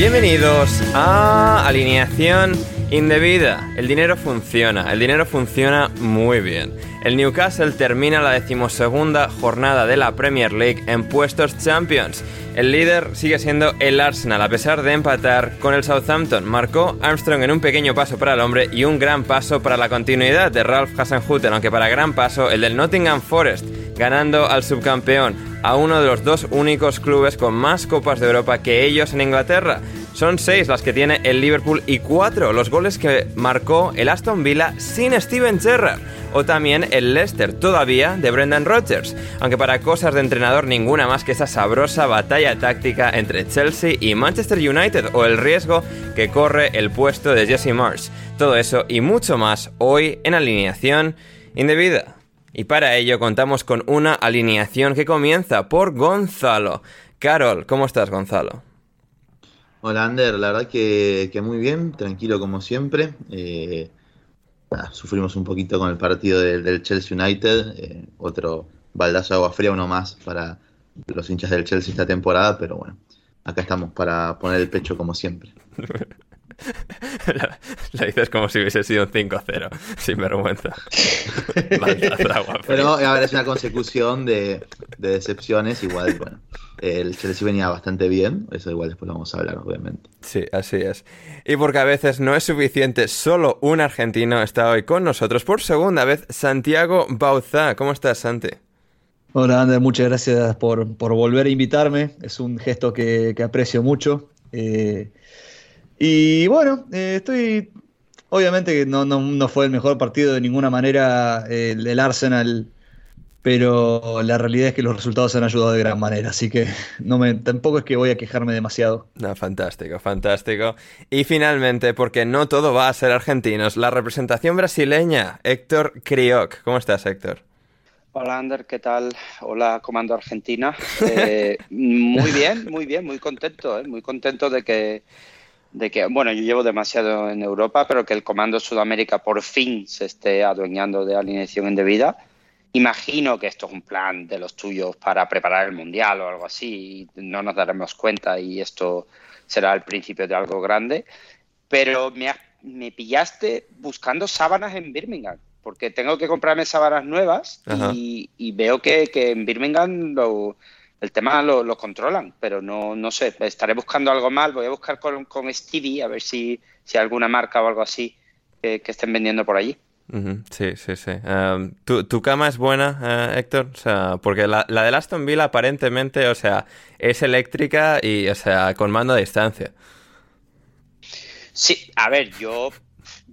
Bienvenidos a Alineación Indebida. El dinero funciona, el dinero funciona muy bien. El Newcastle termina la decimosegunda jornada de la Premier League en puestos Champions. El líder sigue siendo el Arsenal, a pesar de empatar con el Southampton. Marcó Armstrong en un pequeño paso para el hombre y un gran paso para la continuidad de Ralph Hasenhutten, aunque para gran paso el del Nottingham Forest, ganando al subcampeón, a uno de los dos únicos clubes con más copas de Europa que ellos en Inglaterra. Son seis las que tiene el Liverpool y cuatro los goles que marcó el Aston Villa sin Steven Gerrard. O también el Leicester, todavía de Brendan Rodgers. Aunque para cosas de entrenador ninguna más que esa sabrosa batalla táctica entre Chelsea y Manchester United o el riesgo que corre el puesto de Jesse Marsh. Todo eso y mucho más hoy en alineación indebida. Y para ello contamos con una alineación que comienza por Gonzalo. Carol, ¿cómo estás Gonzalo? Hola Ander, la verdad que, que muy bien, tranquilo como siempre. Eh, sufrimos un poquito con el partido del, del Chelsea United, eh, otro baldazo de agua fría, uno más para los hinchas del Chelsea esta temporada, pero bueno, acá estamos para poner el pecho como siempre. La, la dices como si hubiese sido un 5-0, sin vergüenza. Pero a ver, es una consecución de, de decepciones, igual, bueno, el Chelsea venía bastante bien, eso igual después lo vamos a hablar, obviamente. Sí, así es. Y porque a veces no es suficiente, solo un argentino está hoy con nosotros por segunda vez, Santiago Bauza. ¿Cómo estás, Santi? Hola, Ander, muchas gracias por, por volver a invitarme. Es un gesto que, que aprecio mucho. Eh, y bueno, eh, estoy. Obviamente que no, no, no fue el mejor partido de ninguna manera eh, el, el Arsenal, pero la realidad es que los resultados han ayudado de gran manera. Así que no me, tampoco es que voy a quejarme demasiado. No, fantástico, fantástico. Y finalmente, porque no todo va a ser argentinos, la representación brasileña, Héctor Crioc. ¿Cómo estás, Héctor? Hola Ander, ¿qué tal? Hola Comando Argentina. Eh, muy bien, muy bien, muy contento, ¿eh? muy contento de que, de que, bueno, yo llevo demasiado en Europa, pero que el Comando Sudamérica por fin se esté adueñando de alineación indebida. Imagino que esto es un plan de los tuyos para preparar el Mundial o algo así, y no nos daremos cuenta y esto será el principio de algo grande, pero me, me pillaste buscando sábanas en Birmingham porque tengo que comprarme sábanas nuevas y, y veo que, que en Birmingham lo- el tema lo, lo controlan, pero no, no sé, estaré buscando algo mal, voy a buscar con, con Stevie a ver si, si hay alguna marca o algo así que, que estén vendiendo por allí. Sí, sí, sí. Em, ¿tu, cama es buena, eh, Héctor? O sea, porque la, la de Aston Villa aparentemente, o sea, es eléctrica y, o sea, con mando a distancia. Sí, a ver, yo,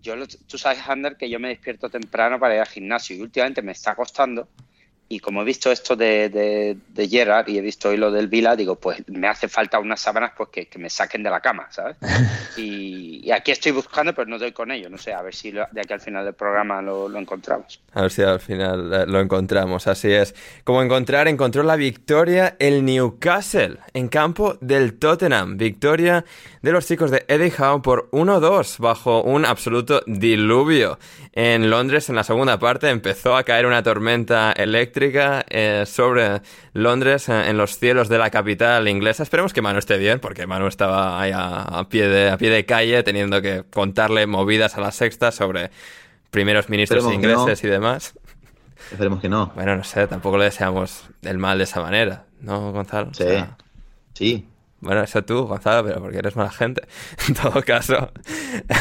yo tú sabes, Ander, que yo me despierto temprano para ir al gimnasio y últimamente me está costando y como he visto esto de, de, Gerard y he visto hoy lo del Vila, digo, pues me hace falta unas sábanas pues que, me saquen de la cama, ¿sabes? Y, aquí estoy buscando, pero no doy con ello. No sé, a ver si de aquí al final del programa lo, encontramos. A ver si al final eh, lo encontramos, así es. Como encontrar, encontró la victoria el Newcastle en campo del Tottenham. Victoria de los chicos de Eddie Howe por 1-2 bajo un absoluto diluvio. En Londres, en la segunda parte, empezó a caer una tormenta eléctrica eh, sobre Londres, eh, en los cielos de la capital inglesa. Esperemos que Manu esté bien, porque Manu estaba ahí a, pie, de, a pie de calle teniendo que contarle movidas a la sexta sobre primeros ministros ingleses y demás. Esperemos que no. Bueno, no sé, tampoco le deseamos el mal de esa manera, ¿no, Gonzalo? Sí. sí. Bueno, eso tú, Gonzalo, pero porque eres mala gente. En todo caso,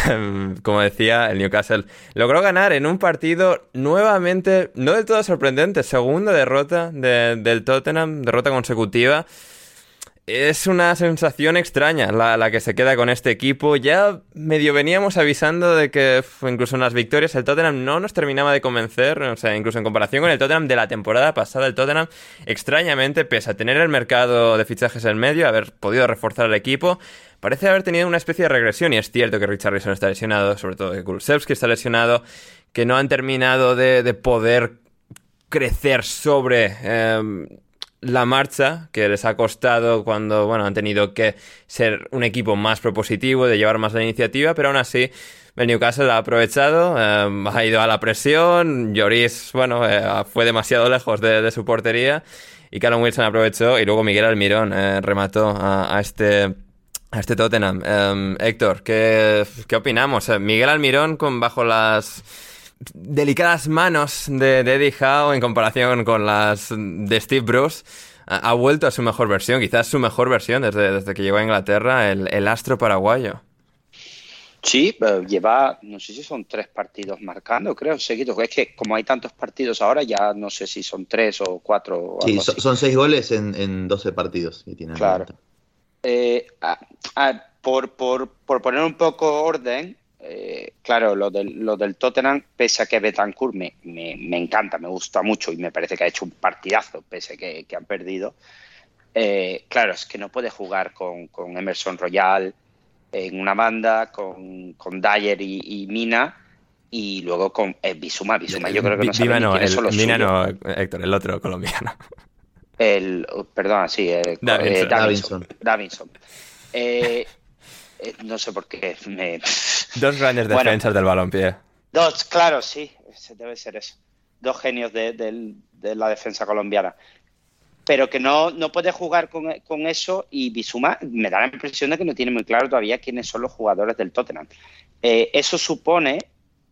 em, como decía, el Newcastle logró ganar en un partido nuevamente, no del todo sorprendente, segunda derrota del Tottenham, derrota consecutiva. Es una sensación extraña la, que se queda con este equipo. Ya medio veníamos avisando de que incluso en las victorias el Tottenham no nos terminaba de convencer. O sea, incluso en comparación con el Tottenham de la temporada pasada, el Tottenham extrañamente, pese a tener el mercado de fichajes en medio, haber podido reforzar el equipo, parece haber tenido una especie de regresión. Y es cierto que Richarlison está lesionado, sobre todo que Kulusevski está lesionado, que no han terminado de, poder crecer sobre... Em, la marcha que les ha costado cuando bueno, han tenido que ser un equipo más propositivo, de llevar más la iniciativa, pero aún así el Newcastle ha aprovechado, eh, ha ido a la presión, Lloris, bueno, eh, fue demasiado lejos de, su portería y Callum Wilson aprovechó y luego Miguel Almirón eh, remató a, este a este Tottenham. Héctor, ¿qué, ¿qué opinamos? Miguel Almirón con bajo las delicadas manos de, Eddie Howe en comparación con las de Steve Bruce, ha, vuelto a su mejor versión, quizás su mejor versión desde, desde que llegó a Inglaterra, el, astro paraguayo. Sí, lleva, no sé si son tres partidos marcando, creo, seguidos. Es que como hay tantos partidos ahora, ya no sé si son tres o cuatro. sí, son, seis goles en, en 12 partidos que tiene. Claro. Eh, por, por, por, poner un poco orden, eh, claro, lo del, lo del Tottenham, pese a que Betancourt me, me, encanta, me gusta mucho y me parece que ha hecho un partidazo, pese a que, han perdido. Eh, claro, es que no puede jugar con, Emerson Royal en una banda, con, con Dyer y, Mina y luego con eh, Bisuma. Bisuma, yo creo que no sabe no, el, Mina no, Héctor, el otro colombiano. El, perdón, sí, Davinson. Davinson. No sé por qué me, Dos grandes defensas del balompié. Dos, claro, sí, debe ser eso. Dos genios de, la defensa colombiana. Pero que no, no puede jugar con, eso y Bisuma me da la impresión de que no tiene muy claro todavía quiénes son los jugadores del Tottenham. Eh, eso supone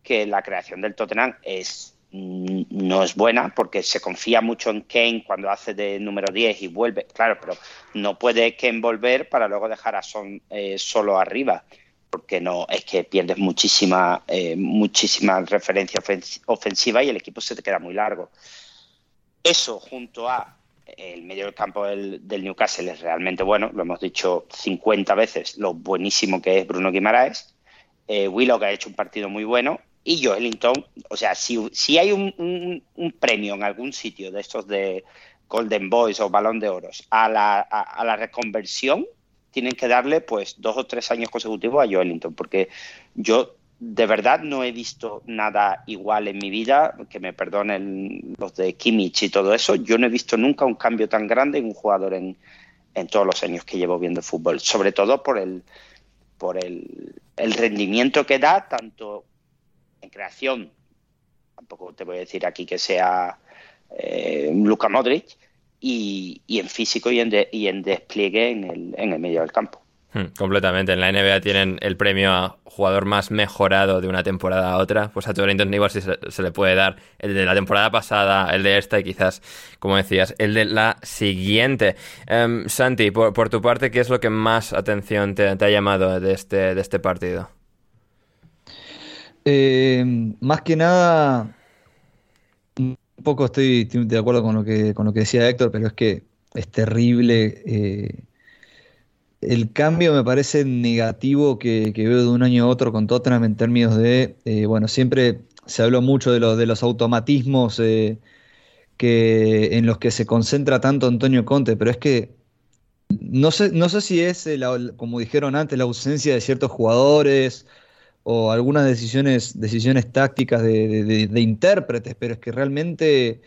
que la creación del Tottenham es no es buena porque se confía mucho en Kane cuando hace de número 10 y vuelve, claro, pero no puede Kane volver para luego dejar a Son eh, solo arriba porque no es que pierdes muchísima, eh, muchísima referencia ofensiva y el equipo se te queda muy largo. Eso junto a el medio del campo del, Newcastle es realmente bueno, lo hemos dicho 50 veces, lo buenísimo que es Bruno Guimaraes, eh, Willow que ha hecho un partido muy bueno y Joelinton, o sea, si, si hay un, premio en algún sitio de estos de Golden Boys o Balón de Oros a la, a la reconversión, tienen que darle pues dos o tres años consecutivos a Joelinton, porque yo de verdad no he visto nada igual en mi vida, que me perdonen los de Kimmich y todo eso, yo no he visto nunca un cambio tan grande en un jugador en, todos los años que llevo viendo fútbol, sobre todo por el, por el, rendimiento que da, tanto en creación, tampoco te voy a decir aquí que sea eh, Luka Modric, y, en físico y en, y en despliegue en el, en el medio del campo. Hmm, completamente. En la NBA tienen el premio a jugador más mejorado de una temporada a otra. Pues a Torrington igual sí se, le puede dar el de la temporada pasada, el de esta y quizás, como decías, el de la siguiente. Em, Santi, por, tu parte, ¿qué es lo que más atención te, ha llamado de este, de este partido? Eh, más que nada, un poco estoy, de acuerdo con lo, que, con lo que decía Héctor, pero es que es terrible. Eh, el cambio me parece negativo que, veo de un año a otro con Tottenham en términos de, eh, bueno, siempre se habló mucho de, de los automatismos que, en los que se concentra tanto Antonio Conte, pero es que no sé, no sé si es, como dijeron antes, la ausencia de ciertos jugadores o algunas decisiones, decisiones tácticas de, intérpretes, pero es que realmente,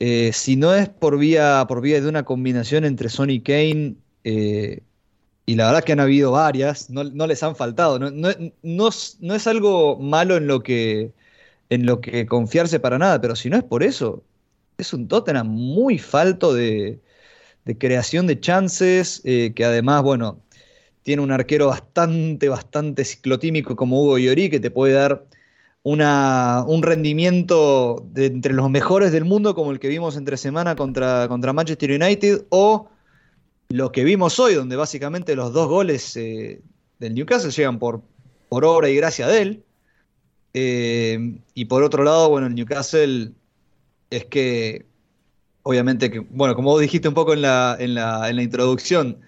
eh, si no es por vía, por vía de una combinación entre Sony y Kane, eh, y la verdad que han habido varias, no, les han faltado. No, no, es algo malo en lo, que, en lo que confiarse para nada, pero si no es por eso, es un Tottenham muy falto de, de creación de chances, eh, que además, bueno, tiene un arquero bastante, bastante ciclotímico como Hugo Llorí, que te puede dar una, un rendimiento de entre los mejores del mundo, como el que vimos entre semana contra, contra Manchester United, o lo que vimos hoy, donde básicamente los dos goles eh, del Newcastle llegan por, por obra y gracia de él. Eh, y por otro lado, bueno, el Newcastle es que, obviamente, que, bueno, como vos dijiste un poco en la, en la, en la introducción,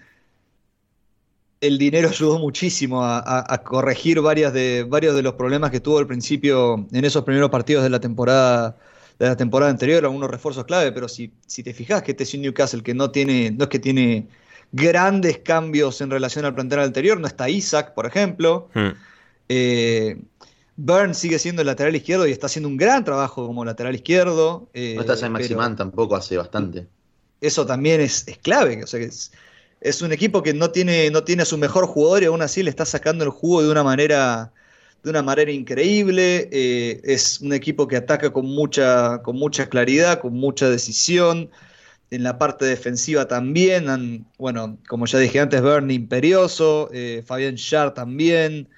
el dinero ayudó muchísimo a, corregir varias de, varios de los problemas que tuvo al principio en esos primeros partidos de la temporada de la temporada anterior, algunos refuerzos clave, pero si, si te fijas que este es un Newcastle que no tiene, no es que tiene grandes cambios en relación al plantel anterior, no está Isaac, por ejemplo. Hmm. Eh, Burns sigue siendo el lateral izquierdo y está haciendo un gran trabajo como lateral izquierdo. Eh, no está San Maximán tampoco hace bastante. Eso también es, es clave. O sea, que es, es un equipo que no tiene, no tiene a su mejor jugador y aún así le está sacando el jugo de una manera, de una manera increíble. Eh, es un equipo que ataca con mucha, con mucha claridad, con mucha decisión. En la parte defensiva también. bueno, como ya dije antes, Bernie imperioso, eh, Fabián Schär también.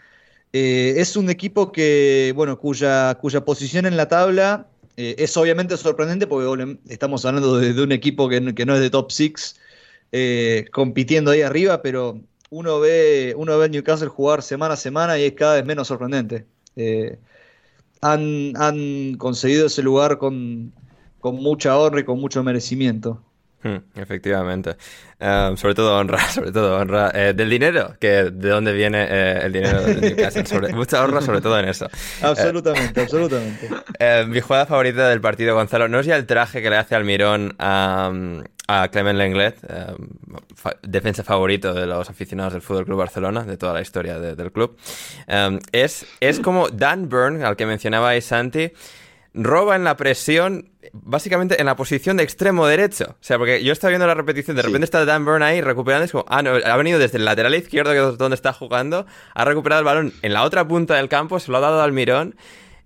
Eh, es un equipo que, bueno, cuya, cuya posición en la tabla es obviamente sorprendente porque estamos hablando de, un equipo que, que no es de top 6 eh, compitiendo ahí arriba, pero uno ve, uno ve Newcastle jugar semana a semana y es cada vez menos sorprendente. Eh, han, han, conseguido ese lugar con, con mucha honra y con mucho merecimiento. Hmm, efectivamente. Em, sobre todo honra, sobre todo honra. Eh, del dinero, que de dónde viene el dinero de Newcastle. mucha honra, sobre todo en eso. Absolutamente, absolutamente. mi jugada favorita del partido, Gonzalo, no es ya el traje que le hace Almirón a, a Clement Lenglet, eh, defensa favorito de los aficionados del Fútbol Club Barcelona, de toda la historia del club. Eh, es, es como Dan Burn, al que mencionaba Santi, roba en la presión, básicamente en la posición de extremo derecho. O sea, porque yo estaba viendo la repetición, de repente está Dan Burn ahí recuperando, es como, ah, no, ha venido desde el lateral izquierdo, que es donde está jugando, ha recuperado el balón en la otra punta del campo, se lo ha dado al mirón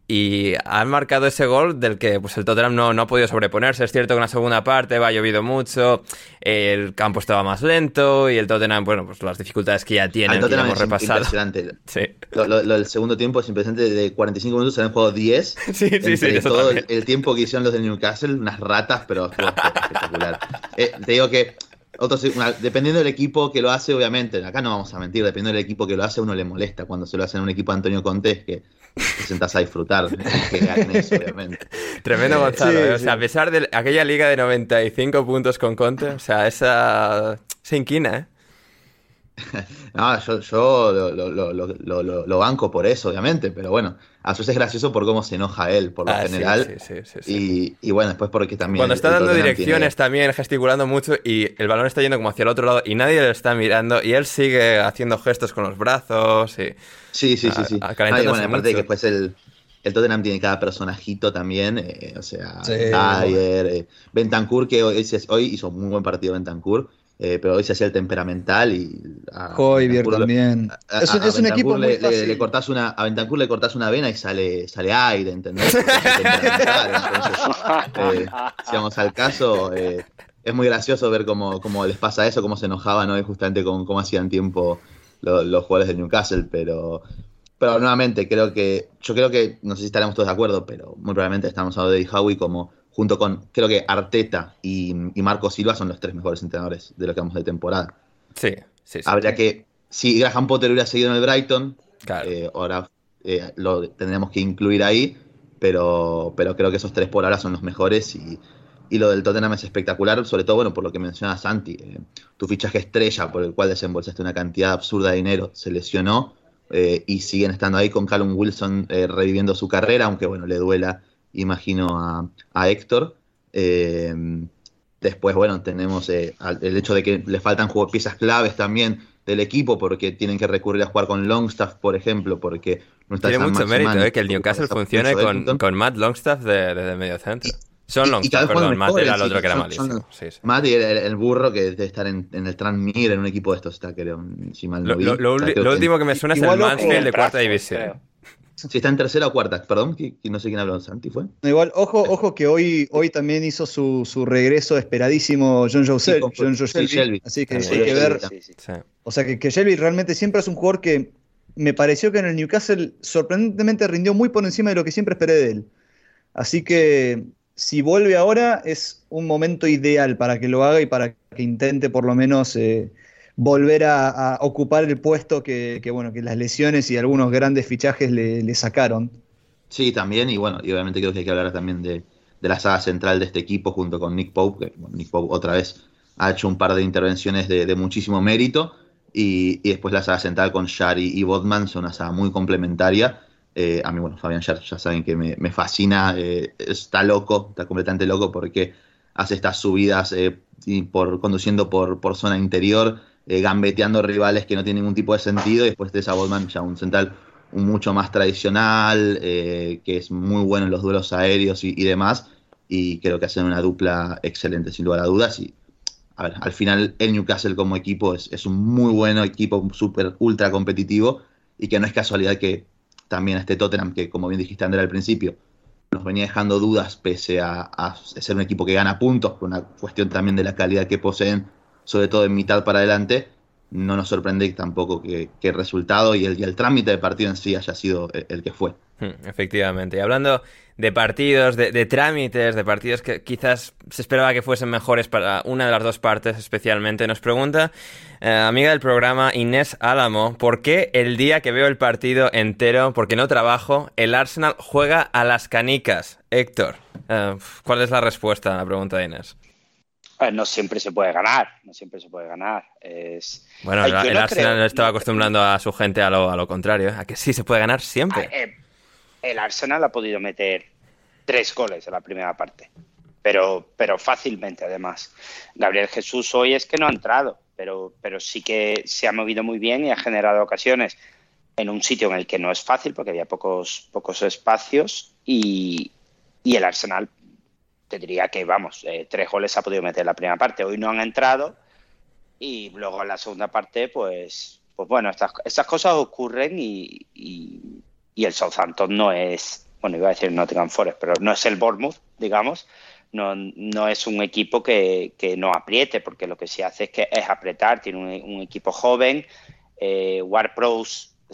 y han marcado ese gol del que pues, el Tottenham no, no ha podido sobreponerse. Es cierto que en la segunda parte va llovido mucho, el campo estaba más lento y el Tottenham, bueno, pues las dificultades que ya tiene, que ya hemos repasado. Impresionante. Sí. Lo, lo, del segundo tiempo es impresionante. De 45 minutos se han jugado 10. Sí, sí, sí. Todo el, tiempo que hicieron los de Newcastle, unas ratas, pero espectacular. Eh, te digo que dependiendo del equipo que lo hace, obviamente, acá no vamos a mentir, dependiendo del equipo que lo hace, uno le molesta cuando se lo hace en un equipo de Antonio Conte, que te sentás a disfrutar, que eso, obviamente. Tremendo Gonzalo, ¿eh? o sea, a pesar de aquella liga de 95 puntos con Conte, o sea, esa se inquina, ¿eh? no, yo, yo lo, lo, banco por eso, obviamente, pero bueno, a su vez es gracioso por cómo se enoja él, por lo ah, general. y, y, bueno, después porque también. Cuando está dando direcciones también, gesticulando mucho y el balón está yendo como hacia el otro lado y nadie le está mirando y él sigue haciendo gestos con los brazos y. Sí, sí, sí. sí. bueno, aparte de que después el, el Tottenham tiene cada personajito también, eh, o sea, Dyer, eh, Bentancur, que hoy, hoy hizo un muy buen partido Bentancur. Eh, pero hoy se hacía el temperamental y a también. es, un equipo muy le, le, cortás una, a Bentancur le cortás una vena y sale, sale aire, ¿entendés? Entonces, eh, si vamos al caso, eh, es muy gracioso ver cómo, cómo, les pasa eso, cómo se enojaban hoy justamente con cómo hacían tiempo los, los jugadores de Newcastle, pero pero nuevamente creo que yo creo que no sé si estaremos todos de acuerdo pero muy probablemente estamos hablando de Howie como junto con, creo que Arteta y, Marco Silva son los tres mejores entrenadores de lo que vamos de temporada. Sí, sí, sí. Habría que, si Graham Potter hubiera seguido en el Brighton, eh, ahora eh, lo tendremos que incluir ahí, pero, pero creo que esos tres por ahora son los mejores y, y lo del Tottenham es espectacular, sobre todo bueno por lo que menciona Santi. Eh, tu fichaje estrella por el cual desembolsaste una cantidad absurda de dinero se lesionó eh, y siguen estando ahí con Callum Wilson eh, reviviendo su carrera, aunque bueno, le duela, imagino, a, a Héctor. después, bueno, tenemos el hecho de que le faltan piezas claves también del equipo porque tienen que recurrir a jugar con Longstaff, por ejemplo, porque no está Tiene mucho mérito que el Newcastle funcione con, con, Matt Longstaff de, de medio centro. Son Longstaff, perdón, Matt era el otro que era malísimo. Matt y el, burro que debe estar en, el Transmir en un equipo de estos, está, creo, si mal no Lo, lo, último que me suena es el Mansfield de cuarta división. Si está en tercera o cuarta, perdón, que, no sé quién habló, Santi fue. Igual, ojo, ojo que hoy, hoy también hizo su, su regreso esperadísimo John Joseph, John Shelby. Así que hay que ver. O sea que, que Shelby realmente siempre es un jugador que me pareció que en el Newcastle sorprendentemente rindió muy por encima de lo que siempre esperé de él. Así que si vuelve ahora es un momento ideal para que lo haga y para que intente por lo menos eh, volver a, ocupar el puesto que, bueno, que las lesiones y algunos grandes fichajes le, sacaron. Sí, también, y bueno, y obviamente creo que hay que hablar también de, la saga central de este equipo junto con Nick Pope, que Nick Pope otra vez ha hecho un par de intervenciones de, muchísimo mérito, y, después la saga central con Shari y Bodman son una saga muy complementaria eh, a mí, bueno, Fabián ya, ya saben que me, fascina, eh, está loco, está completamente loco porque hace estas subidas eh, por, conduciendo por, por zona interior, gambeteando rivales que no tienen ningún tipo de sentido, y después de esa Botman ya un central mucho más tradicional, que es muy bueno en los duelos aéreos y, demás, y creo que hacen una dupla excelente, sin lugar a dudas, y a ver, al final el Newcastle como equipo es, es un muy buen equipo, súper ultra competitivo, y que no es casualidad que también este Tottenham, que como bien dijiste Andrea al principio, nos venía dejando dudas pese a, ser un equipo que gana puntos, por una cuestión también de la calidad que poseen, sobre todo en mitad para adelante, no nos sorprende tampoco que, el resultado y el, trámite de partido en sí haya sido el que fue. Hmm, efectivamente. Y hablando de partidos, de, trámites, de partidos que quizás se esperaba que fuesen mejores para una de las dos partes especialmente, nos pregunta, eh, amiga del programa Inés Álamo, ¿por qué el día que veo el partido entero, porque no trabajo, el Arsenal juega a las canicas? Héctor, eh, ¿cuál es la respuesta a la pregunta de Inés? Eh, no siempre se puede ganar, no siempre se puede ganar. Es... Bueno, el, Arsenal estaba acostumbrando a su gente a lo, a lo contrario, a que sí se puede ganar siempre. Ah, el Arsenal ha podido meter tres goles en la primera parte, pero, pero fácilmente además. Gabriel Jesús hoy es que no ha entrado, pero, pero sí que se ha movido muy bien y ha generado ocasiones en un sitio en el que no es fácil porque había pocos, pocos espacios y, el Arsenal te diría que, vamos, eh, tres goles ha podido meter la primera parte. Hoy no han entrado y luego en la segunda parte, pues, pues bueno, estas, estas cosas ocurren y, y el Southampton no es, bueno, iba a decir Nottingham Forest, pero no es el Bournemouth, digamos, no, no es un equipo que, que, no apriete, porque lo que se hace es que es apretar, tiene un, equipo joven, eh, War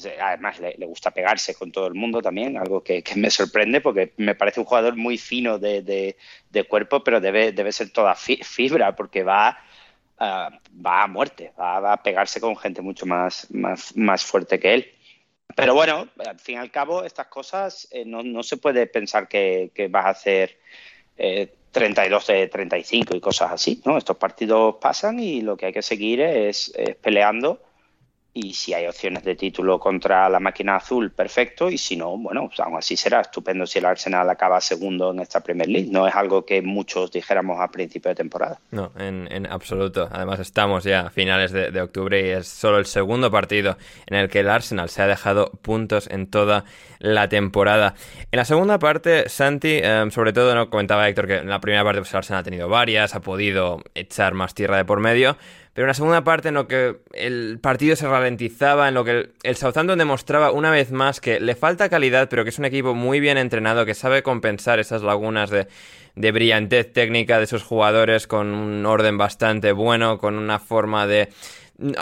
además le, gusta pegarse con todo el mundo también, algo que, me sorprende porque me parece un jugador muy fino de, de, cuerpo, pero debe, debe ser toda fibra porque va, ah, va a muerte, va, a pegarse con gente mucho más, más, más fuerte que él. Pero bueno, al fin y al cabo, estas cosas eh, no, no, se puede pensar que, vas a hacer eh, 32 de 35 y cosas así, ¿no? Estos partidos pasan y lo que hay que seguir es peleando y si hay opciones de título contra la máquina azul, perfecto, y si no, bueno, pues aún así será estupendo si el Arsenal acaba segundo en esta Premier League. No es algo que muchos dijéramos a principio de temporada. No, en, absoluto. Además estamos ya a finales de, octubre y es solo el segundo partido en el que el Arsenal se ha dejado puntos en toda la temporada. En la segunda parte, Santi, em, sobre todo, no comentaba Héctor que en la primera parte pues, el Arsenal ha tenido varias, ha podido echar más tierra de por medio, pero en la segunda parte, en lo que el partido se ralentizaba, en lo que el, Southampton demostraba una vez más que le falta calidad, pero que es un equipo muy bien entrenado, que sabe compensar esas lagunas de, de brillantez técnica de sus jugadores con un orden bastante bueno, con una forma de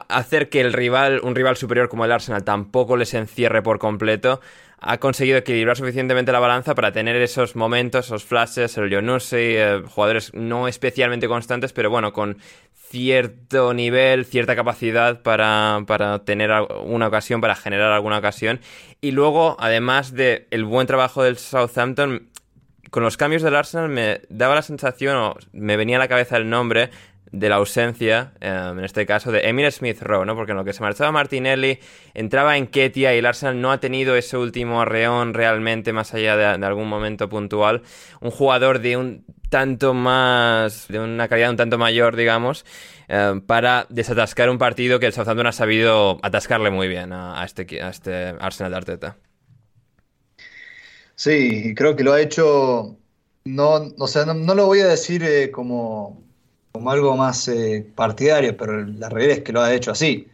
hacer que el rival, un rival superior como el Arsenal, tampoco les encierre por completo. Ha conseguido equilibrar suficientemente la balanza para tener esos momentos, esos flashes, el Yonusi, eh, jugadores no especialmente constantes, pero bueno, con cierto nivel, cierta capacidad para, para tener una ocasión, para generar alguna ocasión. Y luego, además de el buen trabajo del Southampton, con los cambios del Arsenal me daba la sensación, o me venía a la cabeza el nombre de la ausencia, em, en este caso, de Emile Smith Rowe, ¿no? Porque en lo que se marchaba Martinelli, entraba en Ketia y el Arsenal no ha tenido ese último arreón realmente, más allá de, algún momento puntual. Un jugador de un tanto más, de una calidad un tanto mayor, digamos, em, para desatascar un partido que el Southampton ha sabido atascarle muy bien a, este, a este Arsenal de Arteta. Sí, creo que lo ha hecho, no, no, lo voy a decir eh, como como algo más eh, partidario, pero la realidad es que lo ha hecho así.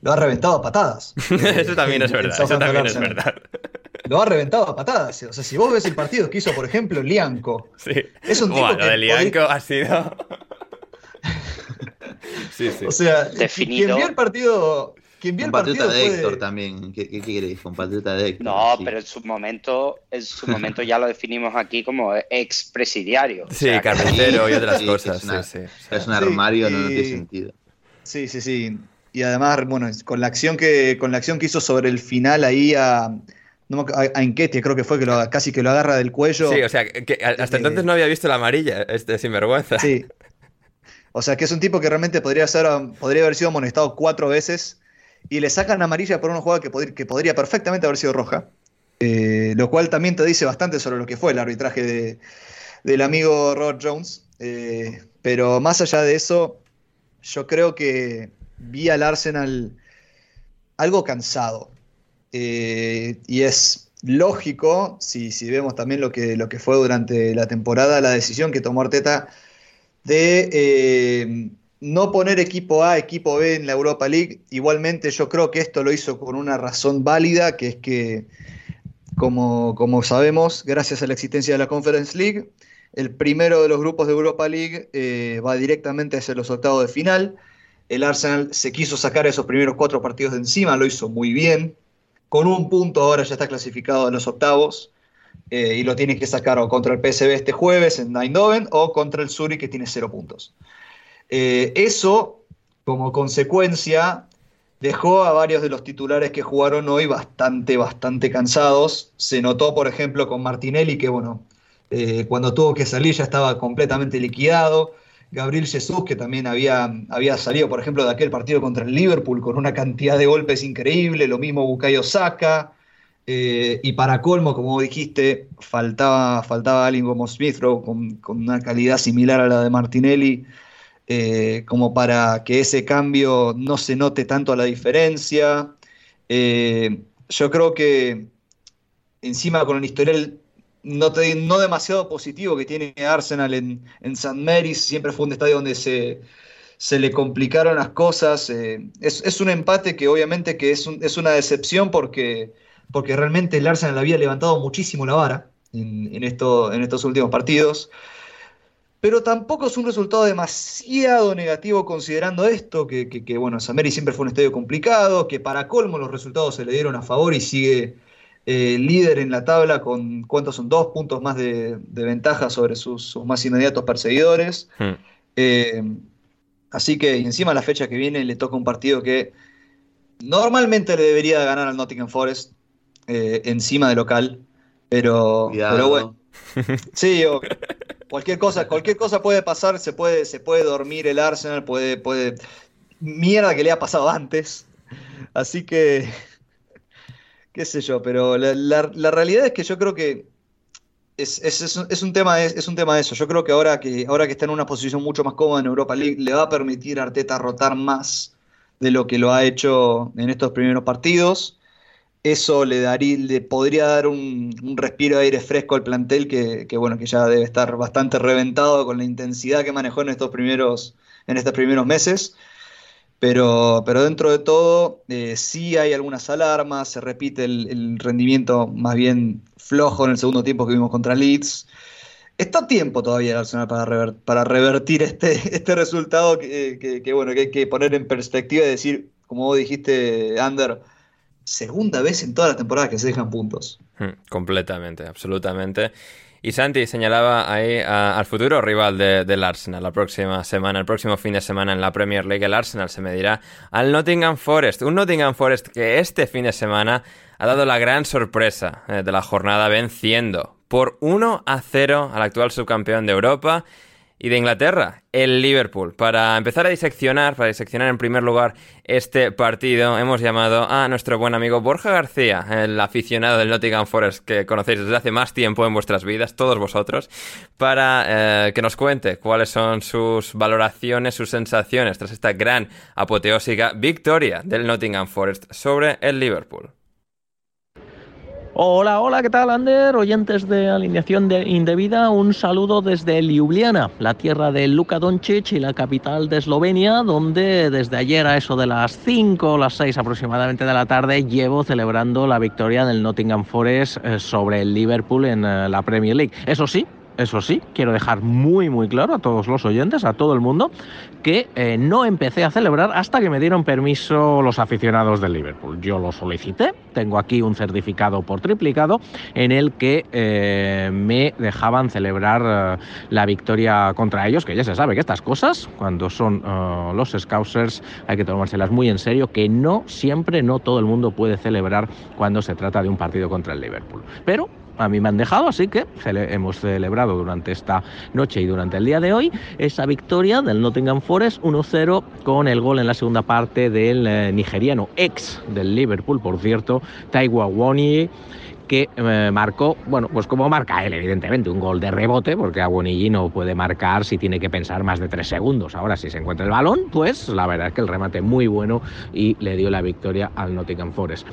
Lo ha reventado a patadas. eso también es verdad. Eso también es verdad. Lo ha reventado a patadas. O sea, si vos ves el partido que hizo, por ejemplo, Lianco. Sí. Es un tipo bueno, que de Lianco ha sido. sí, sí. O sea, Definido. quien vio el partido compatriota de Héctor también. ¿Qué, qué, queréis? Compatriota de Héctor. No, pero en su momento, en su momento ya lo definimos aquí como ex presidiario. Sí, carretero y otras cosas. Es, un armario, no, tiene sentido. Sí, sí, sí. Y además, bueno, con la acción que, con la acción que hizo sobre el final ahí a. No, a, Enquete, creo que fue que lo, casi que lo agarra del cuello. Sí, o sea, que hasta eh, entonces no había visto la amarilla, este sinvergüenza. Sí. O sea, que es un tipo que realmente podría, ser, podría haber sido amonestado cuatro veces y le sacan amarilla por una jugada que, podría perfectamente haber sido roja. Eh, lo cual también te dice bastante sobre lo que fue el arbitraje del amigo Rod Jones. Eh, pero más allá de eso, yo creo que vi al Arsenal algo cansado. Eh, y es lógico, si, si, vemos también lo que, lo que fue durante la temporada, la decisión que tomó Arteta de no poner equipo A, equipo B en la Europa League. Igualmente yo creo que esto lo hizo con una razón válida, que es que, como, como sabemos, gracias a la existencia de la Conference League, el primero de los grupos de Europa League eh, va directamente hacia los octavos de final. El Arsenal se quiso sacar esos primeros cuatro partidos de encima, lo hizo muy bien. Con un punto ahora ya está clasificado a los octavos. Eh, y lo tiene que sacar o contra el PSV este jueves en Eindhoven o contra el Zurich que tiene cero puntos. Eh, eso, como consecuencia, dejó a varios de los titulares que jugaron hoy bastante, bastante cansados. Se notó, por ejemplo, con Martinelli, que bueno, eh, cuando tuvo que salir ya estaba completamente liquidado. Gabriel Jesús, que también había, había salido, por ejemplo, de aquel partido contra el Liverpool con una cantidad de golpes increíble, lo mismo Bukayo Saka. Eh, y para colmo, como dijiste, faltaba, faltaba alguien como Smithrow con, con una calidad similar a la de Martinelli eh, como para que ese cambio no se note tanto a la diferencia. Eh, yo creo que encima con el historial no, demasiado positivo que tiene Arsenal en, en St. Mary's, siempre fue un estadio donde se, se le complicaron las cosas. Eh, es, un empate que obviamente que es, es, una decepción porque, porque realmente el Arsenal había levantado muchísimo la vara en, esto, en estos últimos partidos pero tampoco es un resultado demasiado negativo considerando esto, que, bueno, Sameri siempre fue un estadio complicado, que para colmo los resultados se le dieron a favor y sigue eh, líder en la tabla con, ¿cuántos son? Dos puntos más de, ventaja sobre sus, más inmediatos perseguidores. Hmm. Eh, así que encima la fecha que viene le toca un partido que normalmente le debería ganar al Nottingham Forest eh, encima de local, pero, pero bueno. Sí, cualquier cosa, cualquier cosa puede pasar, se puede, se puede dormir el Arsenal, puede, puede. Mierda que le ha pasado antes. Así que. qué sé yo, pero la, realidad es que yo creo que. Es, un tema, es, un tema de eso. Yo creo que ahora, que ahora que está en una posición mucho más cómoda en Europa League, le va a permitir a Arteta rotar más de lo que lo ha hecho en estos primeros partidos eso le daría, le podría dar un, respiro de aire fresco al plantel que, bueno, que ya debe estar bastante reventado con la intensidad que manejó en estos primeros, en estos primeros meses. Pero, pero dentro de todo, eh, sí hay algunas alarmas, se repite el, rendimiento más bien flojo en el segundo tiempo que vimos contra Leeds. Está tiempo todavía el Arsenal para, para revertir este, este resultado que, bueno, que hay que poner en perspectiva y decir, como vos dijiste, Ander, segunda vez en toda la temporada que se dejan puntos. Hmm, completamente, absolutamente. Y Santi señalaba ahí al futuro rival del Arsenal la próxima semana, el próximo fin de semana en la Premier League. El Arsenal se medirá al Nottingham Forest. Un Nottingham Forest que este fin de semana ha dado la gran sorpresa eh, de la jornada venciendo por 1 a 0 al actual subcampeón de Europa y de Inglaterra, el Liverpool. Para empezar a diseccionar, para diseccionar en primer lugar este partido, hemos llamado a nuestro buen amigo Borja García, el aficionado del Nottingham Forest que conocéis desde hace más tiempo en vuestras vidas, todos vosotros, para eh, que nos cuente cuáles son sus valoraciones, sus sensaciones tras esta gran apoteósica victoria del Nottingham Forest sobre el Liverpool. Hola, hola, ¿qué tal, Ander? Oyentes de Alineación de Indebida, un saludo desde Ljubljana, la tierra de Luka Doncic y la capital de Eslovenia, donde desde ayer a eso de las 5 o las 6 aproximadamente de la tarde llevo celebrando la victoria del Nottingham Forest eh, sobre el Liverpool en eh, la Premier League. Eso sí, eso sí, quiero dejar muy muy claro a todos los oyentes, a todo el mundo, que eh, no empecé a celebrar hasta que me dieron permiso los aficionados del Liverpool. Yo lo solicité, tengo aquí un certificado por triplicado en el que eh, me dejaban celebrar eh, la victoria contra ellos, que ya se sabe que estas cosas, cuando son los Scousers, hay que tomárselas muy en serio, que no siempre, no todo el mundo puede celebrar cuando se trata de un partido contra el Liverpool. Pero a mí me han dejado, así que hemos celebrado durante esta noche y durante el día de hoy esa victoria del Nottingham Forest 1-0 con el gol en la segunda parte del eh, nigeriano ex del Liverpool, por cierto, Taiwa Woni que eh, marcó, bueno, pues como marca él, evidentemente, un gol de rebote, porque Awonigi no puede marcar si tiene que pensar más de tres segundos. Ahora, si se encuentra el balón, pues la verdad es que el remate muy bueno y le dio la victoria al Nottingham Forest.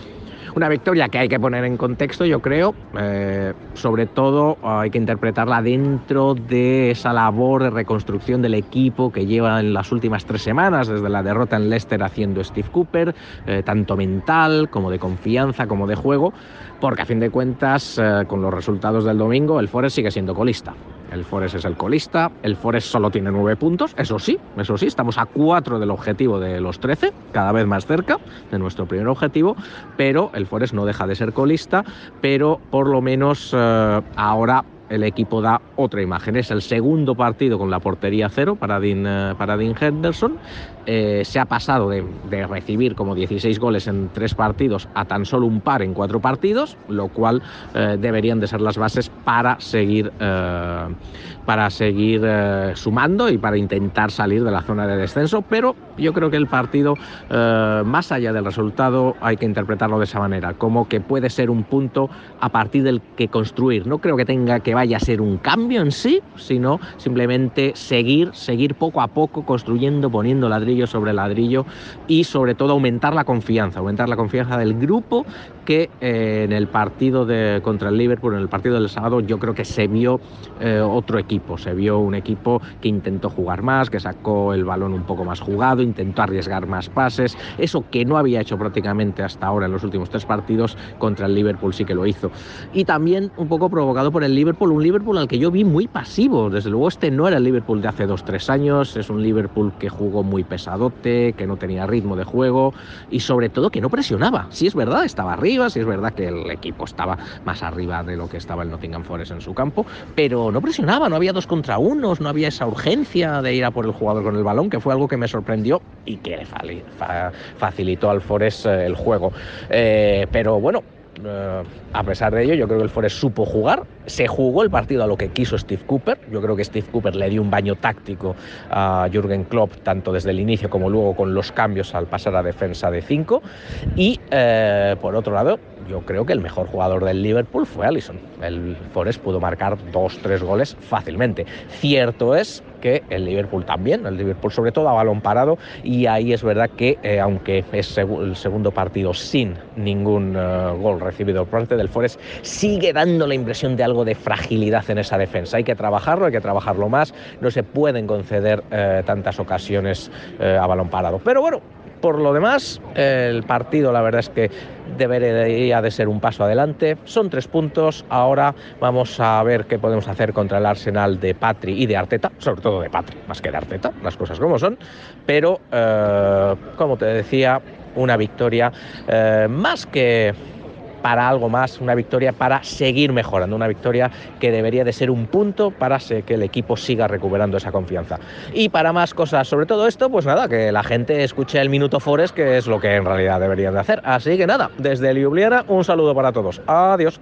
Una victoria que hay que poner en contexto, yo creo, eh, sobre todo hay que interpretarla dentro de esa labor de reconstrucción del equipo que lleva en las últimas tres semanas, desde la derrota en Leicester haciendo Steve Cooper, eh, tanto mental como de confianza, como de juego, porque a fin de cuentas, eh, con los resultados del domingo, el Forest sigue siendo colista. El Forest es el colista, el Forest solo tiene nueve puntos, eso sí, eso sí, estamos a cuatro del objetivo de los trece, cada vez más cerca de nuestro primer objetivo, pero el Forest no deja de ser colista, pero por lo menos eh, ahora el equipo da otra imagen. Es el segundo partido con la portería cero para Dean, eh, para Dean Henderson. Eh, se ha pasado de, recibir como 16 goles en tres partidos a tan solo un par en cuatro partidos, lo cual eh, deberían de ser las bases para seguir, para seguir sumando y para intentar salir de la zona de descenso. Pero yo creo que el partido, más allá del resultado, hay que interpretarlo de esa manera, como que puede ser un punto a partir del que construir. No creo que tenga que vaya a ser un cambio en sí, sino simplemente seguir, seguir poco a poco construyendo, poniendo ladrillo sobre ladrillo y sobre todo aumentar la confianza, aumentar la confianza del grupo que eh, en el partido de, contra el Liverpool, en el partido del sábado, yo creo que se vio eh, otro equipo, se vio un equipo que intentó jugar más, que sacó el balón un poco más jugado, intentó arriesgar más pases, eso que no había hecho prácticamente hasta ahora en los últimos tres partidos, contra el Liverpool sí que lo hizo. Y también un poco provocado por el Liverpool, un Liverpool al que yo vi muy pasivo, desde luego este no era el Liverpool de hace dos, tres años, es un Liverpool que jugó muy pesadote, que no tenía ritmo de juego y sobre todo que no presionaba, si es verdad, estaba arriba, si es verdad que el equipo estaba más arriba de lo que estaba el Nottingham Forest en su campo, pero no presionaba, no había dos contra unos, no había esa urgencia de ir a por el jugador con el balón, que fue algo que me sorprendió y que le facilitó al Forest eh, el juego. Eh, pero bueno, eh, a pesar de ello, yo creo que el Forest supo jugar. Se jugó el partido a lo que quiso Steve Cooper. Yo creo que Steve Cooper le dio un baño táctico a Jürgen Klopp, tanto desde el inicio como luego con los cambios al pasar a defensa de 5. Y eh, por otro lado, yo creo que el mejor jugador del Liverpool fue Allison. El Forest pudo marcar dos, tres goles fácilmente. Cierto es que el Liverpool también, el Liverpool sobre todo a balón parado y ahí es verdad que eh, aunque es el segundo partido sin ningún eh, gol recibido por parte del Forest, sigue dando la impresión de algo de fragilidad en esa defensa. Hay que trabajarlo, hay que trabajarlo más, no se pueden conceder eh, tantas ocasiones a balón parado. Pero bueno, por lo demás, el partido la verdad es que debería de ser un paso adelante. Son tres puntos. Ahora vamos a ver qué podemos hacer contra el Arsenal de Patri y de Arteta, sobre todo de Patri, más que de Arteta, las cosas como son. Pero, eh, como te decía, una victoria eh, más que para algo más, una victoria para seguir mejorando, una victoria que debería de ser un punto para que el equipo siga recuperando esa confianza. Y para más cosas sobre todo esto, pues nada, que la gente escuche el Minuto Forest, que es lo que en realidad deberían de hacer. Así que nada, desde Ljubljana, un saludo para todos. Adiós.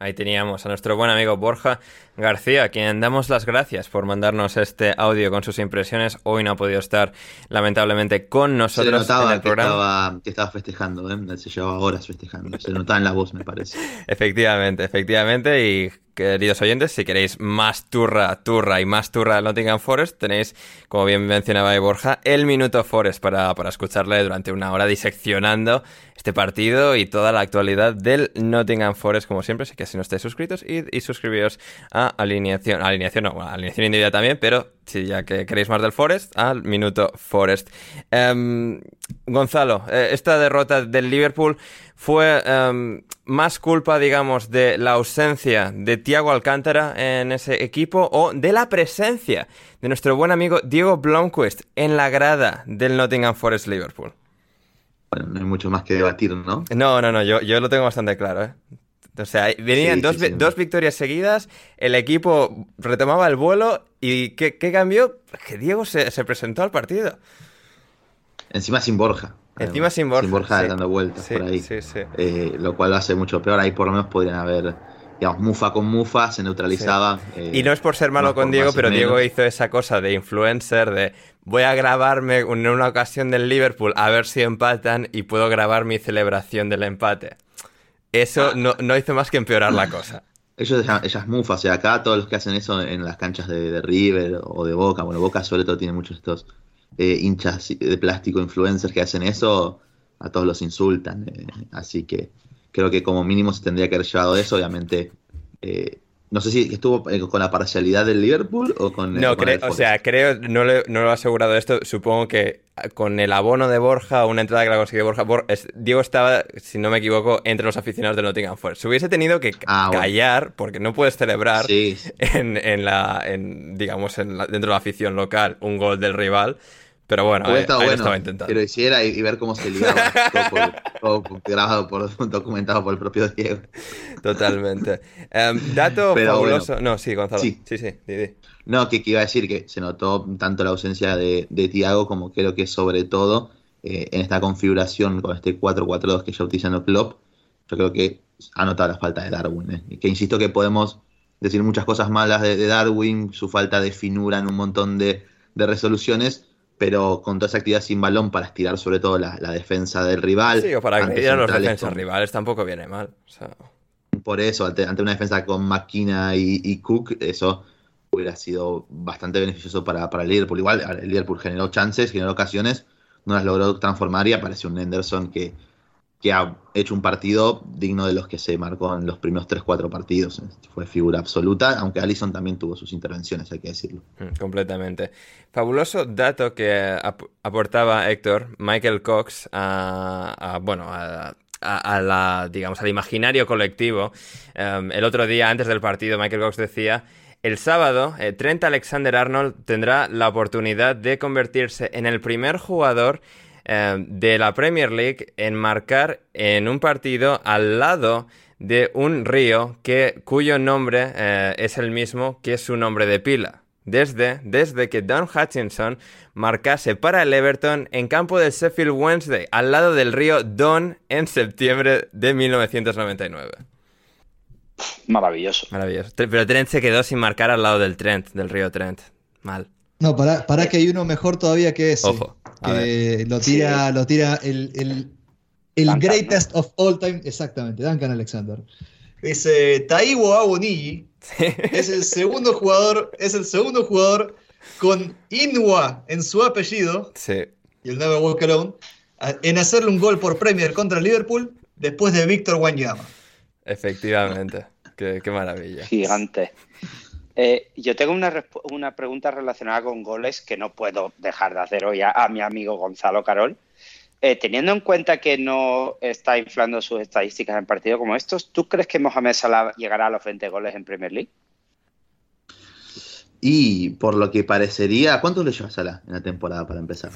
Ahí teníamos a nuestro buen amigo Borja García, a quien damos las gracias por mandarnos este audio con sus impresiones. Hoy no ha podido estar, lamentablemente, con nosotros Se notaba en el que programa. estaba, que estaba festejando, ¿eh? se llevaba horas festejando. Se notaba en la voz, me parece. Efectivamente, efectivamente. Y queridos oyentes, si queréis más turra, turra y más turra del Nottingham Forest, tenéis, como bien mencionaba Borja, el Minuto Forest para, para escucharle durante una hora diseccionando este partido y toda la actualidad del Nottingham Forest, como siempre. Así que si no estáis suscritos, id y suscribiros a Alineación. Alineación no, Alineación Indebida también, pero si ya que queréis más del Forest, al Minuto Forest. Em, Gonzalo, eh, esta derrota del Liverpool fue em, más culpa, digamos, de la ausencia de Thiago Alcántara en ese equipo o de la presencia de nuestro buen amigo Diego Blomqvist en la grada del Nottingham Forest Liverpool. Bueno, no hay mucho más que debatir, ¿no? No, no, no, yo, yo lo tengo bastante claro, ¿eh? O sea, venían Sí, dos, sí, vi- sí. dos victorias seguidas, el equipo retomaba el vuelo y ¿qué, qué cambió? Que Diego se, se presentó al partido. Encima sin Borja. Encima además. sin Borja, Sin Borja sí. dando vueltas Sí, por ahí. sí. Eh, lo cual lo hace mucho peor. Ahí por lo menos podrían haber, digamos, Mufa con Mufa, se neutralizaba. eh, Y no es por ser malo con Diego, pero Diego hizo esa cosa de influencer, de voy a grabarme en una ocasión del Liverpool a ver si empatan y puedo grabar mi celebración del empate. Eso no, no hizo más que empeorar la cosa. Ellos, ellas Mufa, o sea, acá todos los que hacen eso en las canchas de, de River o de Boca, bueno, Boca sobre todo tiene muchos estos eh, hinchas de plástico influencers que hacen eso, a todos los insultan. eh, así que creo que como mínimo se tendría que haber llevado eso, obviamente. eh, no sé si estuvo con la parcialidad del Liverpool o con, No, con el o sea, creo, no, le- no lo he asegurado esto, supongo que con el abono de Borja, una entrada que la consiguió Borja, Bor- es- Diego estaba, si no me equivoco, entre los aficionados del Nottingham Forest. Se hubiese tenido que Ah, bueno. callar, porque no puedes celebrar Sí. en, en la, en, digamos, en la- dentro de la afición local un gol del rival, pero bueno, Hubiera ahí, estado bueno estaba intentando. que lo hiciera y, y ver cómo se ligaba. todo, por- todo por- grabado, por, documentado por el propio Diego. Totalmente. Em, dato Pero fabuloso. bueno. no, sí, Gonzalo. Sí, Sí. sí, di, di. No, que, que iba a decir que se notó tanto la ausencia de, de Thiago como creo que sobre todo eh, en esta configuración con este 4-4-2 que ya utilizando Klopp, yo creo que ha notado la falta de Darwin. eh. Y Que insisto que podemos decir muchas cosas malas de, de Darwin, su falta de finura en un montón de, de resoluciones, pero con toda esa actividad sin balón para estirar sobre todo la, la defensa del rival. Sí, o para a los defensas rivales tampoco viene mal. O sea, por eso, ante, ante una defensa con Maquina y, y Cook, eso hubiera sido bastante beneficioso para, para el Liverpool. Igual el Liverpool generó chances, generó ocasiones, no las logró transformar y apareció un Henderson que, que ha hecho un partido digno de los que se marcó en los primeros 3-4 partidos. Fue figura absoluta, aunque Allison también tuvo sus intervenciones, hay que decirlo. Mm, Completamente. Fabuloso dato que ap- aportaba Héctor, Michael Cox, a, bueno, a, la, digamos, al imaginario colectivo. Em, el otro día, antes del partido, Michael Cox decía, el sábado, eh, Trent Alexander-Arnold tendrá la oportunidad de convertirse en el primer jugador em, de la Premier League en marcar en un partido al lado de un río que, cuyo nombre eh, es el mismo que su nombre de pila. Desde, desde que Don Hutchinson marcase para el Everton en campo del Sheffield Wednesday, al lado del río Don, en septiembre de 1999. Maravilloso. Maravilloso. Pero Trent se quedó sin marcar al lado del Trent, del río Trent. Mal. No, para, para que hay uno mejor todavía que ese. Ojo, Que lo tira, lo tira el, el, el Duncan, greatest of all time, exactamente, Duncan Alexander. Es eh, Taiwo Awoniyi, es el segundo jugador, es el segundo jugador con Inwa en su apellido, Sí. y el Never Walk Alone, a- en hacerle un gol por Premier contra Liverpool después de Víctor Wanyama. Efectivamente. Qué, qué maravilla. Gigante. Eh, yo tengo una, una pregunta relacionada con goles que no puedo dejar de hacer hoy a, a mi amigo Gonzalo Carol. Eh, teniendo en cuenta que no está inflando sus estadísticas en partidos como estos, ¿tú crees que Mohamed Salah llegará a los 20 goles en Premier League? Y por lo que parecería, ¿cuántos le lleva Salah en la temporada para empezar?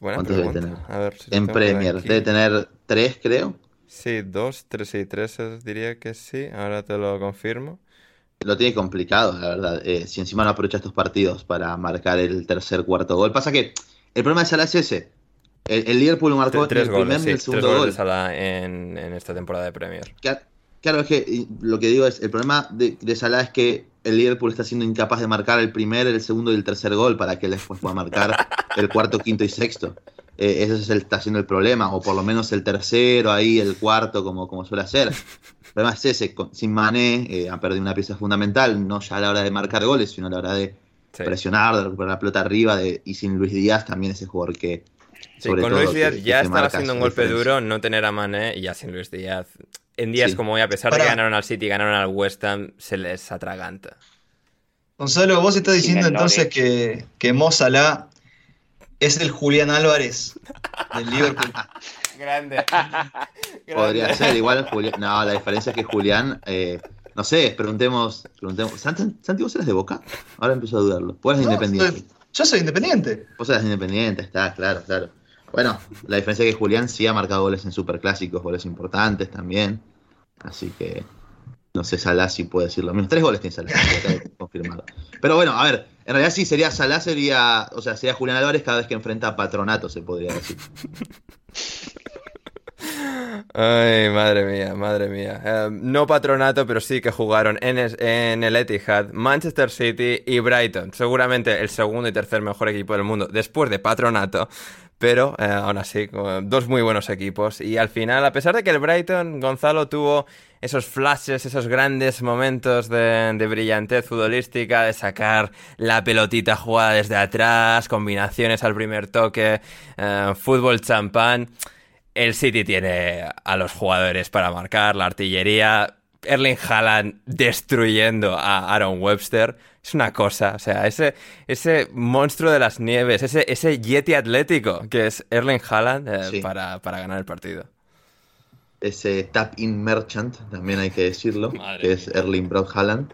Buena ¿Cuántos debe tener? A ver, si lo En Premier, debe tener tres, creo. Sí, 2, 3 y 3 diría que sí. Ahora te lo confirmo. Lo tiene complicado, la verdad. Eh, si encima no aprovecha estos partidos para marcar el tercer, cuarto gol. Pasa que el problema de Salah es ese. El, el Liverpool marcó tres el goles, primer sí, y el tres segundo goles gol. de Salah en, en esta temporada de Premier. Claro, es que lo que digo es, el problema de, de Salah es que el Liverpool está siendo incapaz de marcar el primer, el segundo y el tercer gol para que él después pueda marcar el cuarto, quinto y sexto. Eh, ese es el, está siendo el problema, o por lo menos el tercero ahí, el cuarto, como, como suele hacer. Es ese, con- sin Mané eh, ha perdido una pieza fundamental, no ya a la hora de marcar goles, sino a la hora de Sí. presionar, de recuperar la pelota arriba, de, y sin Luis Díaz también ese jugador que... Sí, sobre con todo, Luis que- Díaz que ya se estaba haciendo un golpe diferencia. duro no tener a Mané y ya sin Luis Díaz. En días Sí. como hoy, a pesar de que ganaron al City y ganaron al West Ham, se les atraganta. Gonzalo, vos estás diciendo entonces que, que Mo Salah es el Julián Álvarez del Liverpool. Grande. Podría ser, igual Julián. No, la diferencia es que Julián, eh, no sé, preguntemos. preguntemos ¿Santi, Santi, vos eras de Boca? Ahora empiezo a dudarlo. Vos eras No, independiente. soy- yo soy independiente. Vos eras independiente, está, claro, claro. Bueno, la diferencia es que Julián sí ha marcado goles en superclásicos, goles importantes también. Así que no sé Salah si puede decir lo mismo. Tres goles tiene Salah, confirmarlo. Pero bueno, a ver, en realidad sí sería Salah, sería, o sea, sería Julián Álvarez cada ves que enfrenta a Patronato, se podría decir. Ay, madre mía, madre mía. Eh, no patronato, pero sí que jugaron en el Etihad, Manchester City y Brighton. Seguramente el segundo y tercer mejor equipo del mundo después de patronato. Pero eh, aún así, dos muy buenos equipos. Y al final, a pesar de que el Brighton, Gonzalo tuvo esos flashes, esos grandes momentos de, de brillantez futbolística, de sacar la pelotita jugada desde atrás, combinaciones al primer toque, eh, fútbol champán. El City tiene a los jugadores para marcar, la artillería. Erling Haaland destruyendo a Aaron Webster. Es una cosa, o sea, ese, ese monstruo de las nieves, ese, ese yeti atlético que es Erling Haaland eh, Sí. para, para ganar el partido. ese tap in merchant, también hay que decirlo, Madre que es Erling Brock Haaland.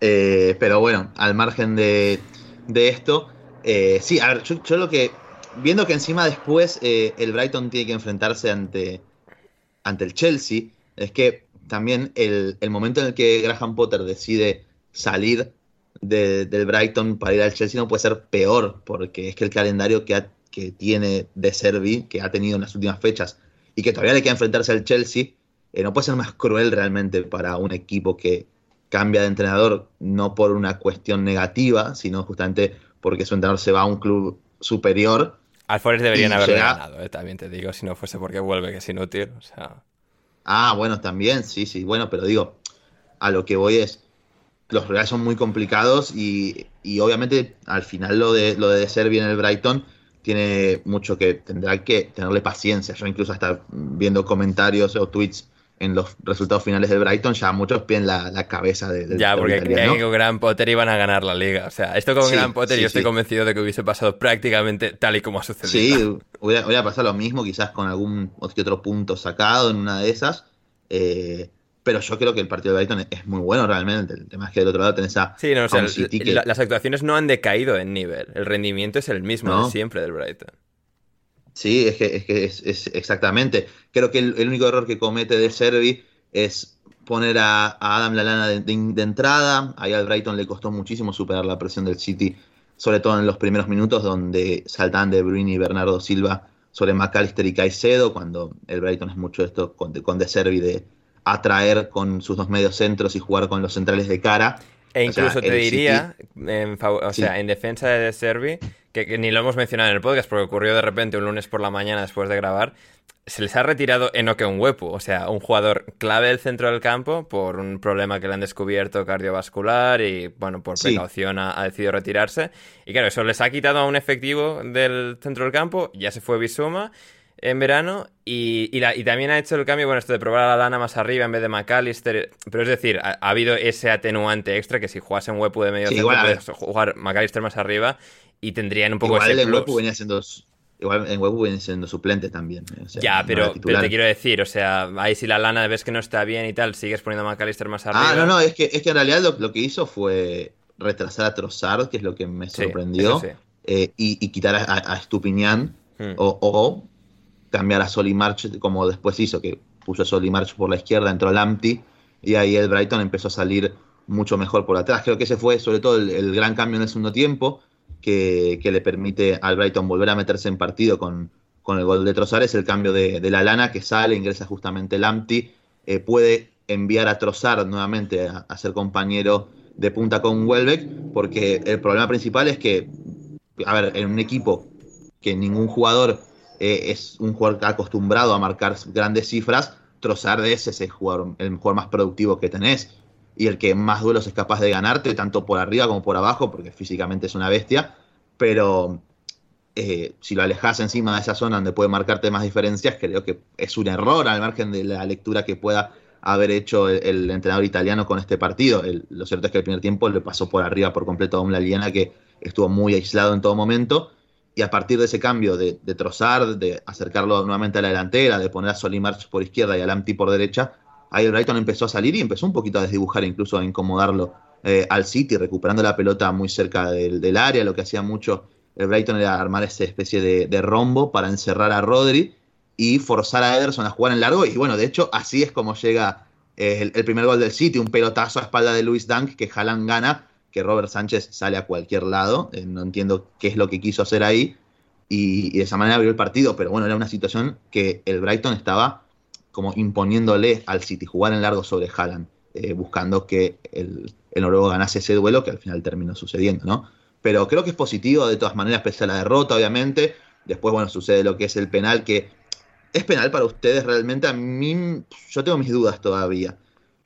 Eh, pero bueno, al margen de, de esto, eh, sí, a ver, yo, yo lo que, viendo que encima después eh, el Brighton tiene que enfrentarse ante, ante el Chelsea, es que también el, el momento en el que Graham Potter decide salir de- del Brighton para ir al Chelsea no puede ser peor, porque es que el calendario que, ha- que tiene de Servi, que ha tenido en las últimas fechas, y que todavía le queda enfrentarse al Chelsea, eh, no puede ser más cruel realmente para un equipo que cambia de entrenador, no por una cuestión negativa, sino justamente porque su entrenador se va a un club superior. Al Forest deberían llega- ganado, eh, también te digo, si no fuese porque vuelve, que es inútil. O sea, Ah, bueno, también, sí, sí, bueno, pero digo, a lo que voy es, los rivales son muy complicados y, y obviamente al final lo de, lo de ser bien el Brighton tiene mucho que, tendrá que tenerle paciencia. Yo incluso hasta viendo comentarios o tweets en los resultados finales del Brighton, ya muchos piden la, la cabeza de- del ya, porque creían que con Gran Potter iban a ganar la liga. O sea, esto con Sí, Gran Potter sí, yo estoy sí. convencido de que hubiese pasado prácticamente tal y como ha sucedido. Sí, hubiera, hubiera pasado lo mismo, quizás con algún otro punto sacado en una de esas. eh, pero yo creo que el partido de Brighton es muy bueno realmente. El tema es que del otro lado tenés a, Sí, no, o sea, City que- las actuaciones no han decaído en nivel. El rendimiento es el mismo No. de siempre del Brighton. Sí, es que es, que es, es exactamente. Creo que el, el único error que comete de Servi es poner a, a Adam de, de- de entrada. Ahí al Brighton le costó muchísimo superar la presión del City, sobre todo en los primeros minutos donde saltan De Bruyne y Bernardo Silva sobre McAllister y Caicedo, cuando el Brighton es mucho esto con, con De Servi de atraer con sus dos medios centros y jugar con los centrales de cara. E O sea, incluso te diría, en, o Sí. sea, en defensa de Servi, que, que ni lo hemos mencionado en el podcast porque ocurrió de repente un lunes por la mañana después de grabar, se les ha retirado Enoke Unwepu, o sea, un jugador clave del centro del campo por un problema que le han descubierto cardiovascular y, bueno, por Sí. precaución ha, ha decidido retirarse. Y claro, eso les ha quitado a un efectivo del centro del campo, ya se fue Bisuma en verano y, y la- y también ha hecho el cambio, bueno, esto de probar a la lana más arriba en vez de McAllister, pero es decir, ha, ha habido ese atenuante extra que si jugase en Wepu de medio Sí, centro, igual, puedes jugar McAllister más arriba y tendrían un poco Igual ese en plus. Wepu venía siendo, igual en Wepu venía siendo suplente también. eh, o sea, Ya, pero, te quiero decir, o sea, ahí si la lana ves que no está bien y tal, sigues poniendo a McAllister más arriba. Ah, no, no, es que, es que en realidad lo, lo que hizo fue retrasar a Trossard, que es lo que me sorprendió, sí. eh, y, y quitar a, a- a Estupiñán, Hmm. o, o cambiar a Solly March como después hizo, que puso a Solly March por la izquierda, entró Lamptey y ahí el Brighton empezó a salir mucho mejor por atrás. Creo que ese fue sobre todo el, gran cambio en el segundo tiempo que, le permite al Brighton volver a meterse en partido con, con el gol de Trozar, es el cambio de, la lana que sale, ingresa justamente Lamptey, eh, puede enviar a Trozar nuevamente a, a ser compañero de punta con Welbeck, porque el problema principal es que, a ver, en un equipo que ningún jugador eh, es un jugador acostumbrado a marcar grandes cifras, Trossard es ese jugador, el jugador más productivo que tenés y el que más duelos es capaz de ganarte, tanto por arriba como por abajo, porque físicamente es una bestia, pero eh, si lo alejas encima de esa zona donde puede marcarte más diferencias, creo que es un error al margen de la lectura que pueda haber hecho el, entrenador italiano con este partido. lo cierto es que el primer tiempo le pasó por arriba por completo a un Laliana que estuvo muy aislado en todo momento. Y a partir de ese cambio de, trozar, de acercarlo nuevamente a la delantera, de poner a Solimarch por izquierda y a Lamptey por derecha, ahí Brighton empezó a salir y empezó un poquito a desdibujar, incluso a incomodarlo eh, al City, recuperando la pelota muy cerca del, área. Lo que hacía mucho el Brighton era armar esa especie de, de rombo para encerrar a Rodri y forzar a Ederson a jugar en largo. Y bueno, de hecho, así es como llega eh, el, primer gol del City, un pelotazo a espalda de Luis Dunk que Jalan gana, que Robert Sánchez sale a cualquier lado. Eh, no entiendo qué es lo que quiso hacer ahí. Y, de esa manera abrió el partido. Pero bueno, era una situación que el Brighton estaba como imponiéndole al City jugar en largo sobre Haaland, eh, buscando que el, el noruego ganase ese duelo, que al final terminó sucediendo, ¿no? Pero creo que es positivo de todas maneras, pese a la derrota, obviamente. Después, bueno, sucede lo que es el penal, que ¿Es penal para ustedes realmente? A mí, yo tengo mis dudas todavía.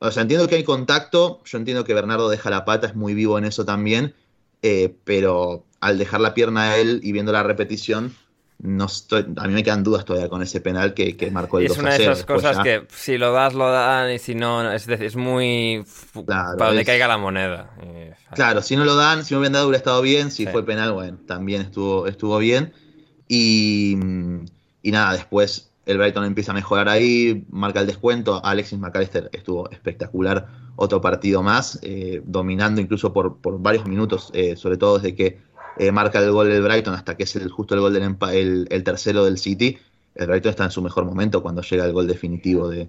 O sea, entiendo que hay contacto, yo entiendo que Bernardo deja la pata, es muy vivo en eso también, eh, pero al dejar la pierna a él y viendo la repetición, no estoy, a mí me quedan dudas todavía con ese penal que, marcó el 2 Es una de esas cosas que si lo das, lo dan, y si no, es, es muy... para donde caiga la moneda. Claro, si no lo dan, si me hubieran dado hubiera estado bien, si fue penal, bueno, también estuvo, estuvo bien. Y, y nada, después el Brighton empieza a mejorar ahí, marca el descuento. Alexis McAllister estuvo espectacular, otro partido más, eh, dominando incluso por, varios minutos, eh, sobre todo desde que eh, marca el gol del Brighton hasta que es el, justo el gol del el, tercero del City. El Brighton está en su mejor momento cuando llega el gol definitivo de,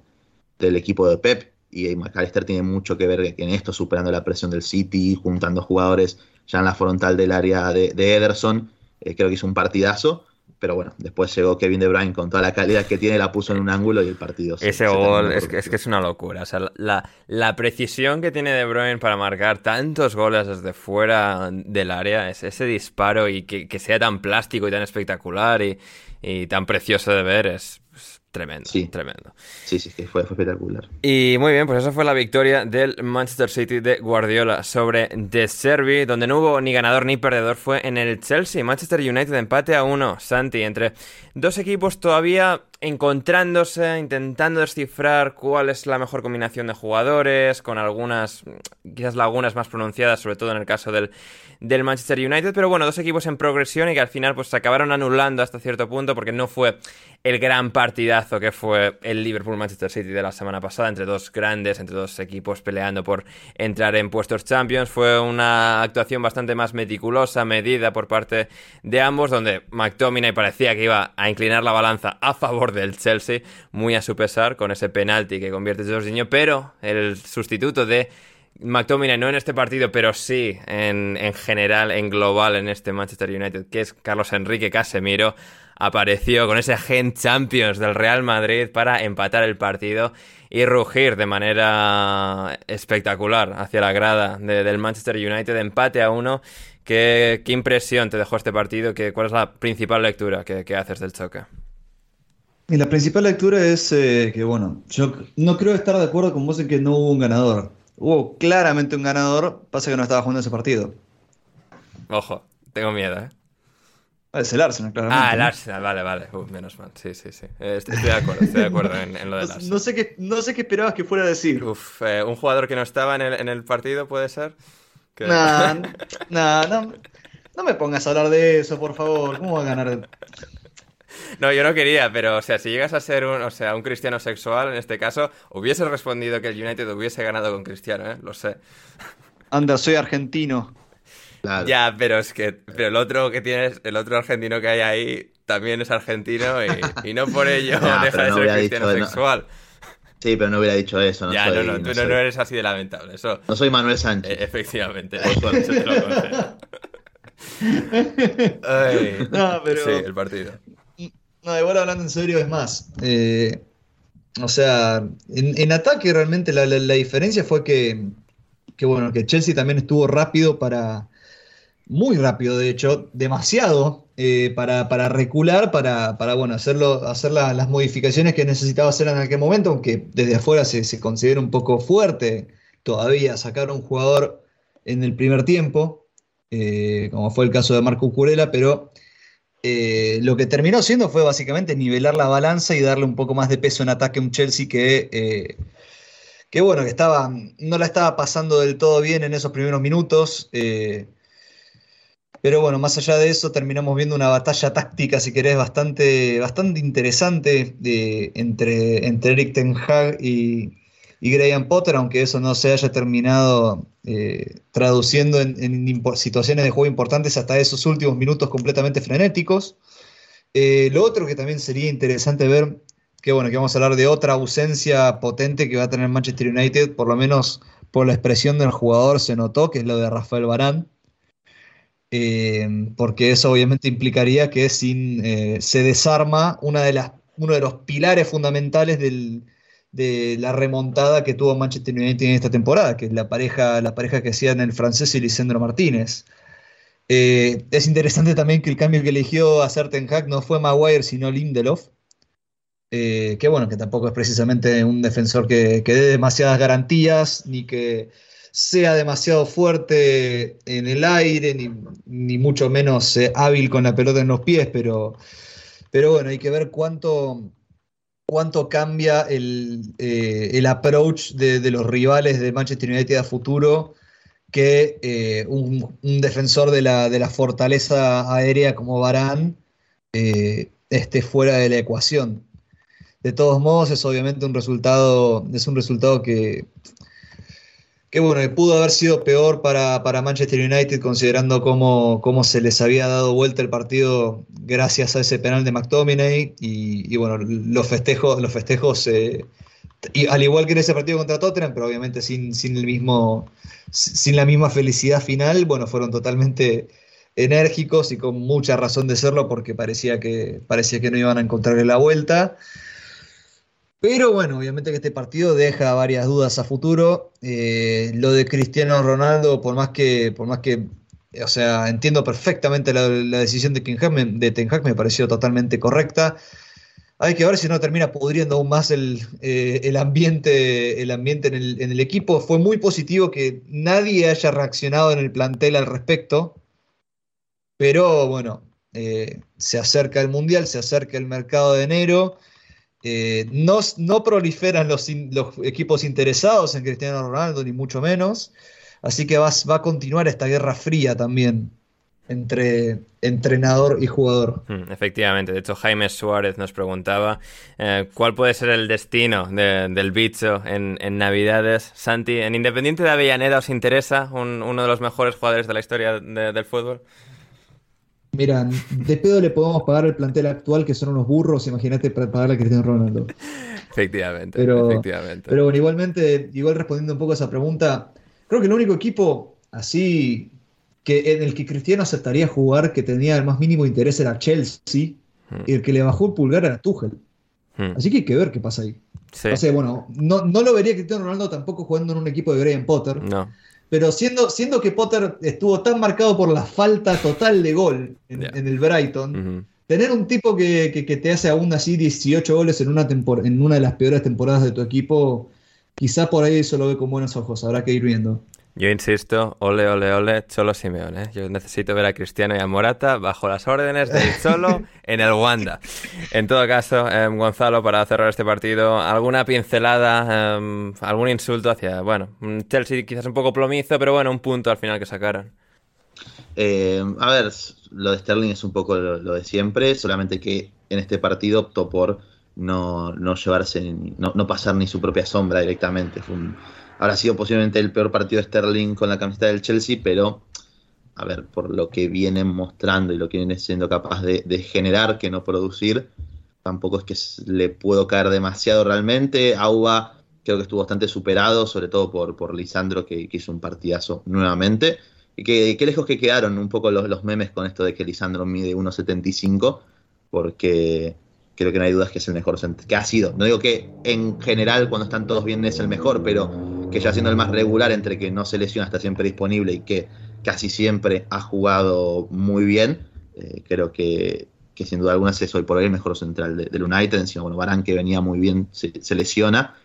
del equipo de Pep. Y McAllister tiene mucho que ver en esto, superando la presión del City, juntando jugadores ya en la frontal del área de, de Ederson. creo que hizo un partidazo pero bueno, después llegó Kevin De Bruyne con toda la calidad que tiene, la puso en un ángulo y el partido. Ese gol es que, es que, es una locura. O sea, la, la, precisión que tiene De Bruyne para marcar tantos goles desde fuera del área, es ese disparo y que, que sea tan plástico y tan espectacular y, y tan precioso de ver, es, Tremendo, sí. tremendo. Sí, sí, fue, fue, espectacular. Y muy bien, pues esa fue la victoria del Manchester City de Guardiola sobre The Servi, donde no hubo ni ganador ni perdedor, fue en el Chelsea. Manchester United empate a uno, Santi, entre dos equipos todavía encontrándose, intentando descifrar cuál es la mejor combinación de jugadores, con algunas, quizás lagunas más pronunciadas, sobre todo en el caso del, del Manchester United, pero bueno, dos equipos en progresión y que al final pues se acabaron anulando hasta cierto punto porque no fue el gran partidazo que fue el Liverpool-Manchester City de la semana pasada, entre dos grandes, entre dos equipos peleando por entrar en puestos Champions. Fue una actuación bastante más meticulosa, medida por parte de ambos, donde McTominay parecía que iba a inclinar la balanza a favor del Chelsea, muy a su pesar, con ese penalti que convierte Jorginho, pero el sustituto de McTominay no en este partido, pero sí en, en, general, en global, en este Manchester United, que es Carlos Enrique Casemiro, apareció con ese gen Champions del Real Madrid para empatar el partido y rugir de manera espectacular hacia la grada del Manchester United, empate a uno. ¿Qué, ¿Qué, impresión te dejó este partido? ¿Qué, ¿Cuál es la principal lectura que, que haces del choque? Y la principal lectura es eh, que, bueno, yo no creo estar de acuerdo con vos en que no hubo un ganador. Hubo claramente un ganador, pasa que no estaba jugando ese partido. Ojo, tengo miedo, ¿eh? Es el Arsenal, claramente. Ah, el Arsenal, vale, vale. menos mal. Sí, sí, sí. Eh, estoy, de acuerdo, estoy de acuerdo en, lo del Arsenal. No sé, qué, no sé qué esperabas que fuera a decir. Uf, eh, un jugador que no estaba en el, en el partido, ¿puede ser? Que... Nah, nah, no, no me pongas a hablar de eso, por favor. ¿Cómo va a ganar? No, yo no quería, pero o sea, si llegas a ser un, o sea, un cristiano sexual, en este caso, hubiese respondido que el United hubiese ganado con Cristiano, ¿eh? Lo sé. Anda, soy argentino. Ya, pero es que pero el otro que tienes, el otro argentino que hay ahí, también es argentino y, no por ello Nah, deja de no ser cristiano dicho, no. sexual. Sí, pero no hubiera dicho eso. No ya, soy, no, no, tú no, soy- no eres así de lamentable. Eso, no soy Manuel Sánchez. eh, efectivamente. Por te lo. Ay, No, pero- Sí, el partido. No, igual hablando en serio, es más. eh, o sea, en, ataque realmente la, la- diferencia fue que, que, bueno, que Chelsea también estuvo rápido para. Muy rápido, de hecho, demasiado eh, para, para recular, para, para bueno, hacerlo, hacer la- las modificaciones que necesitaba hacer en aquel momento, aunque desde afuera se, se considera un poco fuerte todavía sacar a un jugador en el primer tiempo, eh, como fue el caso de Marco Curela, pero eh, lo que terminó siendo fue básicamente nivelar la balanza y darle un poco más de peso en ataque a un Chelsea que, eh, que bueno, que estaba, no la estaba pasando del todo bien en esos primeros minutos. eh, pero bueno, más allá de eso, terminamos viendo una batalla táctica, si querés, bastante, bastante interesante entre, entre Eric Ten Hag y, y Graham Potter, aunque eso no se haya terminado eh, traduciendo en, situaciones de juego importantes hasta esos últimos minutos completamente frenéticos. Eh, lo otro que también sería interesante ver, que bueno, que vamos a hablar de otra ausencia potente que va a tener Manchester United, por lo menos por la expresión del jugador se notó, que es lo de Rafael Varane. Eh, porque eso obviamente implicaría que sin, se desarma una de las, uno de los pilares fundamentales del, de la remontada que tuvo Manchester United en esta temporada, que es la pareja, la pareja que hacían el francés y Lisandro Martínez. Eh, es interesante también que el cambio que eligió hacer Ten Hag no fue Maguire, sino Lindelof. Eh, que bueno, que tampoco es precisamente un defensor que, dé demasiadas garantías, ni que sea demasiado fuerte en el aire, ni, ni mucho menos eh, hábil con la pelota en los pies, pero, pero bueno, hay que ver cuánto, cuánto cambia el, eh, el approach de, de los rivales de Manchester United a futuro que eh, un, defensor de la, de la fortaleza aérea como Varane eh, esté fuera de la ecuación. De todos modos, es obviamente un resultado, es un resultado que, que bueno, pudo haber sido peor para, para Manchester United considerando cómo, cómo se les había dado vuelta el partido gracias a ese penal de McTominay y, bueno, los festejos, los festejos eh, al igual que en ese partido contra Tottenham, pero obviamente sin, sin el mismo, sin la misma felicidad final, bueno, fueron totalmente enérgicos y con mucha razón de serlo porque parecía que, parecía que no iban a encontrarle la vuelta. Pero bueno, obviamente que este partido deja varias dudas a futuro. Eh, lo de Cristiano Ronaldo, por más que, por más que, o sea, entiendo perfectamente la, decisión de Hag, me, Ten Hag, me pareció totalmente correcta. Hay que ver si no termina pudriendo aún más el, eh, ambiente, el ambiente en el, en el equipo. Fue muy positivo que nadie haya reaccionado en el plantel al respecto. Pero bueno, eh, se acerca el Mundial, se acerca el mercado de enero. Eh, no, proliferan los, los equipos interesados en Cristiano Ronaldo, ni mucho menos. Así que va, a continuar esta guerra fría también entre entrenador y jugador. Mm, Efectivamente, de hecho Jaime Suárez nos preguntaba eh, cuál puede ser el destino de- del bicho en, Navidades. Santi, ¿en Independiente de Avellaneda os interesa un- uno de los mejores jugadores de la historia de- del fútbol? Mira, de pedo le podemos pagar el plantel actual, que son unos burros, imagínate pagarle a Cristiano Ronaldo. Efectivamente, Pero, efectivamente. pero bueno, igualmente, igual respondiendo un poco a esa pregunta, creo que el único equipo así que en el que Cristiano aceptaría jugar, que tenía el más mínimo interés era Chelsea, Hmm. y el que le bajó el pulgar era Tuchel. Mm, Así que hay que ver qué pasa ahí. sí, O sea, bueno, no, no lo vería Cristiano Ronaldo tampoco jugando en un equipo de Graham Potter, no. Pero siendo, siendo que Potter estuvo tan marcado por la falta total de gol en, en el Brighton, tener un tipo que, que- que te hace aún así 18 goles en una, en una de las peores temporadas de tu equipo, quizá por ahí eso lo ve con buenos ojos, habrá que ir viendo. Yo insisto, ole, ole, ole, Cholo Simeone. ¿eh? Yo necesito ver a Cristiano y a Morata bajo las órdenes del Cholo en el Wanda. En todo caso, eh, Gonzalo, para cerrar este partido, ¿alguna pincelada, eh, algún insulto hacia, bueno, Chelsea quizás un poco plomizo, pero bueno, un punto al final que sacaron? Eh, a ver, lo de Sterling es un poco lo, lo de siempre, solamente que en este partido optó por no, no llevarse, no, no pasar ni su propia sombra directamente. Fue un- habrá sido posiblemente el peor partido de Sterling con la camiseta del Chelsea, pero a ver, por lo que vienen mostrando y lo que viene siendo capaz de, generar que no producir, tampoco es que le puedo caer demasiado realmente. Auba creo que estuvo bastante superado, sobre todo por, por Lisandro, que, hizo un partidazo nuevamente. Y que, lejos que quedaron un poco los, los memes con esto de que Lisandro mide 1,75, porque creo que no hay dudas que es el mejor que ha sido. No digo que en general cuando están todos bien es el mejor, pero que ya siendo el más regular entre que no se lesiona, está siempre disponible y que casi siempre ha jugado muy bien, eh, creo que, sin duda alguna es hoy por hoy el mejor central del United. Encima, bueno, Barán que venía muy bien se, lesiona,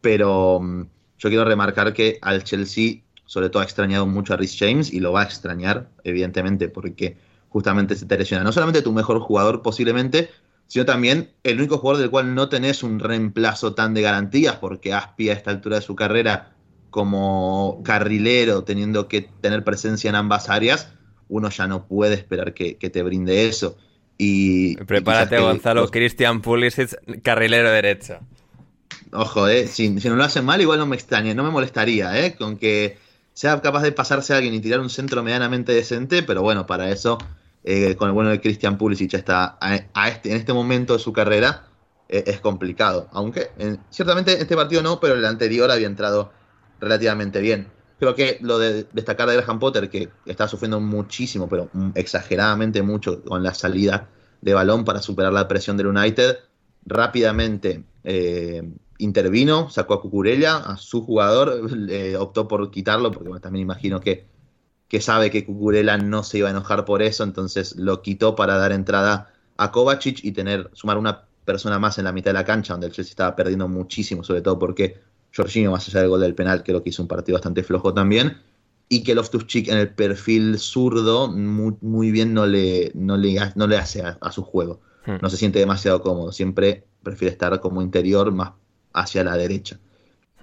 pero mm, yo quiero remarcar que al Chelsea sobre todo ha extrañado mucho a Rhys James y lo va a extrañar, evidentemente, porque justamente se te lesiona. No solamente tu mejor jugador posiblemente, sino también el único jugador del cual no tenés un reemplazo tan de garantías, porque Aspi a esta altura de su carrera, como carrilero, teniendo que tener presencia en ambas áreas, uno ya no puede esperar que, te brinde eso. Y, Prepárate, Gonzalo, Christian Pulisic, carrilero derecho. Ojo, eh, si, no lo hacen mal, igual no me extrañe, no me molestaría, eh, con que sea capaz de pasarse a alguien y tirar un centro medianamente decente, pero bueno, para eso eh, con el bueno de Christian Pulisic está a, este, en este momento de su carrera eh, es complicado. Aunque ciertamente este partido no, pero el anterior había entrado relativamente bien. Creo que lo de destacar de Graham Potter, que está sufriendo muchísimo, pero exageradamente mucho con la salida de balón para superar la presión del United, rápidamente eh, intervino, sacó a Cucurella, a su jugador, optó por quitarlo, porque también imagino que que sabe que Cucurella no se iba a enojar por eso, entonces lo quitó para dar entrada a Kovacic y tener, sumar una persona más en la mitad de la cancha, donde el Chelsea estaba perdiendo muchísimo, sobre todo porque Jorginho, más allá del gol del penal, creo que hizo un partido bastante flojo también, y que Loftus-Cheek en el perfil zurdo muy, bien no le, no le, no le hace a, su juego. Hmm. No se siente demasiado cómodo, siempre prefiere estar como interior más hacia la derecha.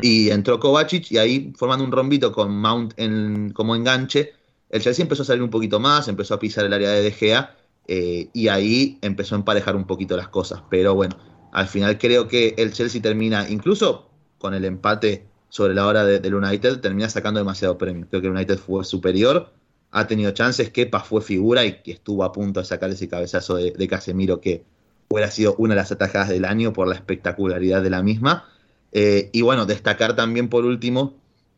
Y entró Kovacic y ahí formando un rombito con Mount en, como enganche, el Chelsea empezó a salir un poquito más, empezó a pisar el área de De Gea eh, y ahí empezó a emparejar un poquito las cosas. Pero bueno, al final creo que el Chelsea termina, incluso con el empate sobre la hora del United, termina sacando demasiado premio. Creo que el United fue superior, ha tenido chances, Kepa fue figura y que estuvo a punto de sacar ese cabezazo de, de Casemiro que hubiera sido una de las atajadas del año por la espectacularidad de la misma. Eh, y bueno, destacar también por último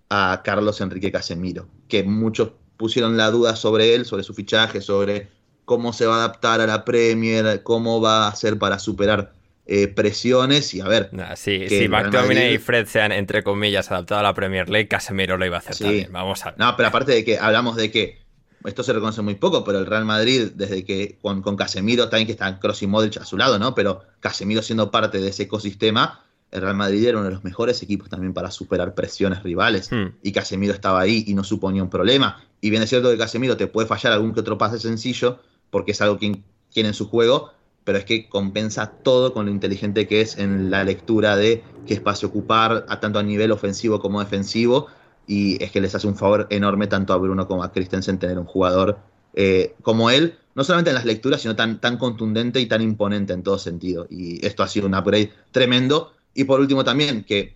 a Carlos Enrique Casemiro, que muchos pusieron la duda sobre él, sobre su fichaje, sobre cómo se va a adaptar a la Premier, cómo va a hacer para superar eh, presiones y a ver. sí, si McTominay y Fred se han, entre comillas, adaptado a la Premier League, Casemiro lo iba a hacer también. Vamos a No, pero aparte de que hablamos de que esto se reconoce muy poco, pero el Real Madrid, desde que con, con Casemiro, también que están Kroos y Modric a su lado, ¿no? Pero Casemiro siendo parte de ese ecosistema, el Real Madrid era uno de los mejores equipos también para superar presiones rivales. Hmm. Y Casemiro estaba ahí y no suponía un problema. Y bien es cierto que Casemiro te puede fallar algún que otro pase sencillo, porque es algo que tiene en su juego, pero es que compensa todo con lo inteligente que es en la lectura de qué espacio ocupar, a tanto a nivel ofensivo como defensivo. Y es que les hace un favor enorme tanto a Bruno como a Christensen tener un jugador eh, como él, no solamente en las lecturas, sino tan, tan contundente y tan imponente en todo sentido. Y esto ha sido un upgrade tremendo y por último también, que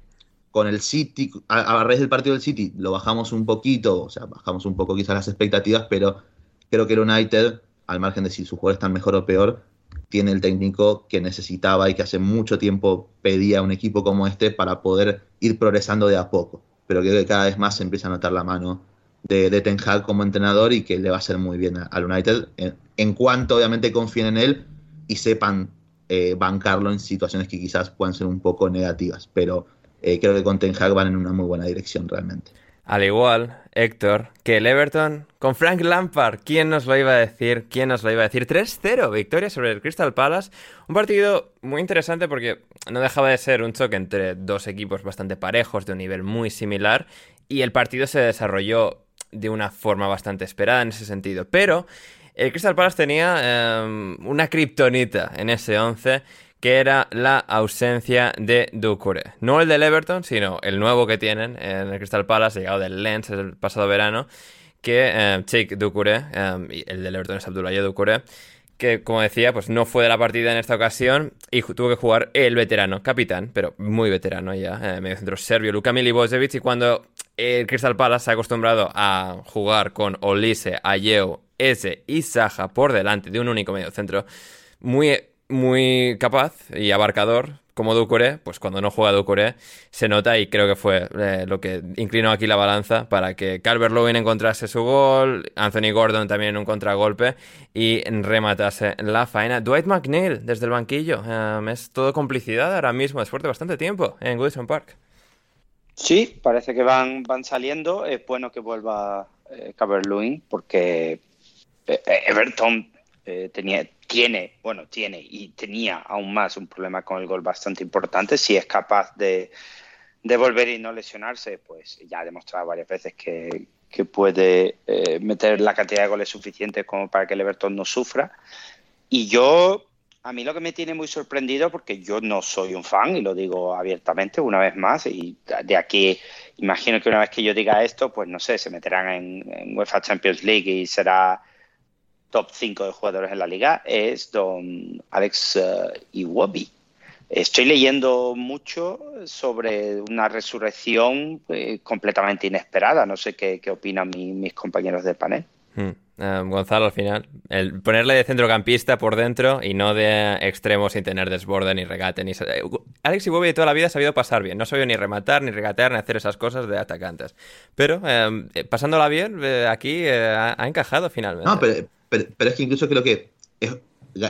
con el City, a, raíz del partido del City, lo bajamos un poquito, o sea, bajamos un poco quizás las expectativas, pero creo que el United, al margen de si su juego tan mejor o peor, tiene el técnico que necesitaba y que hace mucho tiempo pedía un equipo como este para poder ir progresando de a poco. Pero creo que cada vez más se empieza a notar la mano de, Ten Hag como entrenador y que le va a hacer muy bien al United en, en cuanto obviamente confíen en él y sepan eh, bancarlo en situaciones que quizás puedan ser un poco negativas, pero eh, creo que con Ten Hag van en una muy buena dirección realmente. Al igual, Héctor, que el Everton con Frank Lampard, ¿quién nos lo iba a decir? ¿Quién nos lo iba a decir? 3-0, victoria sobre el Crystal Palace. Un partido muy interesante porque no dejaba de ser un choque entre dos equipos bastante parejos, de un nivel muy similar, y el partido se desarrolló de una forma bastante esperada en ese sentido. Pero el Crystal Palace tenía em, una kriptonita en ese 11 que era la ausencia de Ducure. No el del Everton, sino el nuevo que tienen en el Crystal Palace, llegado del Lens el pasado verano, que eh, Chick Ducure, y el del Everton es Abdullah Ducure, que como decía, pues no fue de la partida en esta ocasión y tuvo que jugar el veterano, capitán, pero muy veterano ya, eh, medio centro serbio, Luka Milivojevic, y cuando el Crystal Palace se ha acostumbrado a jugar con Olise, Ayeo, S y Saja por delante de un único medio centro muy, muy capaz y abarcador como Ducouré, pues cuando no juega Ducouré se nota y creo que fue eh, lo que inclinó aquí la balanza para que Calvert Lewin encontrase su gol, Anthony Gordon también en un contragolpe y rematase la faena. Dwight McNeil desde el banquillo, em, es todo complicidad ahora mismo después de bastante tiempo en Goodison Park. Sí, parece que van, van saliendo. Es bueno que vuelva eh, Calvert Lewin porque eh, Everton tenía, tiene, bueno, tiene y tenía aún más un problema con el gol bastante importante. Si es capaz de, de volver y no lesionarse, pues ya ha demostrado varias veces que, que puede eh, meter la cantidad de goles suficiente como para que el Everton no sufra. Y yo, a mí lo que me tiene muy sorprendido, porque yo no soy un fan, y lo digo abiertamente una vez más, y de aquí imagino que una vez que yo diga esto, pues no sé, se meterán en, en UEFA Champions League y será top 5 de jugadores en la liga es don Alex uh, Iwobi. Estoy leyendo mucho sobre una resurrección eh, completamente inesperada. No sé qué, opinan mis compañeros del panel. Hmm. Eh, Gonzalo, al final, el ponerle de centrocampista por dentro y no de extremo sin tener desborde ni regate. Ni... Alex Iwobi toda la vida ha sabido pasar bien. No sabía ni rematar, ni regatear, ni hacer esas cosas de atacantes. Pero pasándola bien, aquí ha, ha, encajado finalmente. No, pero pero, es que incluso creo que es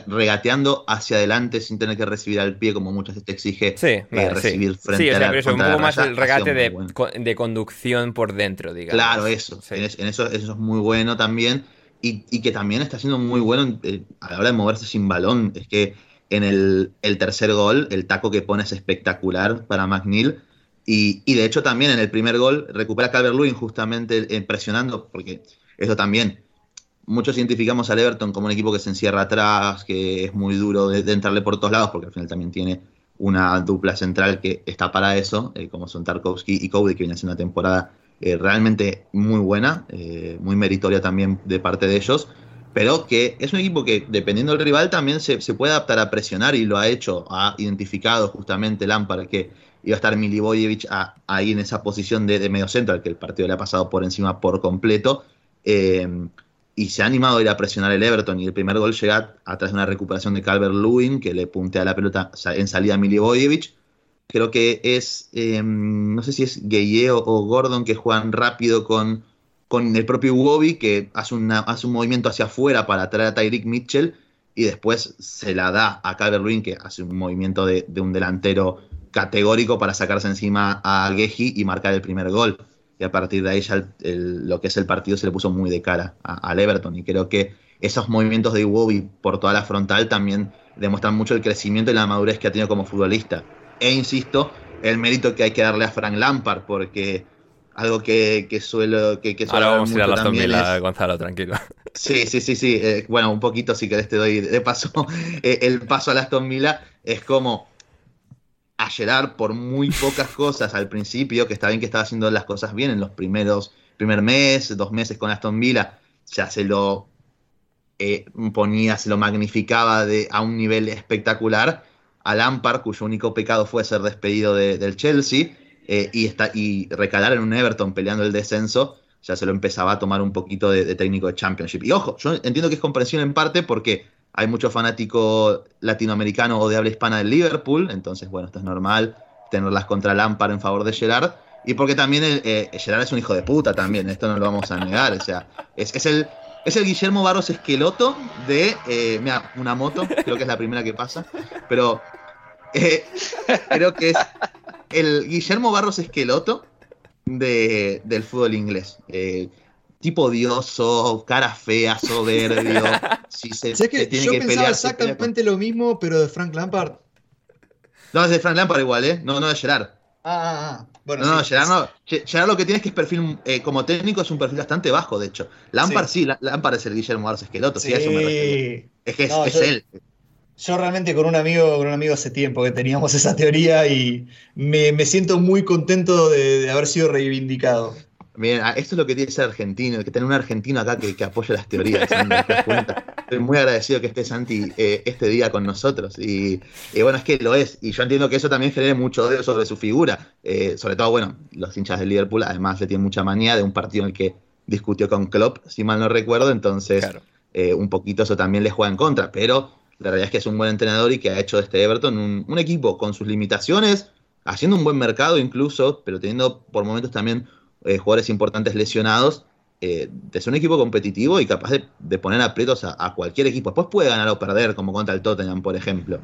regateando hacia adelante sin tener que recibir al pie como muchas veces te exige eh, recibir frente sí, a la, un poco más el regate de, de, conducción por dentro, digamos. Claro, eso. En, eso, eso es muy bueno también. Y, y, que también está siendo muy bueno eh, a la hora de moverse sin balón. Es que en el, el tercer gol, el taco que pone es espectacular para McNeil. Y, y de hecho también en el primer gol recupera Calvert-Lewin justamente eh, presionando, porque eso también muchos identificamos al Everton como un equipo que se encierra atrás, que es muy duro de, entrarle por todos lados, porque al final también tiene una dupla central que está para eso, eh, como son Tarkovsky y Cody, que viene haciendo una temporada eh, realmente muy buena, eh, muy meritoria también de parte de ellos, pero que es un equipo que, dependiendo del rival, también se, puede adaptar a presionar y lo ha hecho, ha identificado justamente Lampard que iba a estar Milivojevic ahí en esa posición de, de medio centro, al que el partido le ha pasado por encima por completo y se ha animado a ir a presionar el Everton y el primer gol llega a través de una recuperación de Calvert Lewin que le puntea la pelota en salida a Milivojevic. Creo que es, em, no sé si es Gueye o, Gordon que juegan rápido con, con el propio Wobi que hace, una, hace un movimiento hacia afuera para traer a Tyreek Mitchell y después se la da a Calvert Lewin que hace un movimiento de, de un delantero categórico para sacarse encima a Geji y marcar el primer gol y a partir de ahí ya lo que es el partido se le puso muy de cara al Everton y creo que esos movimientos de Iwobi por toda la frontal también demuestran mucho el crecimiento y la madurez que ha tenido como futbolista. E insisto, el mérito que hay que darle a Frank Lampard porque algo que, suelo que, que Ahora vamos a ir a la Villa, Gonzalo, tranquilo. Sí, sí, sí, sí. Eh, bueno, un poquito si querés te doy de paso eh, el paso a la Aston Villa. Es como a Gerard por muy pocas cosas al principio, que está bien que estaba haciendo las cosas bien en los primeros, primer mes, dos meses con Aston Villa, ya se lo eh, ponía, se lo magnificaba de, a un nivel espectacular. A Lampard, cuyo único pecado fue ser despedido del Chelsea eh, y, está, y recalar en un Everton peleando el descenso, ya se lo empezaba a tomar un poquito de, de técnico de Championship. Y ojo, yo entiendo que es comprensión en parte porque hay mucho fanático latinoamericano o de habla hispana del Liverpool, entonces, bueno, esto es normal tenerlas contra Lampard en favor de Gerard. Y porque también el, eh, Gerard es un hijo de puta también, esto no lo vamos a negar. O sea, es, el, es el Guillermo Barros Esqueloto de. Eh, mira, una moto, creo que es la primera que pasa. Pero eh, creo que es el Guillermo Barros Esqueloto de, del fútbol inglés tipo odioso, cara fea, soberbio. si se, que yo pensaba exactamente lo mismo, pero de Frank Lampard. No, es de Frank Lampard igual, ¿eh? No, no de Gerard. Ah, ah, ah. Bueno, no, no, Gerard no. Gerard lo que tiene es que es perfil, eh, como técnico, es un perfil bastante bajo, de hecho. Lampard sí, Lampard es el Guillermo Arce Esqueloto, sí, eso me refiero. Es que es, él. Yo realmente con un amigo, con un amigo hace tiempo que teníamos esa teoría y me, siento muy contento de haber sido reivindicado. Bien, esto es lo que tiene ser argentino, que tener un argentino acá que, que apoya las teorías. Estoy muy agradecido que esté Santi eh, este día con nosotros. Y, bueno, es que lo es. Y yo entiendo que eso también genere mucho odio sobre su figura. Eh, sobre todo, bueno, los hinchas del Liverpool además le tienen mucha manía de un partido en el que discutió con Klopp, si mal no recuerdo. Entonces, eh, un poquito eso también le juega en contra. Pero la realidad es que es un buen entrenador y que ha hecho de este Everton un, un equipo con sus limitaciones, haciendo un buen mercado incluso, pero teniendo por momentos también eh, jugadores importantes lesionados, eh, de ser un equipo competitivo y capaz de, poner aprietos a, cualquier equipo. Después puede ganar o perder, como contra el Tottenham, por ejemplo.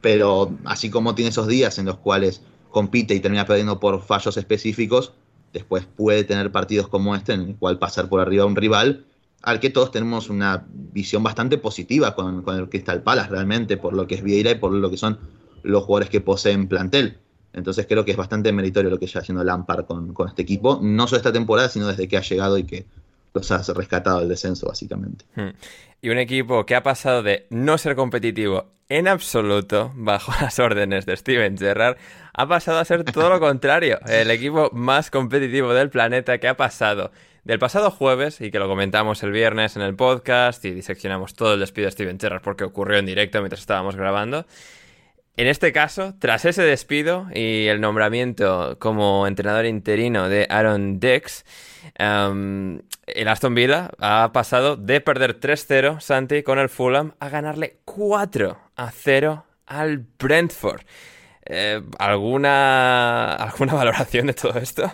Pero así como tiene esos días en los cuales compite y termina perdiendo por fallos específicos, después puede tener partidos como este en el cual pasar por arriba a un rival al que todos tenemos una visión bastante positiva con, con el Crystal Palace realmente, por lo que es Vieira y por lo que son los jugadores que poseen plantel. Entonces creo que es bastante meritorio lo que está haciendo Lampard con, con este equipo, no solo esta temporada, sino desde que ha llegado y que los ha rescatado del descenso, básicamente. Hmm. Y un equipo que ha pasado de no ser competitivo en absoluto, bajo las órdenes de Steven Gerrard, ha pasado a ser todo lo contrario. El equipo más competitivo del planeta que ha pasado del pasado jueves, y que lo comentamos el viernes en el podcast y diseccionamos todo el despido de Steven Gerrard porque ocurrió en directo mientras estábamos grabando. En este caso, tras ese despido y el nombramiento como entrenador interino de Aaron Dex, em, el Aston Villa ha pasado de perder 3-0, Santi, con el Fulham, a ganarle 4-0 al Brentford. Eh, ¿alguna, ¿Alguna valoración de todo esto?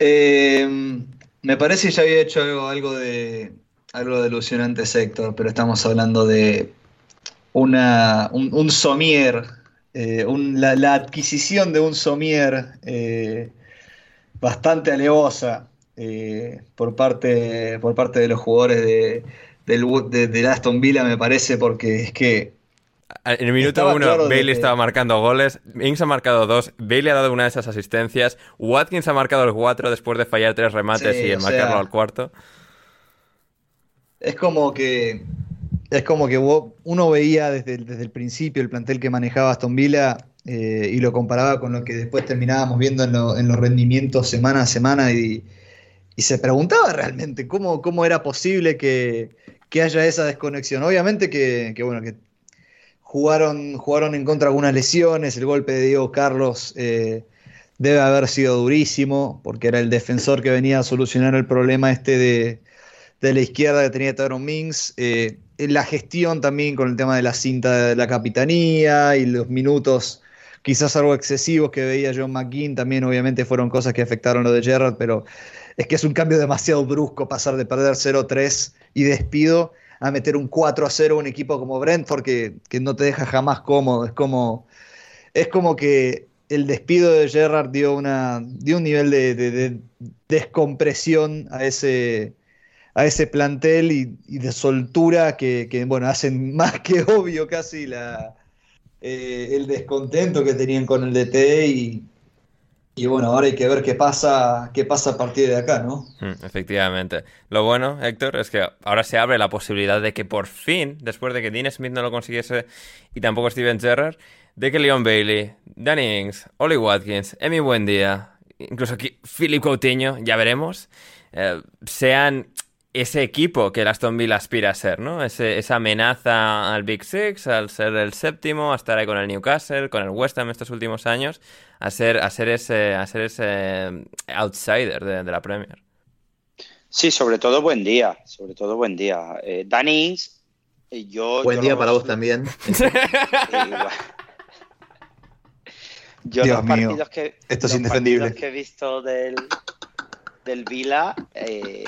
Em, me parece que ya había hecho algo, algo de algo de ilusionante sector, pero estamos hablando de una, un, somier, eh, la, adquisición de un somier eh, bastante alevosa eh, por, parte, por parte de los jugadores de, del, Aston Villa, me parece, porque es que en el minuto uno, Bailey estaba marcando goles, Ings ha marcado dos, Bailey ha dado una de esas asistencias, Watkins ha marcado el cuatro después de fallar tres remates y el marcarlo al cuarto. Es como que es como que uno veía desde, el principio el plantel que manejaba Aston Villa eh, y lo comparaba con lo que después terminábamos viendo en, los rendimientos semana a semana y, se preguntaba realmente cómo, cómo era posible que, haya esa desconexión. Obviamente que, bueno, que jugaron, jugaron en contra algunas lesiones, el golpe de Diego Carlos eh, debe haber sido durísimo porque era el defensor que venía a solucionar el problema este de, la izquierda que tenía Tyrone Mings. Eh, la gestión también con el tema de la cinta de la capitanía y los minutos quizás algo excesivos que veía John McGinn, también obviamente fueron cosas que afectaron lo de Gerrard, pero es que es un cambio demasiado brusco pasar de perder 0-3 y despido a meter un 4-0 un equipo como Brentford que, no te deja jamás cómodo. Es como, es como que el despido de Gerrard dio, una, dio un nivel de descompresión a ese, a ese plantel y, de soltura que, bueno, hacen más que obvio casi la, eh, el descontento que tenían con el DT y, y, bueno, ahora hay que ver qué pasa, qué pasa a partir de acá, ¿no? Mm, efectivamente. Lo bueno, Héctor, es que ahora se abre la posibilidad de que por fin, después de que Dean Smith no lo consiguiese y tampoco Steven Gerrard, de que Leon Bailey, Danny Ings, Oli Watkins, Emi Buendía, incluso aquí Philip Coutinho, ya veremos, eh, sean ese equipo que el Aston Villa aspira a ser, ¿no? esa amenaza al Big Six, al ser el séptimo, a estar ahí con el Newcastle, con el West Ham estos últimos años, a ser, a ser, ese, a ser ese eh, outsider de, la Premier. Sí, sobre todo buen día, sobre todo buen día. Eh, Danny eh, yo... Buen día para vos también. yo Dios mío, esto es indefendible. que he visto del, del Vila, eh,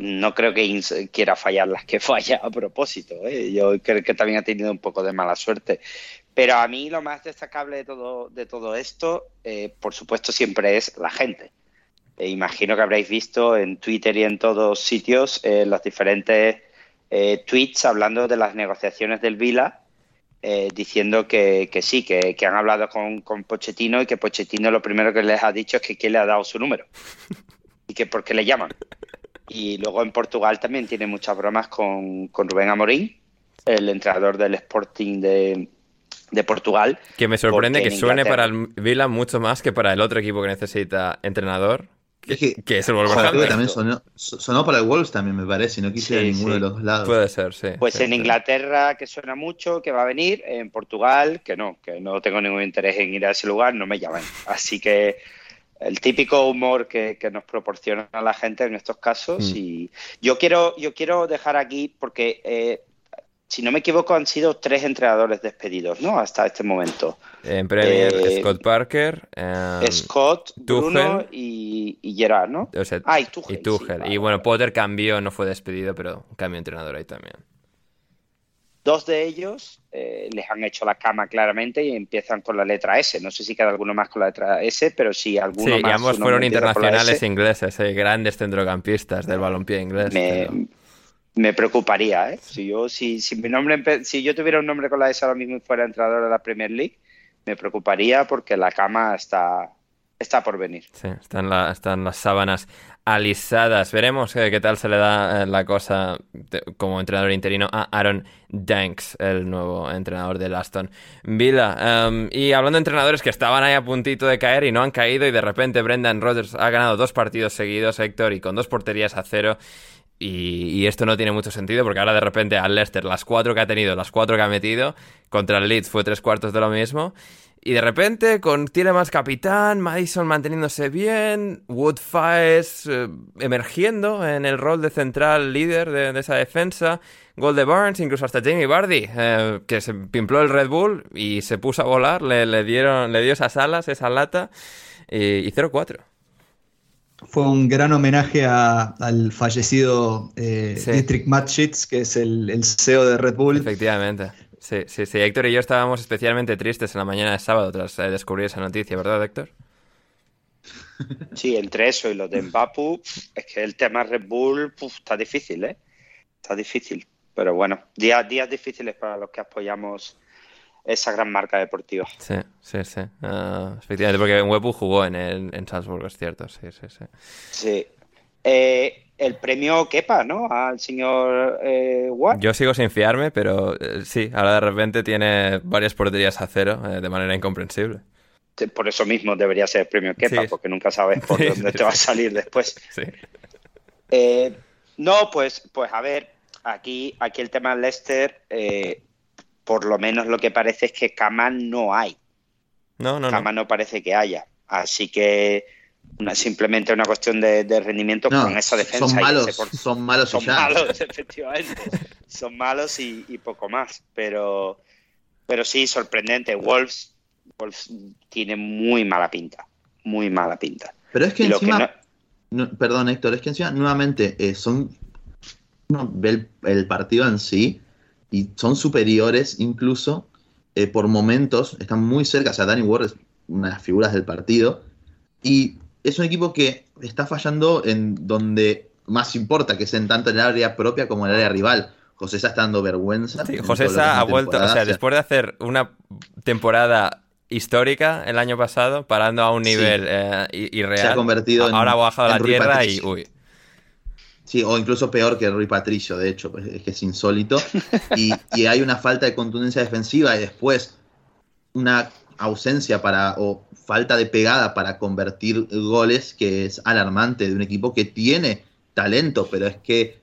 no creo que Ins quiera fallar las que falla a propósito. ¿eh? Yo creo que también ha tenido un poco de mala suerte. Pero a mí lo más destacable de todo, de todo esto, eh, por supuesto, siempre es la gente. imagino que habréis visto en Twitter y en todos sitios los diferentes tweets hablando de las negociaciones del Vila eh, diciendo que, sí, que, han hablado con, con, Pochettino y que Pochettino lo primero que les ha dicho es que quién le ha dado su número y que por qué le llaman. Y luego en Portugal también tiene muchas bromas con, Rubén Amorín, el entrenador del Sporting de, de Portugal. Que me sorprende que suene para el Vila mucho más que para el otro equipo que necesita entrenador. Que, es, el Wolverhampton. también sonó, para el Wolves también, me parece, no quise ninguno de los dos lados. Puede ser, sí. Pues en Inglaterra, que suena mucho, que va a venir, en Portugal, que no, que no tengo ningún interés en ir a ese lugar, no me llaman. Así que el típico humor que, nos proporciona la gente en estos casos. Mm. Y yo quiero, yo quiero dejar aquí, porque eh, si no me equivoco, han sido tres entrenadores despedidos, ¿no? Hasta este momento. En Premier, eh, Scott Parker, em, Scott, Bruno y, Gerard, ¿no? ah, y Tuchel. Y, bueno, Potter cambió, no fue despedido, pero cambió entrenador ahí también. Dos de ellos eh, les han hecho la cama claramente y empiezan con la letra S. No sé si queda alguno más con la letra S, pero sí alguno sí, más. Sí, ambos fueron internacionales ingleses, eh, grandes centrocampistas del balompié inglés. Me, preocuparía, ¿eh? Si yo, si, si, mi nombre, si yo tuviera un nombre con la S ahora mismo y fuera entrenador de la Premier League, me preocuparía porque la cama está, está por venir. Sí, están, la, están las sábanas alisadas. Veremos eh, qué tal se le da eh, la cosa como entrenador interino a Aaron Danks, el nuevo entrenador de Aston Villa. Em, y hablando de entrenadores que estaban ahí a puntito de caer y no han caído y de repente Brendan Rodgers ha ganado dos partidos seguidos, Héctor, y con dos porterías a cero. Y, y, esto no tiene mucho sentido porque ahora de repente al Leicester, las cuatro que ha tenido, las cuatro que ha metido, contra el Leeds fue tres cuartos de lo mismo. Y de repente, con más capitán, Madison manteniéndose bien, Wood eh, emergiendo en el rol de central líder de, esa defensa, gol de Barnes, incluso hasta Jamie Bardi, eh, que se pimpló el Red Bull y se puso a volar, le, dieron, le dio esas alas, esa lata, y, 0-4. Fue un gran homenaje al fallecido eh, Dietrich Matschitz, que es el, el CEO de Red Bull. Efectivamente. Sí, sí, sí. Héctor y yo estábamos especialmente tristes en la mañana de sábado tras eh, descubrir esa noticia, ¿verdad, Héctor? Sí, entre eso y lo de Mbappé, es que el tema Red Bull está difícil, ¿eh? Está difícil. Pero bueno, días, días difíciles para los que apoyamos esa gran marca deportiva. Sí, sí, sí. Ah, efectivamente, porque Webu jugó en, el, en Salzburgo, es cierto. Sí, sí, sí. Sí. Eh, el premio quepa, ¿no? Al señor eh, Watt. Yo sigo sin fiarme, pero eh, sí, ahora de repente tiene varias porterías a cero eh, de manera incomprensible. Por eso mismo debería ser el premio quepa, porque nunca sabes por dónde te va a salir después. Eh, no, pues, pues a ver, aquí, aquí el tema de Leicester, por lo menos lo que parece es que cama no hay. No, no, Cama no parece que haya. Así que simplemente una cuestión de, rendimiento con esa defensa. Son malos, son malos, son malos, efectivamente. son malos y, poco más. Pero, pero sí, sorprendente. Wolves, Wolves tiene muy mala pinta. Muy mala pinta. Pero es que encima. perdón, Héctor, es que encima, nuevamente, eh, son. Uno ve el, partido en sí y son superiores incluso eh, por momentos. Están muy cerca. O sea, Danny Ward es una de las figuras del partido. Y es un equipo que está fallando en donde más importa, que es en tanto en el área propia como en el área rival. José está dando vergüenza. Sí, José ha vuelto, o sea, después de hacer una temporada histórica el año pasado, parando a un nivel eh, irreal. Se ha convertido en. Ahora ha bajado la tierra y. Uy. Sí, o incluso peor que Rui Patricio, de hecho, pues, es que es insólito. Y, y, hay una falta de contundencia defensiva y después una ausencia para o falta de pegada para convertir goles que es alarmante de un equipo que tiene talento, pero es que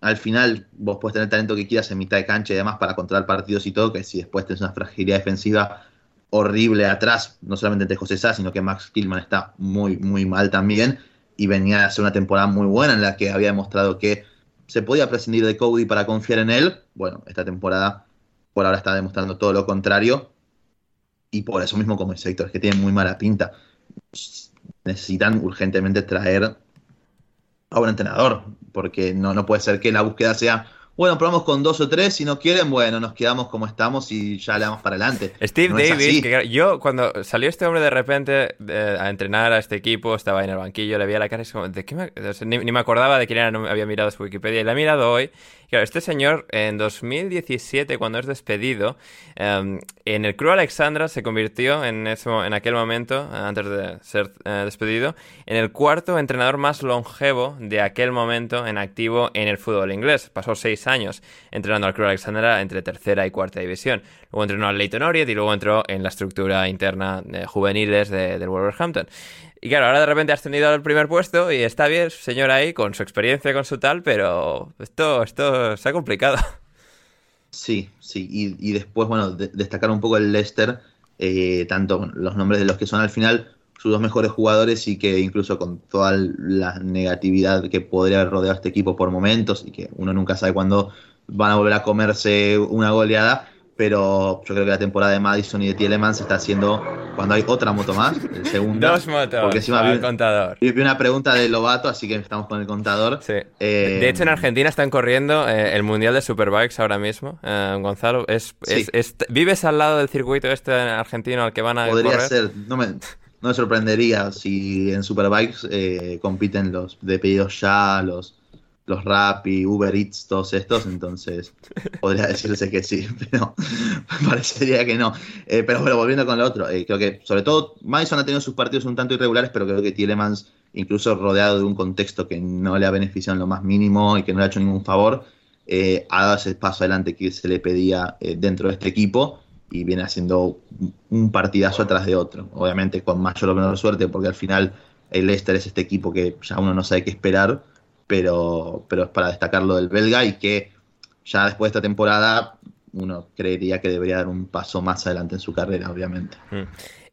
al final vos puedes tener talento que quieras en mitad de cancha y demás para controlar partidos y todo, que si después tenés una fragilidad defensiva horrible atrás, no solamente entre José Sá, sino que Max Killman está muy, muy mal también y venía a hacer una temporada muy buena en la que había demostrado que se podía prescindir de Cody para confiar en él. Bueno, esta temporada por ahora está demostrando todo lo contrario y por eso mismo, como el sector que tiene muy mala pinta, necesitan urgentemente traer a un entrenador, porque no, no puede ser que la búsqueda sea bueno, probamos con dos o tres, si no quieren, bueno, nos quedamos como estamos y ya le damos para adelante. Steve Davis, yo cuando salió este hombre de repente a entrenar a este equipo, estaba en el banquillo, le veía la cara y como, ¿de qué ni, me acordaba de quién era, no había mirado su Wikipedia y le he mirado hoy. Claro, este señor en 2017, cuando es despedido, em, en el Crew Alexandra se convirtió en, ese, en aquel momento, antes de ser eh, despedido, en el cuarto entrenador más longevo de aquel momento en activo en el fútbol inglés. Pasó seis años entrenando al Crew Alexandra entre tercera y cuarta división. Luego entrenó al Leighton Orient y luego entró en la estructura interna de juveniles del Wolverhampton. Y claro, ahora de repente ha ascendido al primer puesto y está bien, señor ahí, con su experiencia, con su tal, pero esto, esto se ha complicado. Sí, sí, y, después, bueno, destacar un poco el Leicester, eh, tanto los nombres de los que son al final sus dos mejores jugadores y que incluso con toda la negatividad que podría haber rodeado a este equipo por momentos y que uno nunca sabe cuándo van a volver a comerse una goleada, pero yo creo que la temporada de Madison y de Tielemans está haciendo cuando hay otra moto más, el segundo. Dos motos. Porque encima vi, contador. Vi una pregunta de Lobato, así que estamos con el contador. Sí. Eh, de hecho, en Argentina están corriendo eh, el Mundial de Superbikes ahora mismo. Eh, Gonzalo, es, ¿vives al lado del circuito este argentino al que van a Podría ser, no me, no me sorprendería si en Superbikes compiten los de pedidos ya, los los Rappi, Uber Eats, todos estos, entonces podría decirse que sí, pero parecería que no. Eh, pero bueno, volviendo con lo otro, eh, creo que sobre todo Madison ha tenido sus partidos un tanto irregulares, pero creo que Tielemans, incluso rodeado de un contexto que no le ha beneficiado en lo más mínimo y que no le ha hecho ningún favor, eh, ha dado ese paso adelante que se le pedía dentro de este equipo y viene haciendo un partidazo atrás de otro. Obviamente con mayor o menor suerte, porque al final el Leicester es este equipo que ya uno no sabe qué esperar pero, pero es para destacar lo del belga y que ya después de esta temporada uno creería que debería dar un paso más adelante en su carrera, obviamente. Mm.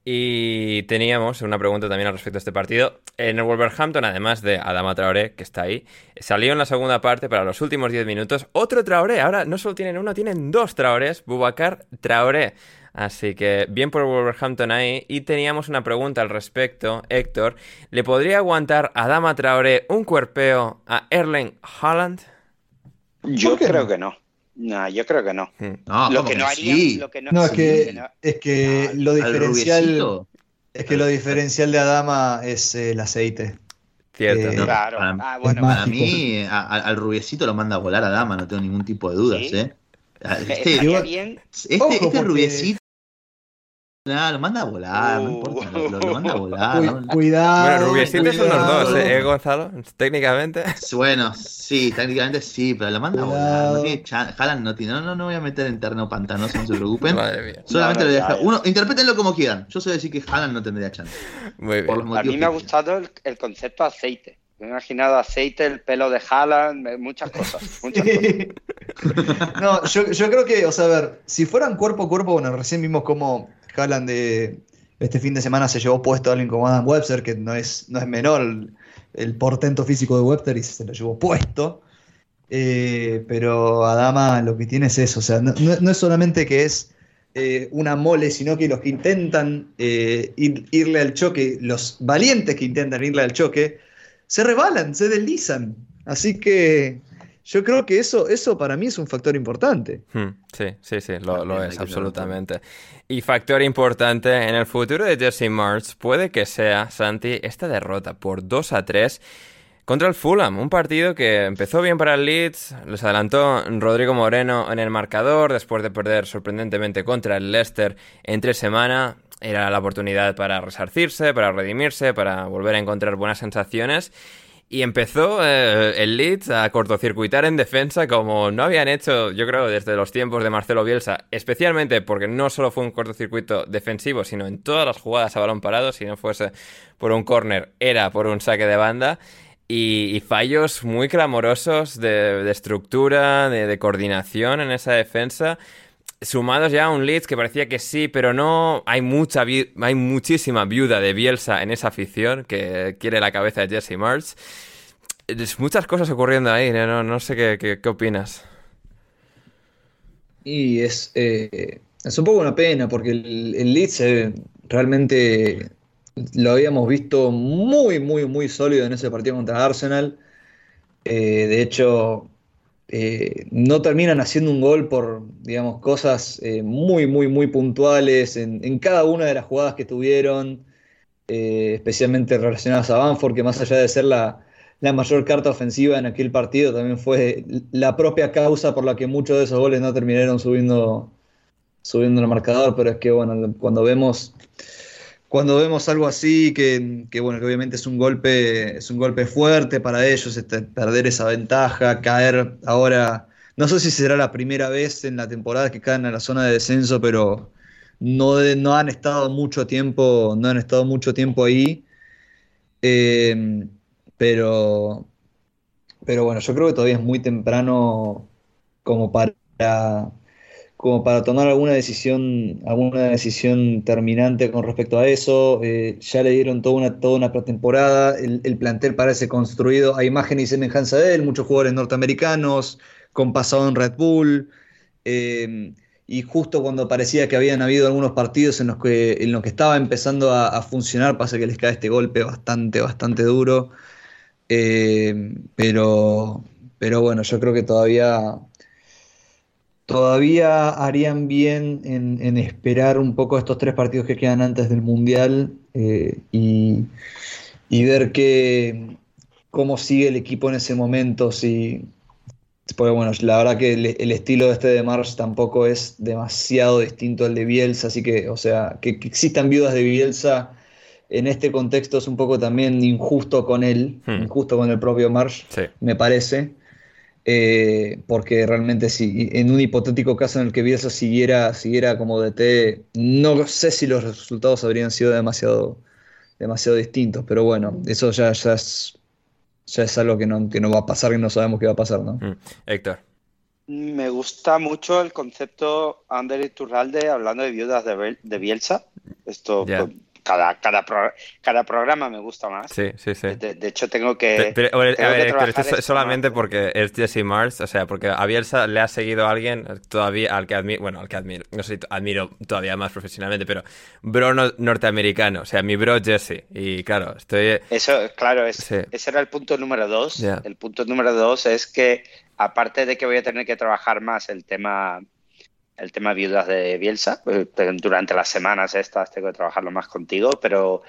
Y teníamos una pregunta también al respecto de este partido. En el Wolverhampton, además de Adama Traoré, que está ahí, salió en la segunda parte para los últimos 10 minutos otro Traoré. Ahora no solo tienen uno, tienen dos Traorés. Bubacar Traoré. Así que bien por Wolverhampton ahí. Y teníamos una pregunta al respecto, Héctor. ¿Le podría aguantar a Dama Traoré un cuerpeo a Erling Haaland? Yo creo que no. No, yo creo que no. No, lo que no haría, lo que no, es que, es que lo diferencial es que lo diferencial de Adama es el aceite. Cierto, eh, Claro. Para, ah, bueno, para mí, al rubiecito lo manda a volar a Dama, no tengo ningún tipo de dudas, ¿eh? Este, este, este rubiecito Lo manda a volar, no importa, lo, manda a volar. Cuidado. Bueno, Rubiecito son los dos, ¿eh, ¿eh, Gonzalo? Técnicamente. Bueno, sí, técnicamente sí, pero lo manda a volar. No tiene Jalan no tiene. No, no, no voy a meter en terreno pantanoso, no se preocupen. Madre mía. Solamente lo dejo. Uno, interpretenlo como quieran. Yo sé decir que Jalan no tendría chance. Muy bien. a mí me ha gustado el, el concepto aceite. Me he imaginado aceite, el pelo de Haaland, muchas cosas. Muchas cosas. no, yo, yo, creo que, o sea, a ver, si fueran cuerpo a cuerpo, bueno, recién vimos cómo Haaland de este fin de semana se llevó puesto a alguien como Adam Webster, que no es, no es menor el, portento físico de Webster y se lo llevó puesto. Eh, pero Adama lo que tiene es eso, o sea, no, es solamente que es eh, una mole, sino que los que intentan eh, irle al choque, los valientes que intentan irle al choque, se rebalan, se deslizan. Así que yo creo que eso, eso para mí es un factor importante. Hmm, sí, sí, sí, lo, es, absolutamente. Y factor importante en el futuro de Jesse March puede que sea, Santi, esta derrota por 2 a 3 contra el Fulham, un partido que empezó bien para el Leeds, les adelantó Rodrigo Moreno en el marcador después de perder sorprendentemente contra el Leicester en tres semanas. Era la oportunidad para resarcirse, para redimirse, para volver a encontrar buenas sensaciones. Y empezó eh, el Leeds a cortocircuitar en defensa como no habían hecho, yo creo, desde los tiempos de Marcelo Bielsa, especialmente porque no solo fue un cortocircuito defensivo, sino en todas las jugadas a balón parado, si no fuese por un córner, era por un saque de banda. Y, fallos muy clamorosos de, estructura, de, de coordinación en esa defensa sumados ya a un Leeds que parecía que sí, pero no. Hay mucha hay muchísima viuda de Bielsa en esa afición que quiere la cabeza de Jesse March. Muchas cosas ocurriendo ahí, no, no sé qué, qué, opinas. Y es, eh, es un poco una pena porque el, Leeds eh, realmente lo habíamos visto muy, muy, muy sólido en ese partido contra Arsenal. Eh, de hecho, eh, no terminan haciendo un gol por, digamos, cosas eh, muy, muy, muy puntuales en, cada una de las jugadas que tuvieron, eh, especialmente relacionadas a Banford, que más allá de ser la, mayor carta ofensiva en aquel partido, también fue la propia causa por la que muchos de esos goles no terminaron subiendo, subiendo el marcador, pero es que, bueno, cuando vemos cuando vemos algo así, que, bueno, que obviamente es un golpe, es un golpe fuerte para ellos, este, perder esa ventaja, caer ahora no sé si será la primera vez en la temporada que caen a la zona de descenso, pero no, no han estado mucho tiempo, no han estado mucho tiempo ahí. Eh, pero, pero bueno, yo creo que todavía es muy temprano como para, como para tomar alguna decisión, alguna decisión terminante con respecto a eso. Eh, ya le dieron toda una, toda una pretemporada, el, el, plantel parece construido a imagen y semejanza de él, muchos jugadores norteamericanos con pasado en Red Bull. Eh, y justo cuando parecía que habían habido algunos partidos en los que, en los que estaba empezando a, a funcionar, pasa que les cae este golpe bastante, bastante duro. Eh, pero, pero bueno, yo creo que todavía, todavía harían bien en, en esperar un poco estos tres partidos que quedan antes del Mundial eh, y, y, ver que, cómo sigue el equipo en ese momento, si, porque bueno, la verdad que el, el, estilo de este de Marsh tampoco es demasiado distinto al de Bielsa, así que, o sea, que, que, existan viudas de Bielsa en este contexto es un poco también injusto con él, hmm. injusto con el propio Marsh, sí. me parece. Eh, porque realmente si en un hipotético caso en el que Bielsa siguiera, siguiera como DT, no sé si los resultados habrían sido demasiado, demasiado distintos, pero bueno, eso ya, ya es ya es algo que no, que no va a pasar, que no sabemos qué va a pasar, ¿no? Mm. Héctor. Me gusta mucho el concepto Ander Iturralde hablando de viudas de, de Bielsa. Esto yeah. pues, cada, cada, pro, cada programa me gusta más. Sí, sí, sí. De, de hecho, tengo que. Pero, pero, tengo ver, que pero esto es solamente porque es Jesse Mars, o sea, porque a Bielsa le ha seguido a alguien todavía al que admiro, bueno, al que admiro, no sé si admiro todavía más profesionalmente, pero bro no, norteamericano, o sea, mi bro Jesse. Y claro, estoy. Eso, claro, es, sí. ese era el punto número dos. Yeah. El punto número dos es que, aparte de que voy a tener que trabajar más el tema el tema viudas de Bielsa. Pues, durante las semanas estas tengo que trabajarlo más contigo, pero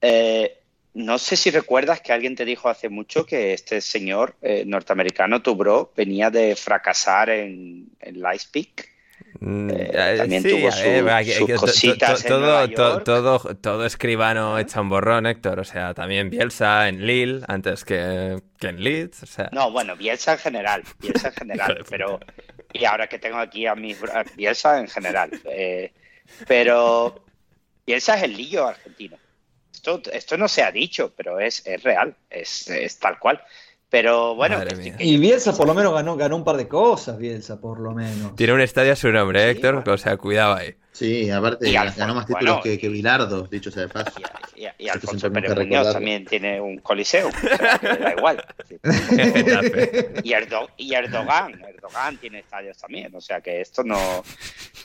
eh, no sé si recuerdas que alguien te dijo hace mucho que este señor eh, norteamericano, tu bro, venía de fracasar en, en Lightspeak. Eh, también sí, tuvo su, ver, sus que, cositas to, to, en todo, todo, todo, escribano echa un borrón, Héctor. O sea, también Bielsa en Lille antes que, que en Leeds. O sea. No, bueno, Bielsa en general. Bielsa en general. pero, y ahora que tengo aquí a mi Bielsa en general. Eh, pero Bielsa es el lillo argentino. Esto, esto no se ha dicho, pero es, es real, es, es tal cual. Pero bueno. Que, que y Bielsa por lo menos ganó, ganó un par de cosas, Bielsa por lo menos. Tiene un estadio a su nombre, sí, Héctor, bueno. o sea, cuidado ahí. Sí, aparte y ganó Alfonso, más títulos bueno, que, que Bilardo, dicho sea de paso. Y, y, y Alfonso Pérez Muñoz también tiene un coliseo, o sea, da igual. y, Erdo, y Erdogan, Erdogan tiene estadios también, o sea que esto no...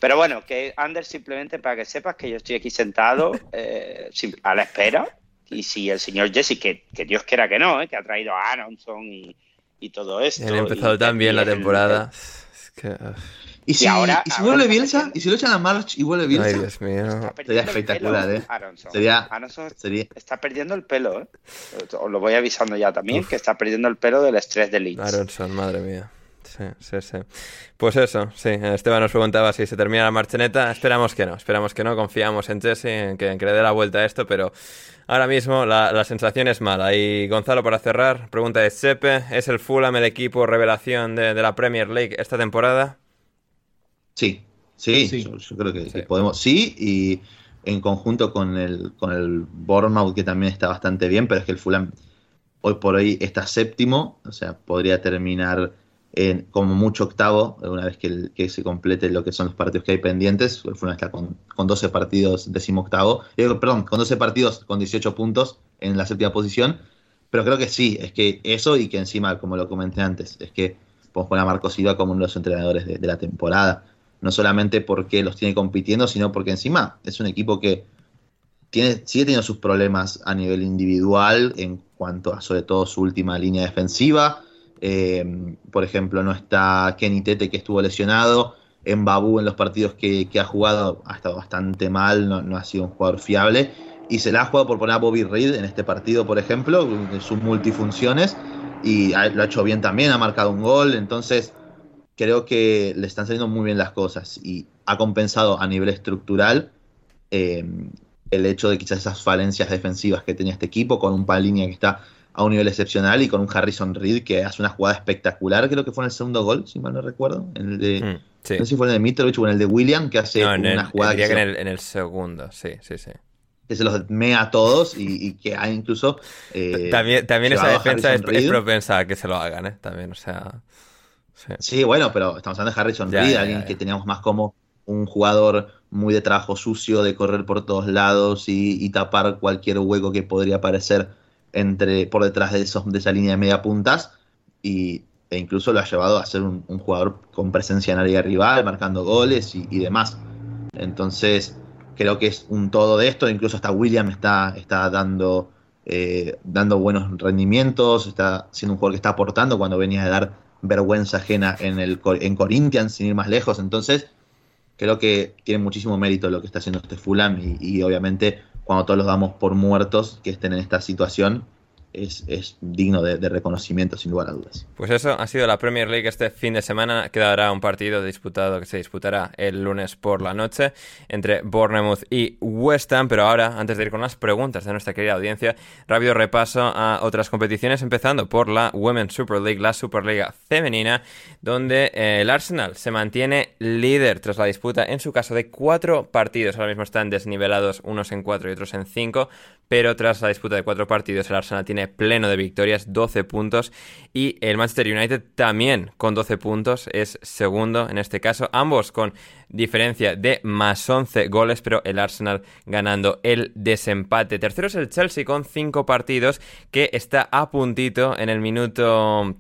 Pero bueno, que Anders simplemente para que sepas que yo estoy aquí sentado eh, a la espera y si el señor Jesse, que, que Dios quiera que no, ¿eh? que ha traído a Aronson y, y todo esto. Han empezado y, tan bien la temporada. Es que... ¿Y si, ¿Y, ahora, ¿y si vuelve ahora, Bielsa? ¿Y si lo echan a March y vuelve Bielsa? Ay, Dios mío. Sería espectacular, ¿eh? Aronson. Sería, Aronson sería... está perdiendo el pelo, ¿eh? Os lo voy avisando ya también, Uf. que está perdiendo el pelo del estrés de Leeds. Aronson, madre mía. Sí, sí, sí. Pues eso, sí. Esteban nos preguntaba si se termina la marcheneta. Esperamos que no, esperamos que no. Confiamos en Jesse, en que, en que le dé la vuelta a esto, pero ahora mismo la, la, sensación es mala. Y Gonzalo, para cerrar, pregunta de Chepe: ¿es el Fulham el equipo revelación de, de la Premier League esta temporada? Sí, sí, sí. Yo, yo, creo que, sí. que, podemos. Sí, y en conjunto con el, con el Bournemouth, que también está bastante bien, pero es que el Fulham hoy por hoy está séptimo, o sea, podría terminar en, como mucho octavo, una vez que, se complete lo que son los partidos que hay pendientes. El Fulham está con, con 12 partidos décimo octavo, perdón, con 12 partidos con 18 puntos en la séptima posición. Pero creo que sí, es que eso y que encima, como lo comenté antes, es que podemos poner a Marco Silva como uno de los entrenadores de, de la temporada no solamente porque los tiene compitiendo, sino porque encima es un equipo que tiene, sigue teniendo sus problemas a nivel individual en cuanto a sobre todo su última línea defensiva. Eh, por ejemplo, no está Kenny Tete que estuvo lesionado. En Babu en los partidos que, ha jugado ha estado bastante mal, no, ha sido un jugador fiable. Y se la ha jugado por poner a Bobby Reed en este partido, por ejemplo, en sus multifunciones. Y lo ha hecho bien también, ha marcado un gol. Entonces, creo que le están saliendo muy bien las cosas y ha compensado a nivel estructural eh, el hecho de quizás esas falencias defensivas que tenía este equipo con un línea que está a un nivel excepcional y con un Harrison Reed que hace una jugada espectacular, creo que fue en el segundo gol, si mal no recuerdo, en el de, Mm, sí. no sé si fue en el de Mitrovic o en el de William, que hace No, una el, jugada que, que en el, en el segundo, sí, sí, sí. que se los mea a todos y, y que hay incluso... eh, también también esa defensa es, propensa a que se lo hagan, ¿eh? También, o sea... sí. Sí, bueno, pero estamos hablando de Harrison Ya, Reed, ya, alguien ya, que teníamos más como un jugador muy de trabajo sucio, de correr por todos lados y, y tapar cualquier hueco que podría aparecer entre, por detrás de, esos, de esa línea de media puntas. Y, e incluso lo ha llevado a ser un, jugador con presencia en área rival, marcando goles y, demás. Entonces, creo que es un todo de esto. Incluso hasta William está, está dando, eh, dando buenos rendimientos, está siendo un jugador que está aportando cuando venía de dar vergüenza ajena en, el, en Corinthians, sin ir más lejos. Entonces, creo que tiene muchísimo mérito lo que está haciendo este Fulham y obviamente cuando todos los damos por muertos que estén en esta situación, es, es digno de, reconocimiento, sin lugar a dudas. Pues eso ha sido la Premier League este fin de semana. Quedará un partido disputado que se disputará el lunes por la noche entre Bournemouth y West Ham. Pero ahora, antes de ir con las preguntas de nuestra querida audiencia, rápido repaso a otras competiciones, empezando por la Women's Super League, la Superliga femenina, donde eh, el Arsenal se mantiene líder tras la disputa, en su caso, de cuatro partidos. Ahora mismo están desnivelados unos en cuatro y otros en cinco, pero tras la disputa de cuatro partidos, el Arsenal tiene pleno de victorias, 12 puntos, y el Manchester United también con 12 puntos, es segundo en este caso, ambos con diferencia de más 11 goles, pero el Arsenal ganando el desempate. Tercero es el Chelsea con 5 partidos, que está a puntito en el minuto...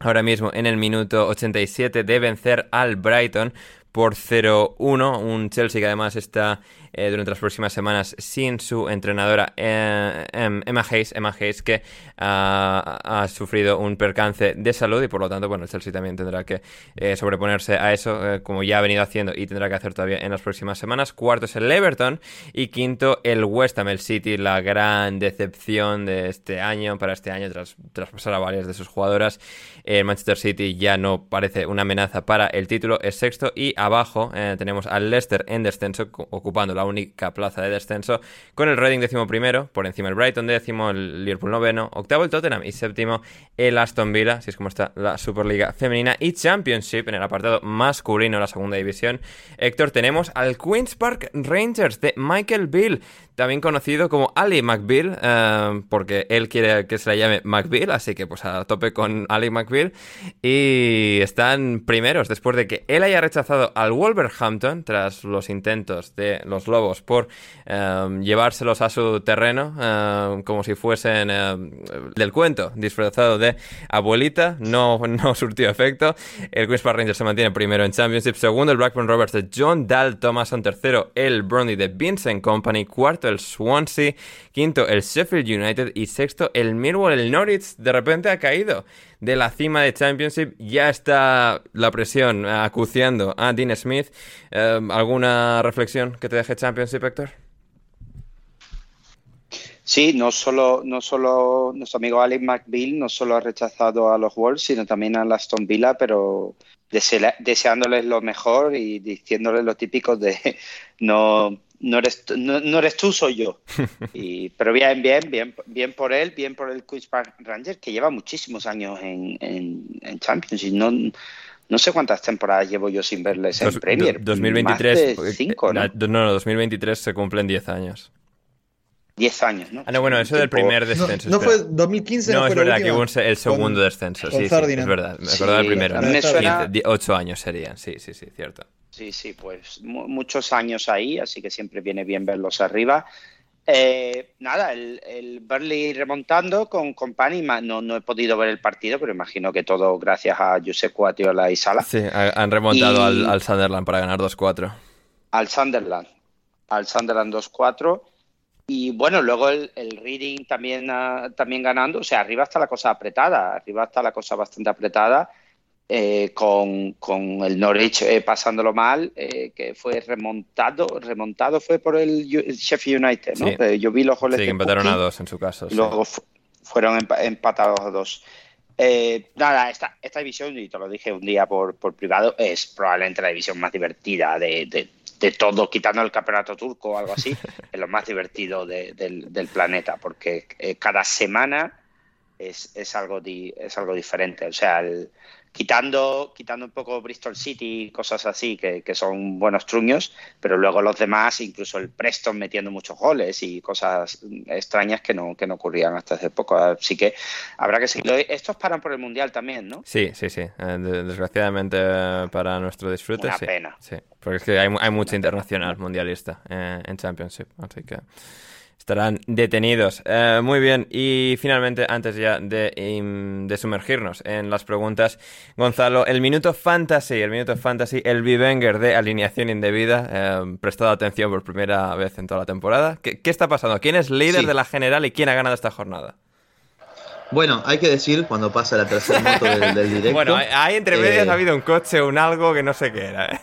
Ahora mismo en el minuto 87 de vencer al Brighton por 0-1. Un Chelsea que además está eh, durante las próximas semanas sin su entrenadora eh, em, Emma Hayes. Emma Hayes que ah, ha sufrido un percance de salud y por lo tanto, bueno, el Chelsea también tendrá que eh, sobreponerse a eso, eh, como ya ha venido haciendo y tendrá que hacer todavía en las próximas semanas. Cuarto es el Everton y quinto el West Ham, el City, la gran decepción de este año, para este año, tras traspasar a varias de sus jugadoras. El Manchester City ya no parece una amenaza para el título, es sexto y abajo tenemos al Leicester en descenso, ocupando la única plaza de descenso, con el Reading décimo primero, por encima el Brighton décimo, el Liverpool noveno, octavo el Tottenham y séptimo el Aston Villa, así es como está la Superliga femenina y Championship en el apartado masculino, la segunda división. Héctor, tenemos al Queen's Park Rangers de Michael Bill, también conocido como Ali McBeal, eh, porque él quiere que se le llame McBeal, así que pues a tope con Ali McBeal. Y están primeros después de que él haya rechazado al Wolverhampton tras los intentos de los Lobos por eh, llevárselos a su terreno eh, como si fuesen del cuento, disfrazado de abuelita. No, no surtió efecto. El Queen's Park se mantiene primero en Championship, segundo el Blackburn Rovers de John Dal Thomason, tercero el Brondby de Vincent Company, cuarto el Swansea, quinto el Sheffield United y sexto el Millwall. El Norwich de repente ha caído de la cima de Championship. Ya está la presión acuciando a Dean Smith. Eh, ¿Alguna reflexión que te deje Championship, Héctor? Sí, no solo, no solo nuestro amigo Alex McBeal no solo ha rechazado a los Wolves, sino también a la Aston Villa, pero deseándoles lo mejor y diciéndoles lo típico de no, no eres, tú- no, no eres tú, soy yo. Y, pero bien, bien, bien, bien por él, bien por el Queen's Park Rangers, que lleva muchísimos años en, en, en Champions y no, no sé cuántas temporadas llevo yo sin verles en Dos- Premier. do- 2023. Más de cinco, eh, ¿no? no, no, 2023 se cumplen 10 años. Diez años, ¿no? Ah, no, bueno, eso del primer No, descenso. no espera. fue 2015, no, No, fue es la verdad que hubo el segundo Con- descenso. con Sí, sí, es verdad. Me Sí, acordaba primero. 15, suena- di- ocho años serían. Sí, sí, sí, cierto. Sí, sí, pues mu- muchos años ahí, así que siempre viene bien verlos arriba. Eh, nada, el, el Burnley remontando con, Panima. No, no he podido ver el partido, pero imagino que todo gracias a Josep Cuatiola y Sala. Sí, ha- han remontado Y- al, al Sunderland para ganar 2-4. Al Sunderland. Al Sunderland 2-4. Y bueno, luego el, el Reading también, ah, también ganando. O sea, arriba está la cosa apretada. Arriba está la cosa bastante apretada. Eh, con, con el Norwich eh, pasándolo mal, eh, que fue remontado. Remontado fue por el el Sheffield United, ¿no? Sí. Yo vi los goles Sí, que empataron a dos en su caso. y sí. luego fu- fueron empa- empatados a dos. Nada, esta, esta división, y te lo dije un día por, por privado, es probablemente la división más divertida de, de, de todo, quitando el campeonato turco o algo así, es lo más divertido de- del, del planeta, porque cada semana es, es, algo, es algo diferente. O sea, el, quitando, quitando un poco Bristol City y cosas así, que, que, son buenos truños, pero luego los demás, incluso el Preston metiendo muchos goles y cosas extrañas que no, que no ocurrían hasta hace poco. Así que habrá que seguirlo. Estos paran por el Mundial también, ¿no? Sí, sí, sí. Eh, desgraciadamente eh, para nuestro disfrute, Una sí. pena. Sí, porque es que hay, hay mucho internacional mundialista eh, en Championship, así que estarán detenidos. Eh, muy bien, y finalmente, antes ya de, de, sumergirnos en las preguntas, Gonzalo, el minuto fantasy, el minuto fantasy, el Vivenger de alineación indebida, eh, prestado atención por primera vez en toda la temporada. ¿Qué, qué está pasando? ¿Quién es líder Sí. de la general y quién ha ganado esta jornada? Bueno, hay que decir cuando pasa la tercera moto del, del directo. Bueno, ahí entre medias eh, ha habido un coche, un algo que no sé qué era.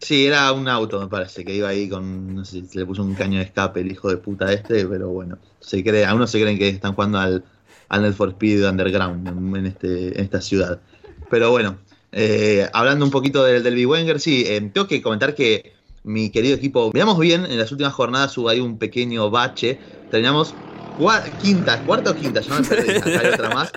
Sí, era un auto, me parece, que iba ahí con, no sé, se le puso un caño de escape el hijo de puta este, pero bueno, se cree, algunos se creen que están jugando al, al for Speed Underground en, en este, en esta ciudad. Pero bueno, eh, hablando un poquito del, del Wenger, sí, eh, tengo que comentar que mi querido equipo, veamos bien, en las últimas jornadas hubo ahí un pequeño bache, terminamos cua- quinta, cuarta o quinta, ya no me perdí, acá hay otra más.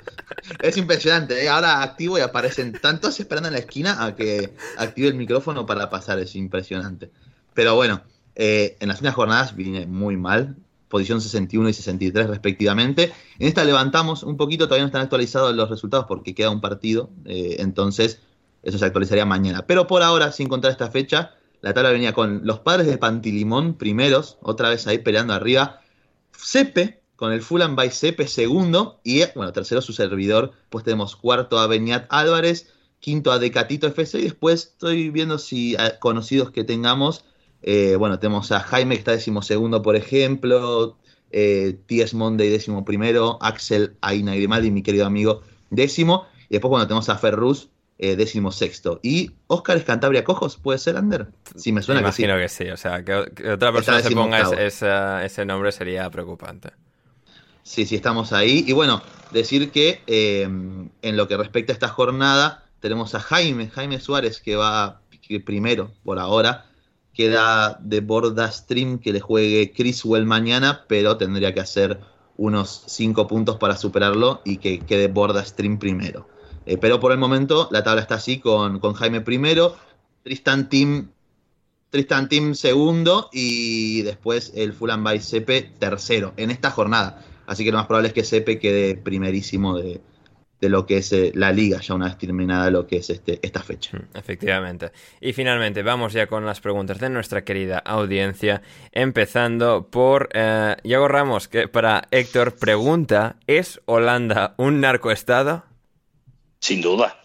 Es impresionante, ¿eh? ahora activo y aparecen tantos esperando en la esquina a que active el micrófono para pasar, es impresionante. Pero bueno, eh, en las últimas jornadas vine muy mal, posición 61 y 63 respectivamente. En esta levantamos un poquito, todavía no están actualizados los resultados porque queda un partido, eh, entonces eso se actualizaría mañana. Pero por ahora, sin contar esta fecha, la tabla venía con los padres de Pantilimón primeros, otra vez ahí peleando arriba. Cepe con el Fulham by Cepe segundo y bueno, tercero su servidor, pues tenemos cuarto a Beniat Álvarez, quinto a Decatito FC y después estoy viendo si conocidos que tengamos, eh, bueno, tenemos a Jaime que está decimosegundo por ejemplo, eh, T.S. Monday décimo primero, Axel Aina Grimaldi, mi querido amigo, décimo, y después bueno, tenemos a Ferrus, eh, décimo sexto. Y Oscar Escantabria Cojos, ¿puede ser, Ander? Sí, me suena Me que sí. imagino que sí. O sea, que, que otra persona se ponga esa- ese nombre sería preocupante. Sí, sí, estamos ahí. Y bueno, decir que eh, en lo que respecta a esta jornada, tenemos a Jaime, Jaime Suárez, que va primero por ahora. Queda de borda stream que le juegue Criswell mañana, pero tendría que hacer unos 5 puntos para superarlo y que quede borda stream primero. Eh, pero por el momento la tabla está así con, con Jaime primero, Tristan Team Tristan Team segundo y después el Fulham by Sepe tercero en esta jornada. Así que lo más probable es que Sepe quede primerísimo de, de lo que es eh, la liga, ya una vez terminada lo que es este, esta fecha. Efectivamente. Y finalmente, vamos ya con las preguntas de nuestra querida audiencia. Empezando por eh, Iago Ramos, que para Héctor pregunta: ¿Es Holanda un narcoestado? Sin duda,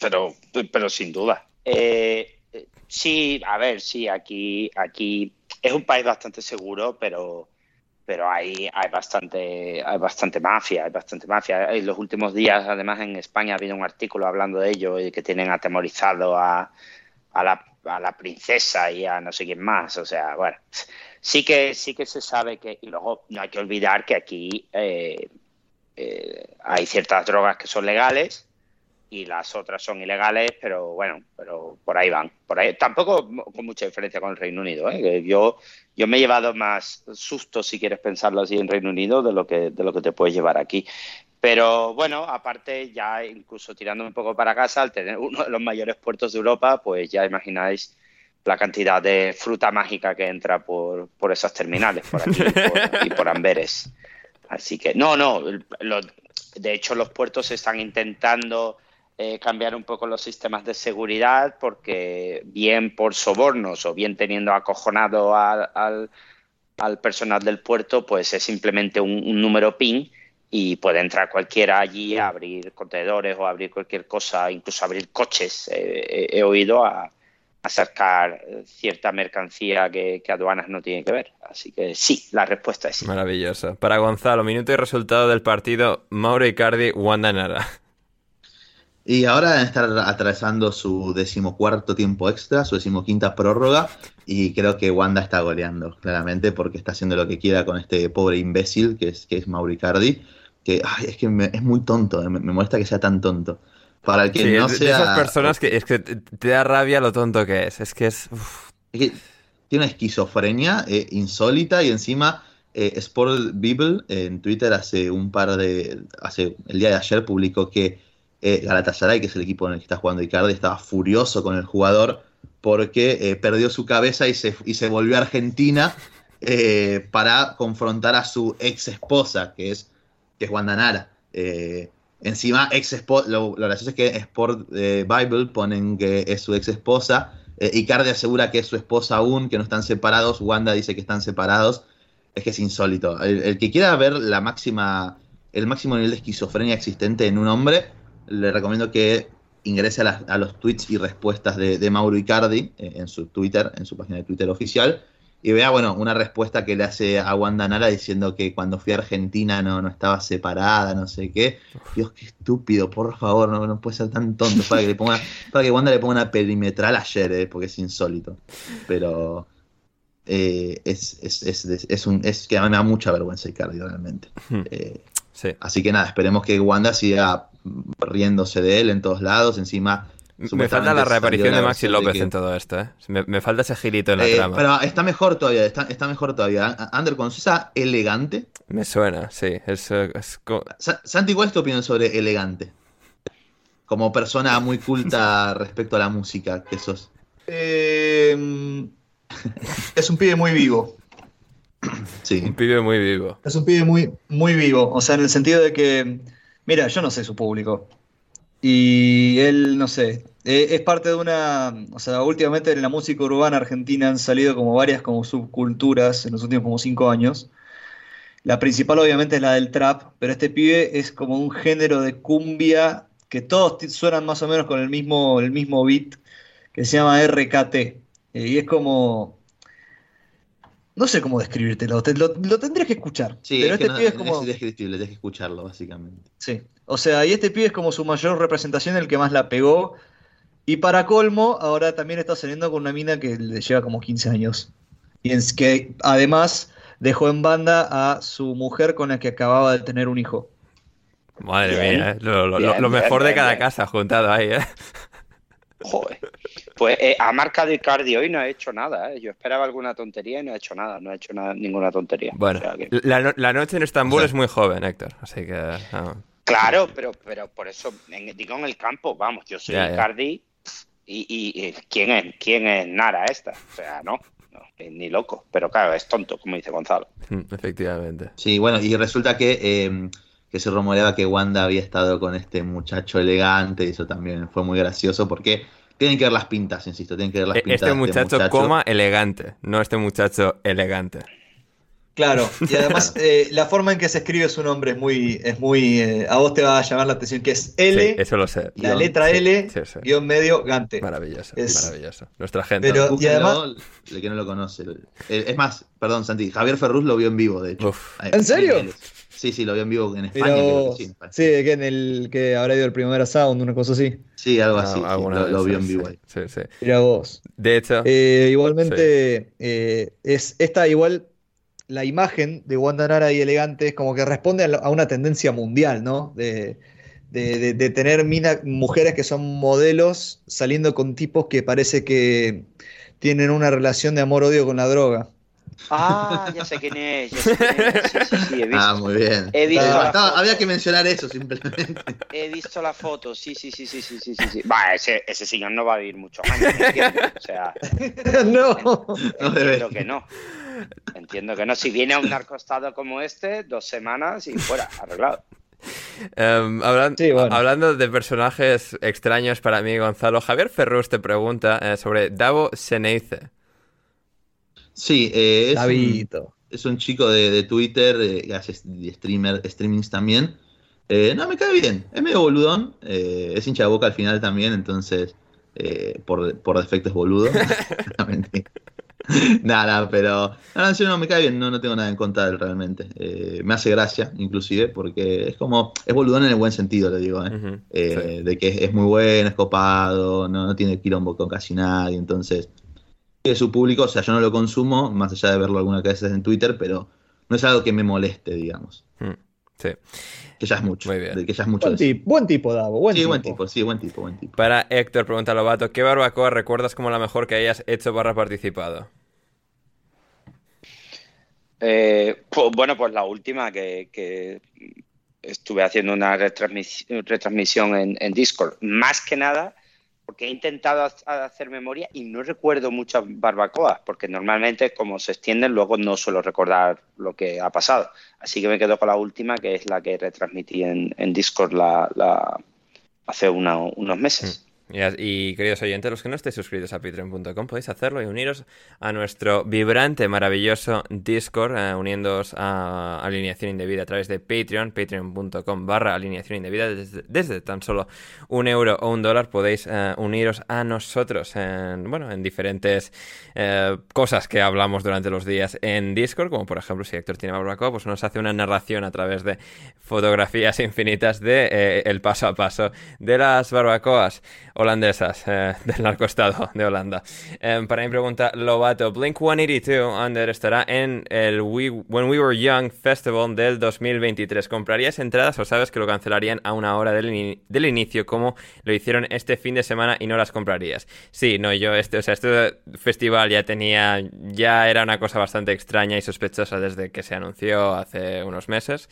pero, pero sin duda. Eh, eh, sí, a ver, sí, aquí, aquí es un país bastante seguro, pero, pero hay, hay bastante, hay bastante mafia, hay bastante mafia. En los últimos días, además, en España ha habido un artículo hablando de ello y que tienen atemorizado a, a la, a la princesa y a no sé quién más. O sea, bueno, sí que, sí que se sabe que, y luego no hay que olvidar que aquí eh, eh, hay ciertas drogas que son legales y las otras son ilegales, pero bueno, pero por ahí van. Por ahí tampoco con mucha diferencia con el Reino Unido. ¿eh? Yo, yo me he llevado más sustos, si quieres pensarlo así, en Reino Unido de lo que de lo que te puedes llevar aquí. Pero bueno, aparte ya incluso tirando un poco para casa, al tener uno de los mayores puertos de Europa, pues ya imagináis la cantidad de fruta mágica que entra por, por esas terminales, por aquí por, y por Amberes. Así que, no, no, de hecho los puertos están intentando eh, cambiar un poco los sistemas de seguridad porque bien por sobornos o bien teniendo acojonado al, al, al personal del puerto, pues es simplemente un, un número PIN y puede entrar cualquiera allí a abrir contenedores o abrir cualquier cosa, incluso abrir coches, eh, he, he oído, a, a sacar eh, cierta mercancía que, que aduanas no tienen que ver. Así que sí, la respuesta es sí. Maravilloso. Para Gonzalo, minuto y resultado del partido: Mauro Icardi, Wanda Nara. Y ahora deben estar atravesando su decimocuarto tiempo extra, su decimoquinta prórroga, y creo que Wanda está goleando, claramente, porque está haciendo lo que quiera con este pobre imbécil que es, que es Mauricardi, que ay, es que me- es muy tonto, me, me molesta que sea tan tonto. Para el que Sí, no es de- de sea... esas personas que es que te da rabia lo tonto que es. Es que es. uf. Es que tiene una esquizofrenia eh, insólita y encima eh, Sport Bible en Twitter hace un par de. hace el día de ayer publicó que eh, Galatasaray, que es el equipo en el que está jugando Icardi, estaba furioso con el jugador porque eh, perdió su cabeza y se, y se volvió a Argentina eh, para confrontar a su ex esposa, que es, que es Wanda Nara. Encima, ex lo, lo gracioso es que Sport Bible ponen que es su ex esposa. Icardi asegura que es su esposa aún, que no están separados. Wanda dice que están separados. Es que es insólito. El, el que quiera ver la máxima, el máximo nivel de esquizofrenia existente en un hombre, le recomiendo que ingrese a, las- a los tweets y respuestas de, de Mauro Icardi eh, en su Twitter, en su página de Twitter oficial, y vea, bueno, una respuesta que le hace a Wanda Nara diciendo que cuando fui a Argentina no, no estaba separada, no sé qué. Dios, qué estúpido, por favor, no, no puede ser tan tonto. Para que, le ponga, para que Wanda le ponga una perimetral ayer, eh, porque es insólito. Pero eh, es, es, es, es- un, es que a mí me da mucha vergüenza Icardi, realmente. Eh, Sí. Así que nada, esperemos que Wanda siga riéndose de él en todos lados. Encima, Me falta la reaparición de Maxi de López que- en todo esto, ¿eh? Me, me falta ese girito en la Eh, trama. pero está mejor todavía, está, está mejor todavía. Ander, ¿conoces esa elegante? Me suena, sí. Es, es Santi, ¿cuál es tu opinión sobre elegante? Como persona muy culta respecto a la música que sos. Eh, es un pibe muy vivo. Sí. un pibe muy vivo. Es un pibe muy, muy vivo. O sea, en el sentido de que, mira, yo no sé su público. Y él, no sé, eh, es parte de una. O sea, últimamente en la música urbana argentina han salido como varias como subculturas en los últimos como cinco años. La principal, obviamente, es la del trap, pero este pibe es como un género de cumbia que todos suenan más o menos con el mismo, el mismo beat que se llama RKT. Eh, y es como. No sé cómo describírtelo, te- lo, lo tendrías que escuchar. Sí, pero es que este no- pibe es es como. indescriptible, tienes que escucharlo, básicamente. Sí. O sea, y este pibe es como su mayor representación, el que más la pegó. Y para colmo, ahora también está saliendo con una mina que le lleva como 15 años. Y en que además dejó en banda a su mujer con la que acababa de tener un hijo. Madre Bien. mía, ¿eh? lo, lo- Bien, lo bien, mejor de cada bien. casa juntado ahí, ¿eh? Joder. Pues eh, ha marcado Icardi hoy no ha hecho nada. ¿eh? Yo esperaba alguna tontería y no ha hecho nada. No ha hecho nada, ninguna tontería. Bueno, O sea que- la, la noche en Estambul O sea- es muy joven, Héctor. Así que. ah, Claro, pero, pero por eso, en- digo en el campo, vamos, yo soy Ya, ya. Icardi y, y- y ¿quién, es, ¿quién es Nara esta? O sea, no, no, ni loco. Pero claro, es tonto, como dice Gonzalo. mm, efectivamente. Sí, bueno, y resulta que, eh, que se rumoreaba que Wanda había estado con este muchacho elegante, y eso también fue muy gracioso, porque tienen que ver las pintas, insisto, tienen que ver las E- pintas Este muchacho, coma, elegante. No este muchacho elegante. Claro, y además eh, la forma en que se escribe su nombre es muy, es muy, eh, a vos te va a llamar la atención, que es L, Sí, eso lo sé. la guion, letra sí, L, sí, sí. guion medio, Gante. Maravilloso, Es- maravilloso. Nuestra gente. Pero- y además- el que no lo conoce. Eh, Es más, perdón, Santi, Javier Ferruz lo vio en vivo, de hecho. Uf. ¿En serio? Sí, sí, lo vio en vivo en España, Pero, creo que sí. sí, que en el que habrá ido el Primavera Sound, una cosa así. Sí, algo Ah, así, sí, alguna lo, lo esas, en vivo ahí. sí, sí. Mira vos. De hecho, Eh, igualmente, eh, es esta igual, la imagen de Wanda Nara y Elegante es como que responde a, la- a una tendencia mundial, ¿no? De, de- de- de tener mina- mujeres que son modelos saliendo con tipos que parece que tienen una relación de amor-odio con la droga. Ah, ya sé quién es, ya sé quién es. Sí, sí, sí, he visto, Ah, muy bien. He visto estaba- había que mencionar eso simplemente. he visto la foto. Sí, sí, sí, sí, sí, sí, sí. Va, ese, ese señor no va a vivir años, entiendo. O sea, no. No entiendo que no. Entiendo que no. Si viene a un narcostado como este, dos semanas y fuera, arreglado. em, hablan- Sí, bueno. hablando de personajes extraños para mí, Gonzalo, Javier Ferrus te pregunta eh, sobre Davo Seneice. Sí, eh, es, un, Davito. es un chico de, de Twitter eh, hace streamer, streamings también. Eh, no, me cae bien. Es medio boludón. eh, es hincha de boca al final también, entonces eh, por, por defecto es boludo. No. Nada, pero no, serio no me cae bien, no, no tengo nada en contra de él realmente. Eh, me hace gracia, inclusive, porque es como, es boludón en el buen sentido, le digo, sí. de que es, es muy bueno, es copado, no, no tiene quilombo con casi nadie, entonces de su público, o sea, yo no lo consumo, más allá de verlo algunas veces en Twitter, pero no es algo que me moleste, digamos, Mm, sí. que ya es mucho, Muy bien. que ya es mucho. Buen tipo, buen tipo, Davo. Buen sí, tipo. buen tipo, sí, buen tipo, buen tipo. Para Héctor, pregunta Lobato, ¿qué barbacoa recuerdas como la mejor que hayas hecho barra participado? Eh, pues, bueno, pues la última que, estuve haciendo una retransmisión en, Discord. Más que nada porque he intentado hacer memoria y no recuerdo muchas barbacoas, porque normalmente como se extienden luego no suelo recordar lo que ha pasado. Así que me quedo con la última, que es la que retransmití en, Discord la, hace unos meses. Y, queridos oyentes, los que no estéis suscritos a patreon.com podéis hacerlo y uniros a nuestro vibrante, maravilloso Discord, eh, uniéndoos a Alineación Indebida a través de Patreon, patreon.com barra alineación indebida. Desde, tan solo un euro o un dólar podéis eh, uniros a nosotros en, bueno, en diferentes eh, cosas que hablamos durante los días en Discord, como por ejemplo si Héctor tiene barbacoa, pues nos hace una narración a través de fotografías infinitas de el paso a paso de las barbacoas holandesas eh, del narcoestado de Holanda. Eh, para mi pregunta, Lobato, Blink 182 Under estará en el When We Were Young Festival del 2023. ¿Comprarías entradas o sabes que lo cancelarían a una hora del, del, inicio como lo hicieron este fin de semana y no las comprarías? Sí, no, yo este, o sea, este festival ya tenía, ya era una cosa bastante extraña y sospechosa desde que se anunció hace unos meses.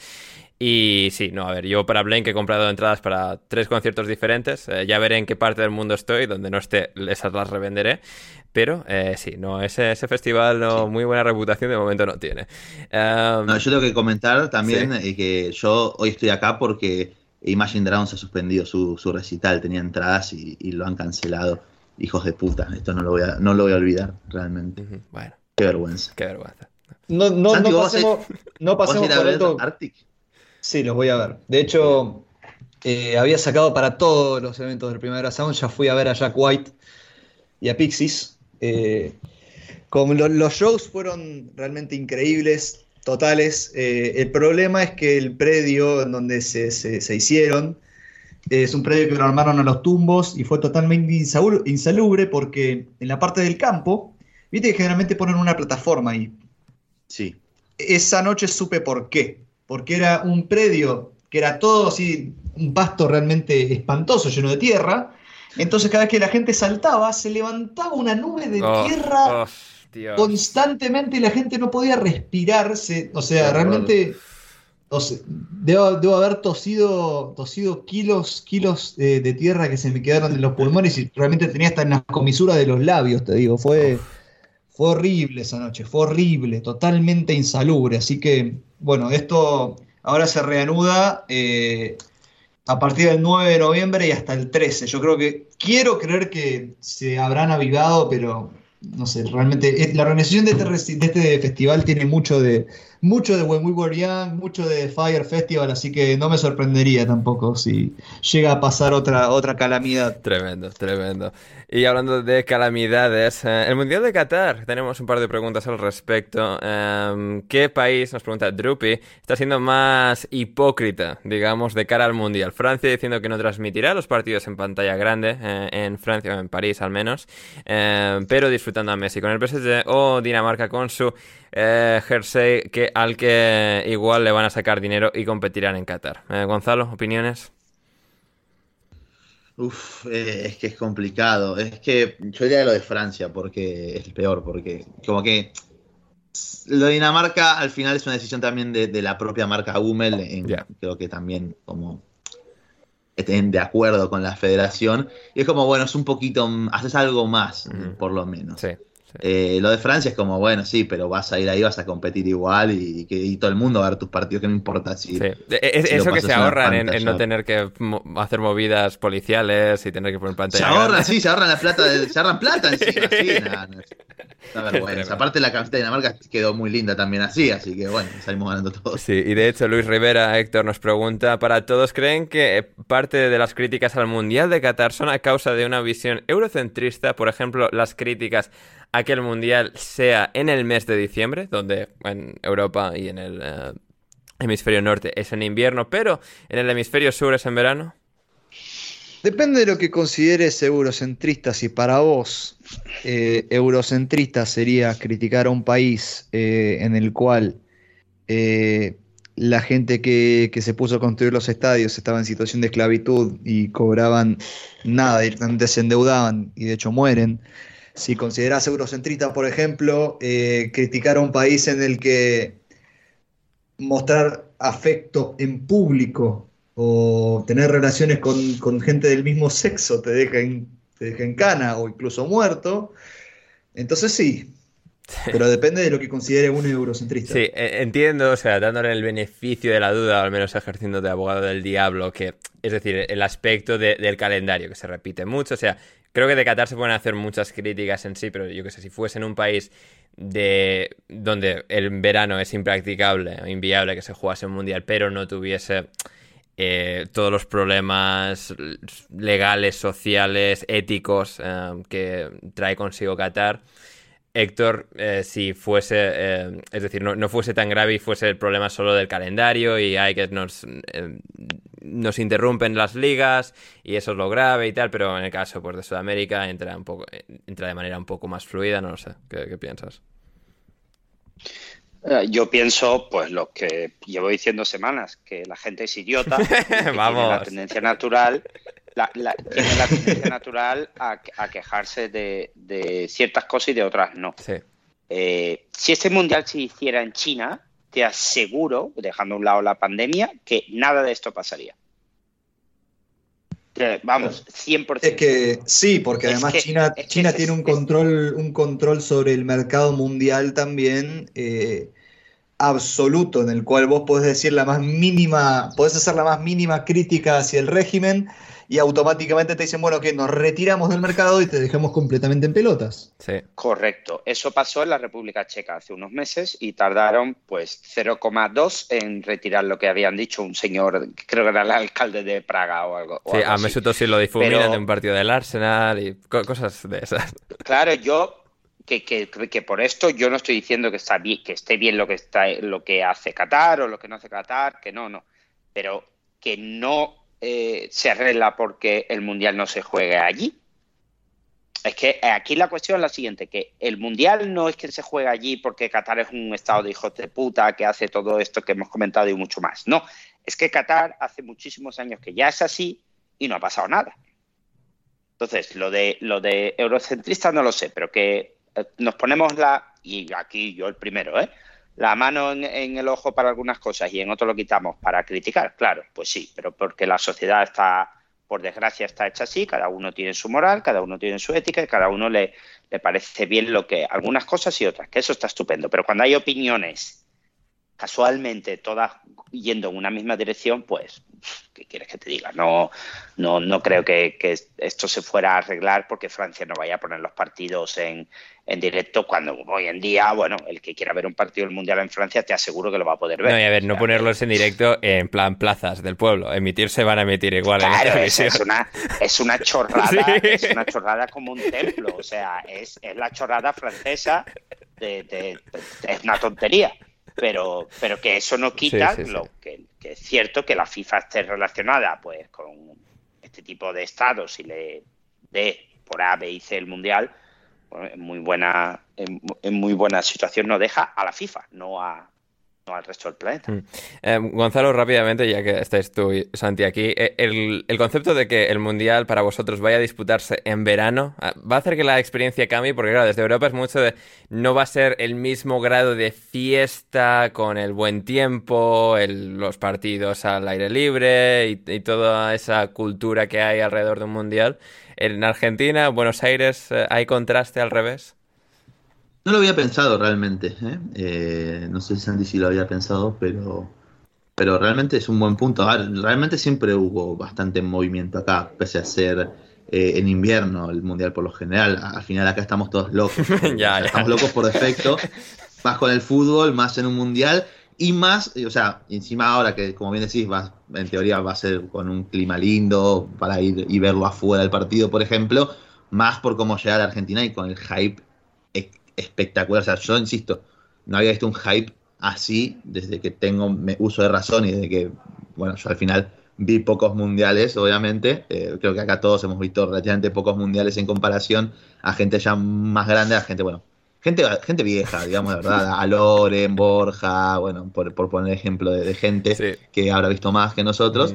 Y sí, no, a ver, yo para Blink he comprado entradas para tres conciertos diferentes. Eh, ya veré en qué parte del mundo estoy, donde no esté, esas las revenderé. Pero eh, sí, no, ese, ese festival no, muy buena reputación de momento no tiene. no, yo tengo que comentar también eh, que yo hoy estoy acá porque Imagine Dragons ha suspendido su, su recital, tenía entradas y, lo han cancelado. Hijos de puta, esto no lo voy a, no lo voy a olvidar realmente. Bueno. Qué vergüenza. Qué vergüenza. No, no, no pasemos, no pasemos por alto. Arctic? Sí, los voy a ver. De hecho, eh, había sacado para todos los eventos del Primavera Sound. Ya fui a ver a Jack White y a Pixies. Eh, los shows fueron realmente increíbles, totales. Eh, el problema es que el predio en donde se, se, hicieron es un predio que lo armaron a los tumbos y fue totalmente insalubre porque en la parte del campo, viste que generalmente ponen una plataforma ahí. Sí. Esa noche supe por qué porque era un predio que era todo así, un pasto realmente espantoso, lleno de tierra. Entonces cada vez que la gente saltaba, se levantaba una nube de oh, tierra oh, constantemente y la gente no podía respirarse. O sea, realmente debo, haber tosido, tosido kilos, kilos de, tierra que se me quedaron en los pulmones y realmente tenía hasta en las comisuras de los labios, te digo. Fue, fue horrible esa noche, fue horrible, totalmente insalubre. Así que bueno, esto ahora se reanuda eh, a partir del 9 de noviembre y hasta el 13. Yo creo que quiero creer que se habrán avivado, pero no sé, realmente la organización de este, de este festival tiene mucho de, mucho de When We Were Young, mucho de Fire Festival, así que no me sorprendería tampoco si llega a pasar otra, otra calamidad. Tremendo, tremendo. Y hablando de calamidades, eh, el Mundial de Qatar, tenemos un par de preguntas al respecto. Em, ¿Qué país, nos pregunta Drupi, está siendo más hipócrita, digamos, de cara al Mundial? Francia diciendo que no transmitirá los partidos en pantalla grande, eh, en Francia o en París al menos, em, pero disfrutando a Messi con el PSG, o Dinamarca con su eh, jersey que, al que igual le van a sacar dinero y competirán en Qatar. Gonzalo, ¿opiniones? Uf, eh, es que es complicado. Es que yo diría lo de Francia, porque es el peor, porque como que lo de Dinamarca al final es una decisión también de, la propia marca Hummel, creo que también como estén de acuerdo con la federación. Y es como, bueno, es un poquito, haces algo más, por lo menos. Sí. Eh, lo de Francia es como, bueno, sí, pero vas a ir ahí, vas a competir igual y, que, todo el mundo va a ver tus partidos, que no importa si. E, eso que se ahorran en, no tener que hacer movidas policiales y tener que poner pantalla. Se ahorran, sí, se ahorran la plata, se ahorran plata encima, sí, vergüenza. Aparte, la camiseta de Dinamarca quedó muy linda también así, así que bueno, salimos ganando todos. Sí, y de hecho, Luis Rivera, Héctor, nos pregunta: ¿para todos creen que parte de las críticas al Mundial de Qatar son a causa de una visión eurocentrista? Por ejemplo, las críticas a que el Mundial sea en el mes de diciembre, donde en Europa y en el eh, hemisferio norte es en invierno, pero en el hemisferio sur es en verano? Depende de lo que consideres eurocentrista. Si para vos eh, eurocentrista sería criticar a un país eh, en el cual la gente que, que, se puso a construir los estadios estaba en situación de esclavitud y cobraban nada, directamente se endeudaban y de hecho mueren, si consideras eurocentrista, por ejemplo, eh, criticar a un país en el que mostrar afecto en público o tener relaciones con, gente del mismo sexo te deja, en, te deja en cana o incluso muerto, entonces sí, pero depende de lo que considere un eurocentrista. Sí, e, entiendo, o sea, dándole el beneficio de la duda, al menos ejerciendo de abogado del diablo, que es decir, el aspecto del calendario que se repite mucho, o sea, creo que de Qatar se pueden hacer muchas críticas en sí, pero yo que sé, si fuese en un país de donde el verano es impracticable o inviable que se jugase un mundial, pero no tuviese eh, todos los problemas legales, sociales, éticos eh, que trae consigo Qatar Héctor, eh, si fuese, es decir, no, fuese tan grave y fuese el problema solo del calendario y hay que nos, nos interrumpen las ligas y eso es lo grave y tal, pero en el caso pues, de Sudamérica entra, un poco, entra de manera un poco más fluida, no lo sé, ¿qué, piensas? Yo pienso, pues lo que llevo diciendo semanas, que la gente es idiota, Vamos. la tendencia natural la, tiene la tendencia natural a, quejarse de, ciertas cosas y de otras no. Eh, si este mundial se hiciera en China, te aseguro, dejando a un lado la pandemia, que nada de esto pasaría. Vamos, 100%. Es que sí, porque además China, China tiene un control, un control sobre el mercado mundial también eh, absoluto, en el cual vos podés decir la más mínima, podés hacer la más mínima crítica hacia el régimen y automáticamente te dicen, bueno, que nos retiramos del mercado y te dejamos completamente en pelotas. Sí. Correcto. Eso pasó en la República Checa hace unos meses y tardaron pues 0,2 en retirar lo que habían dicho un señor, creo que era el alcalde de Praga o algo. sí, a Mesut sí lo difuminan de un partido del Arsenal y cosas de esas. Claro, yo que, que, que, por esto yo no estoy diciendo que está bien, que esté bien lo que está lo que hace Qatar o lo que no hace Qatar, que no, no. Pero que no eh, se arregla porque el Mundial no se juegue allí. Es que aquí la cuestión es la siguiente, que el Mundial no es que se juegue allí porque Qatar es un estado de hijos de puta que hace todo esto que hemos comentado y mucho más. No, es que Qatar hace muchísimos años que ya es así y no ha pasado nada. Entonces, lo de, lo de eurocentrista no lo sé, pero que eh, nos ponemos la, y aquí yo el primero, ¿eh? La mano en, el ojo para algunas cosas y en otro lo quitamos para criticar, claro, pues sí, pero porque la sociedad está, por desgracia, está hecha así, cada uno tiene su moral, cada uno tiene su ética y cada uno le, le parece bien lo que, algunas cosas y otras, que eso está estupendo, pero cuando hay opiniones casualmente todas yendo en una misma dirección, pues, ¿qué quieres que te diga? No, no, no creo que, esto se fuera a arreglar porque Francia no vaya a poner los partidos en, en, directo cuando hoy en día, bueno, el que quiera ver un partido del Mundial en Francia te aseguro que lo va a poder ver. No, y a ver, no ponerlos en directo en plan plazas del pueblo. Emitirse van a emitir igual en la es, es, una, es una chorrada, es una chorrada como un templo, o sea, es, es la chorrada francesa de, es una tontería pero, pero que eso no quita lo Que, es cierto que la FIFA esté relacionada pues con este tipo de estados y le dé por A, B y C el mundial, pues, en muy buena, en muy buena situación no deja a la FIFA, no a, al resto del planeta. Mm. Eh, Gonzalo, rápidamente, ya que estáis tú y Santi aquí, eh, el, concepto de que el Mundial para vosotros vaya a disputarse en verano, ah, ¿va a hacer que la experiencia cambie? Porque claro, desde Europa es mucho de... No va a ser el mismo grado de fiesta con el buen tiempo, los partidos al aire libre y, toda esa cultura que hay alrededor de un Mundial. En Argentina, Buenos Aires, eh, ¿hay contraste al revés? No lo había pensado realmente. ¿eh? Eh, no sé si Sandy sí lo había pensado, pero, pero realmente es un buen punto. realmente siempre hubo bastante movimiento acá, pese a ser eh, en invierno el mundial por lo general. Al final acá estamos todos locos. ya, Estamos locos por defecto. más con el fútbol, más en un mundial. Y más, o sea, encima ahora que, como bien decís, va, en teoría va a ser con un clima lindo para ir y verlo afuera del partido, por ejemplo, más por cómo llegar a Argentina y con el hype espectacular. O sea, yo insisto, no había visto un hype así desde que tengo uso de razón y desde que, bueno, yo al final vi pocos mundiales, obviamente. Eh, creo que acá todos hemos visto relativamente pocos mundiales en comparación a gente ya más grande, a gente, bueno, gente, gente vieja, digamos, de verdad, a Loren, Borja, bueno, por, poner ejemplo de, gente que habrá visto más que nosotros.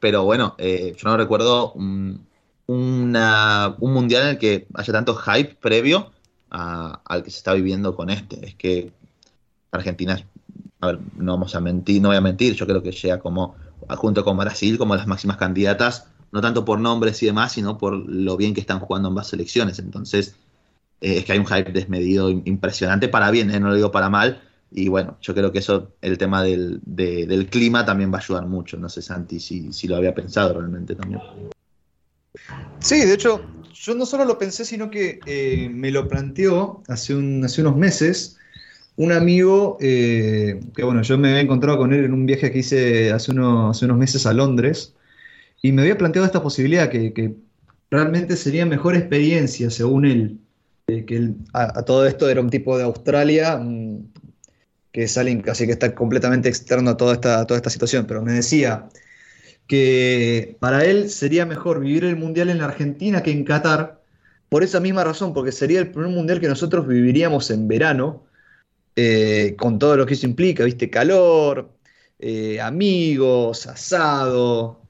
Pero bueno, eh, yo no recuerdo un, una, un mundial en el que haya tanto hype previo al que se está viviendo con este. Es que Argentina a ver, no vamos a mentir, no voy a mentir, yo creo que llega como, junto con Brasil, como las máximas candidatas, no tanto por nombres y demás, sino por lo bien que están jugando ambas selecciones. Entonces, eh, es que hay un hype desmedido impresionante para bien, eh, no lo digo para mal. Y bueno, yo creo que eso, el tema del, del clima también va a ayudar mucho. No sé, Santi, si, si lo había pensado realmente también. Sí, de hecho, yo no solo lo pensé, sino que eh, me lo planteó hace, un, hace unos meses un amigo que, bueno, yo me había encontrado con él en un viaje que hice hace unos, meses a Londres y me había planteado esta posibilidad que, realmente sería mejor experiencia, según él, que a, todo esto era un tipo de Australia, que es alguien casi que está completamente externo a toda esta situación, pero me decía que para él sería mejor vivir el Mundial en la Argentina que en Qatar, por esa misma razón, porque sería el primer Mundial que nosotros viviríamos en verano, eh, con todo lo que eso implica, viste, calor, eh, amigos, asado,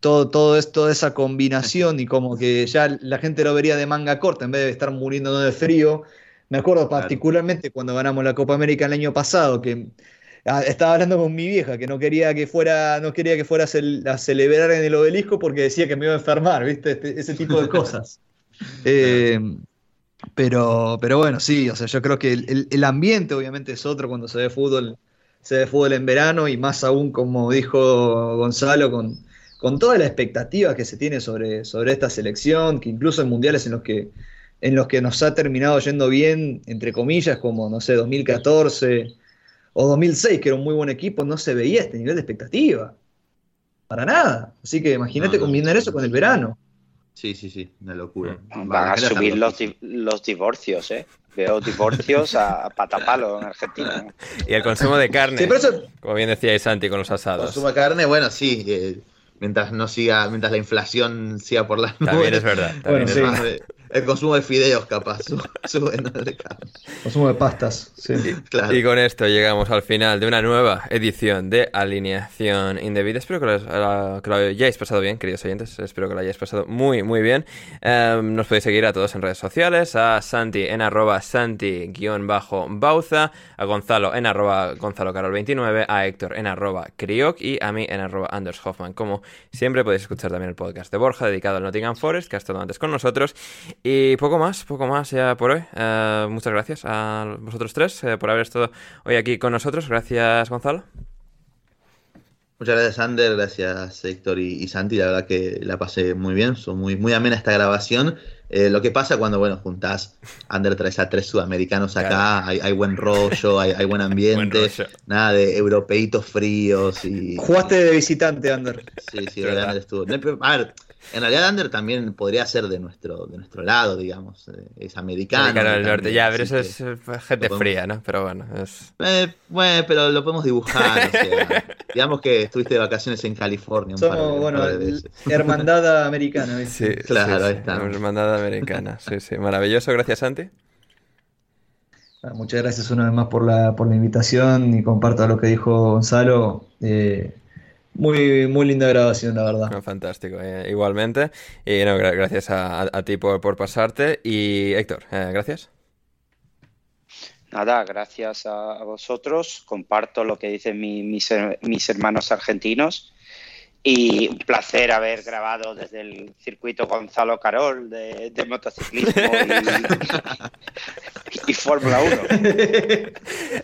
todo, todo esto, esa combinación y como que ya la gente lo vería de manga corta en vez de estar muriendo de frío. Me acuerdo particularmente cuando ganamos la Copa América el año pasado, que estaba hablando con mi vieja, que no quería que fuera, no quería que fuera a celebrar en el obelisco porque decía que me iba a enfermar, ¿viste? Este, ese tipo de cosas. Eh, pero, pero bueno, sí, o sea, yo creo que el, el, ambiente obviamente es otro cuando se ve fútbol, se ve fútbol en verano y más aún como dijo Gonzalo con, con toda la expectativa que se tiene sobre, sobre esta selección, que incluso en mundiales en los que en los que nos ha terminado yendo bien, entre comillas, como, no sé, 2014 o 2006, que era un muy buen equipo, no se veía este nivel de expectativa. Para nada. Así que imagínate combinar eso con el verano. Sí, sí, sí, una locura. Mm. Van a subir los, los divorcios, ¿eh? Veo divorcios a patapalo en Argentina. Y el consumo de carne, como bien decía Santi, con los asados. Consumo de carne, bueno, sí, eh, mientras no siga, mientras la inflación siga por las nubes. También es verdad. También es verdad. El consumo de fideos, capaz, sube, de Consumo de pastas, sí. claro. y con esto llegamos al final de una nueva edición de Alineación Indebida. Espero que lo, que lo hayáis pasado bien, queridos oyentes. Espero que lo hayáis pasado muy, muy bien. Em, nos podéis seguir a todos en redes sociales, a Santi en arroba Santi-Bauza, a Gonzalo en arroba Gonzalo Carol 29, a Héctor en arroba Crioc y a mí en arroba Anders Hoffman. Como siempre podéis escuchar también el podcast de Borja dedicado al Nottingham Forest, que ha estado antes con nosotros. Y poco más, poco más ya por hoy. Eh, muchas gracias a vosotros tres eh, por haber estado hoy aquí con nosotros. Gracias, Gonzalo. Muchas gracias, Ander. Gracias, Héctor y, Santi. La verdad que la pasé muy bien. Son muy, muy amena esta grabación. Eh, lo que pasa cuando, bueno, juntás, Ander traes a tres sudamericanos acá, hay, buen rollo, hay, buen ambiente, nada de europeitos fríos y... Jugaste de visitante, Ander. Sí, sí, Ander estuvo. A ver, en realidad Ander también podría ser de nuestro, de nuestro lado, digamos. Eh, es americano. Americano del norte, ya, pero eso es gente fría, ¿no? Pero bueno, es... Eh, bueno, pero lo podemos dibujar, o sea, digamos que estuviste de vacaciones en California un Somos, par de, bueno, hermandad americana. Sí, claro, ahí está. Hermandad americana, sí, sí. Maravilloso, gracias Santi. Ah, muchas gracias una vez más por la, por la invitación y comparto lo que dijo Gonzalo. Eh, muy, muy linda grabación, la verdad. fantástico, eh, igualmente. Y no, gracias a, ti por, por, pasarte. Y Héctor, eh, gracias. Nada, gracias a, vosotros. Comparto lo que dicen mis, mis hermanos argentinos. Y un placer haber grabado desde el circuito Gonzalo Carol de, motociclismo y, Fórmula 1.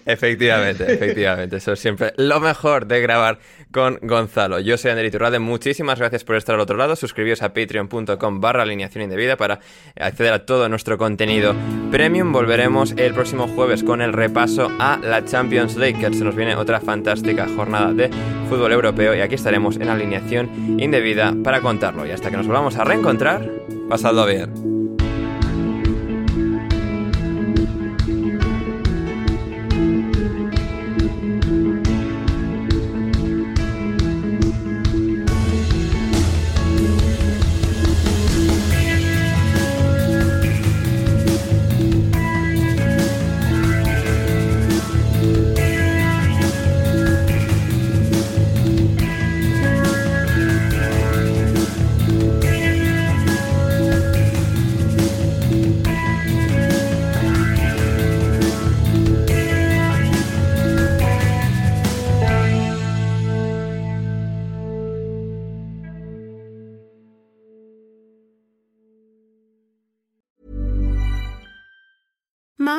Efectivamente, efectivamente. Eso es siempre lo mejor de grabar con Gonzalo. Yo soy Ander Iturralde. Muchísimas gracias por estar al otro lado. Suscribíos a patreon.com barra alineación indebida para acceder a todo nuestro contenido premium. Volveremos el próximo jueves con el repaso a la Champions League, que se nos viene otra fantástica jornada de fútbol europeo y aquí estaremos en alineación indebida para contarlo. Y hasta que nos volvamos a reencontrar, pasadlo bien.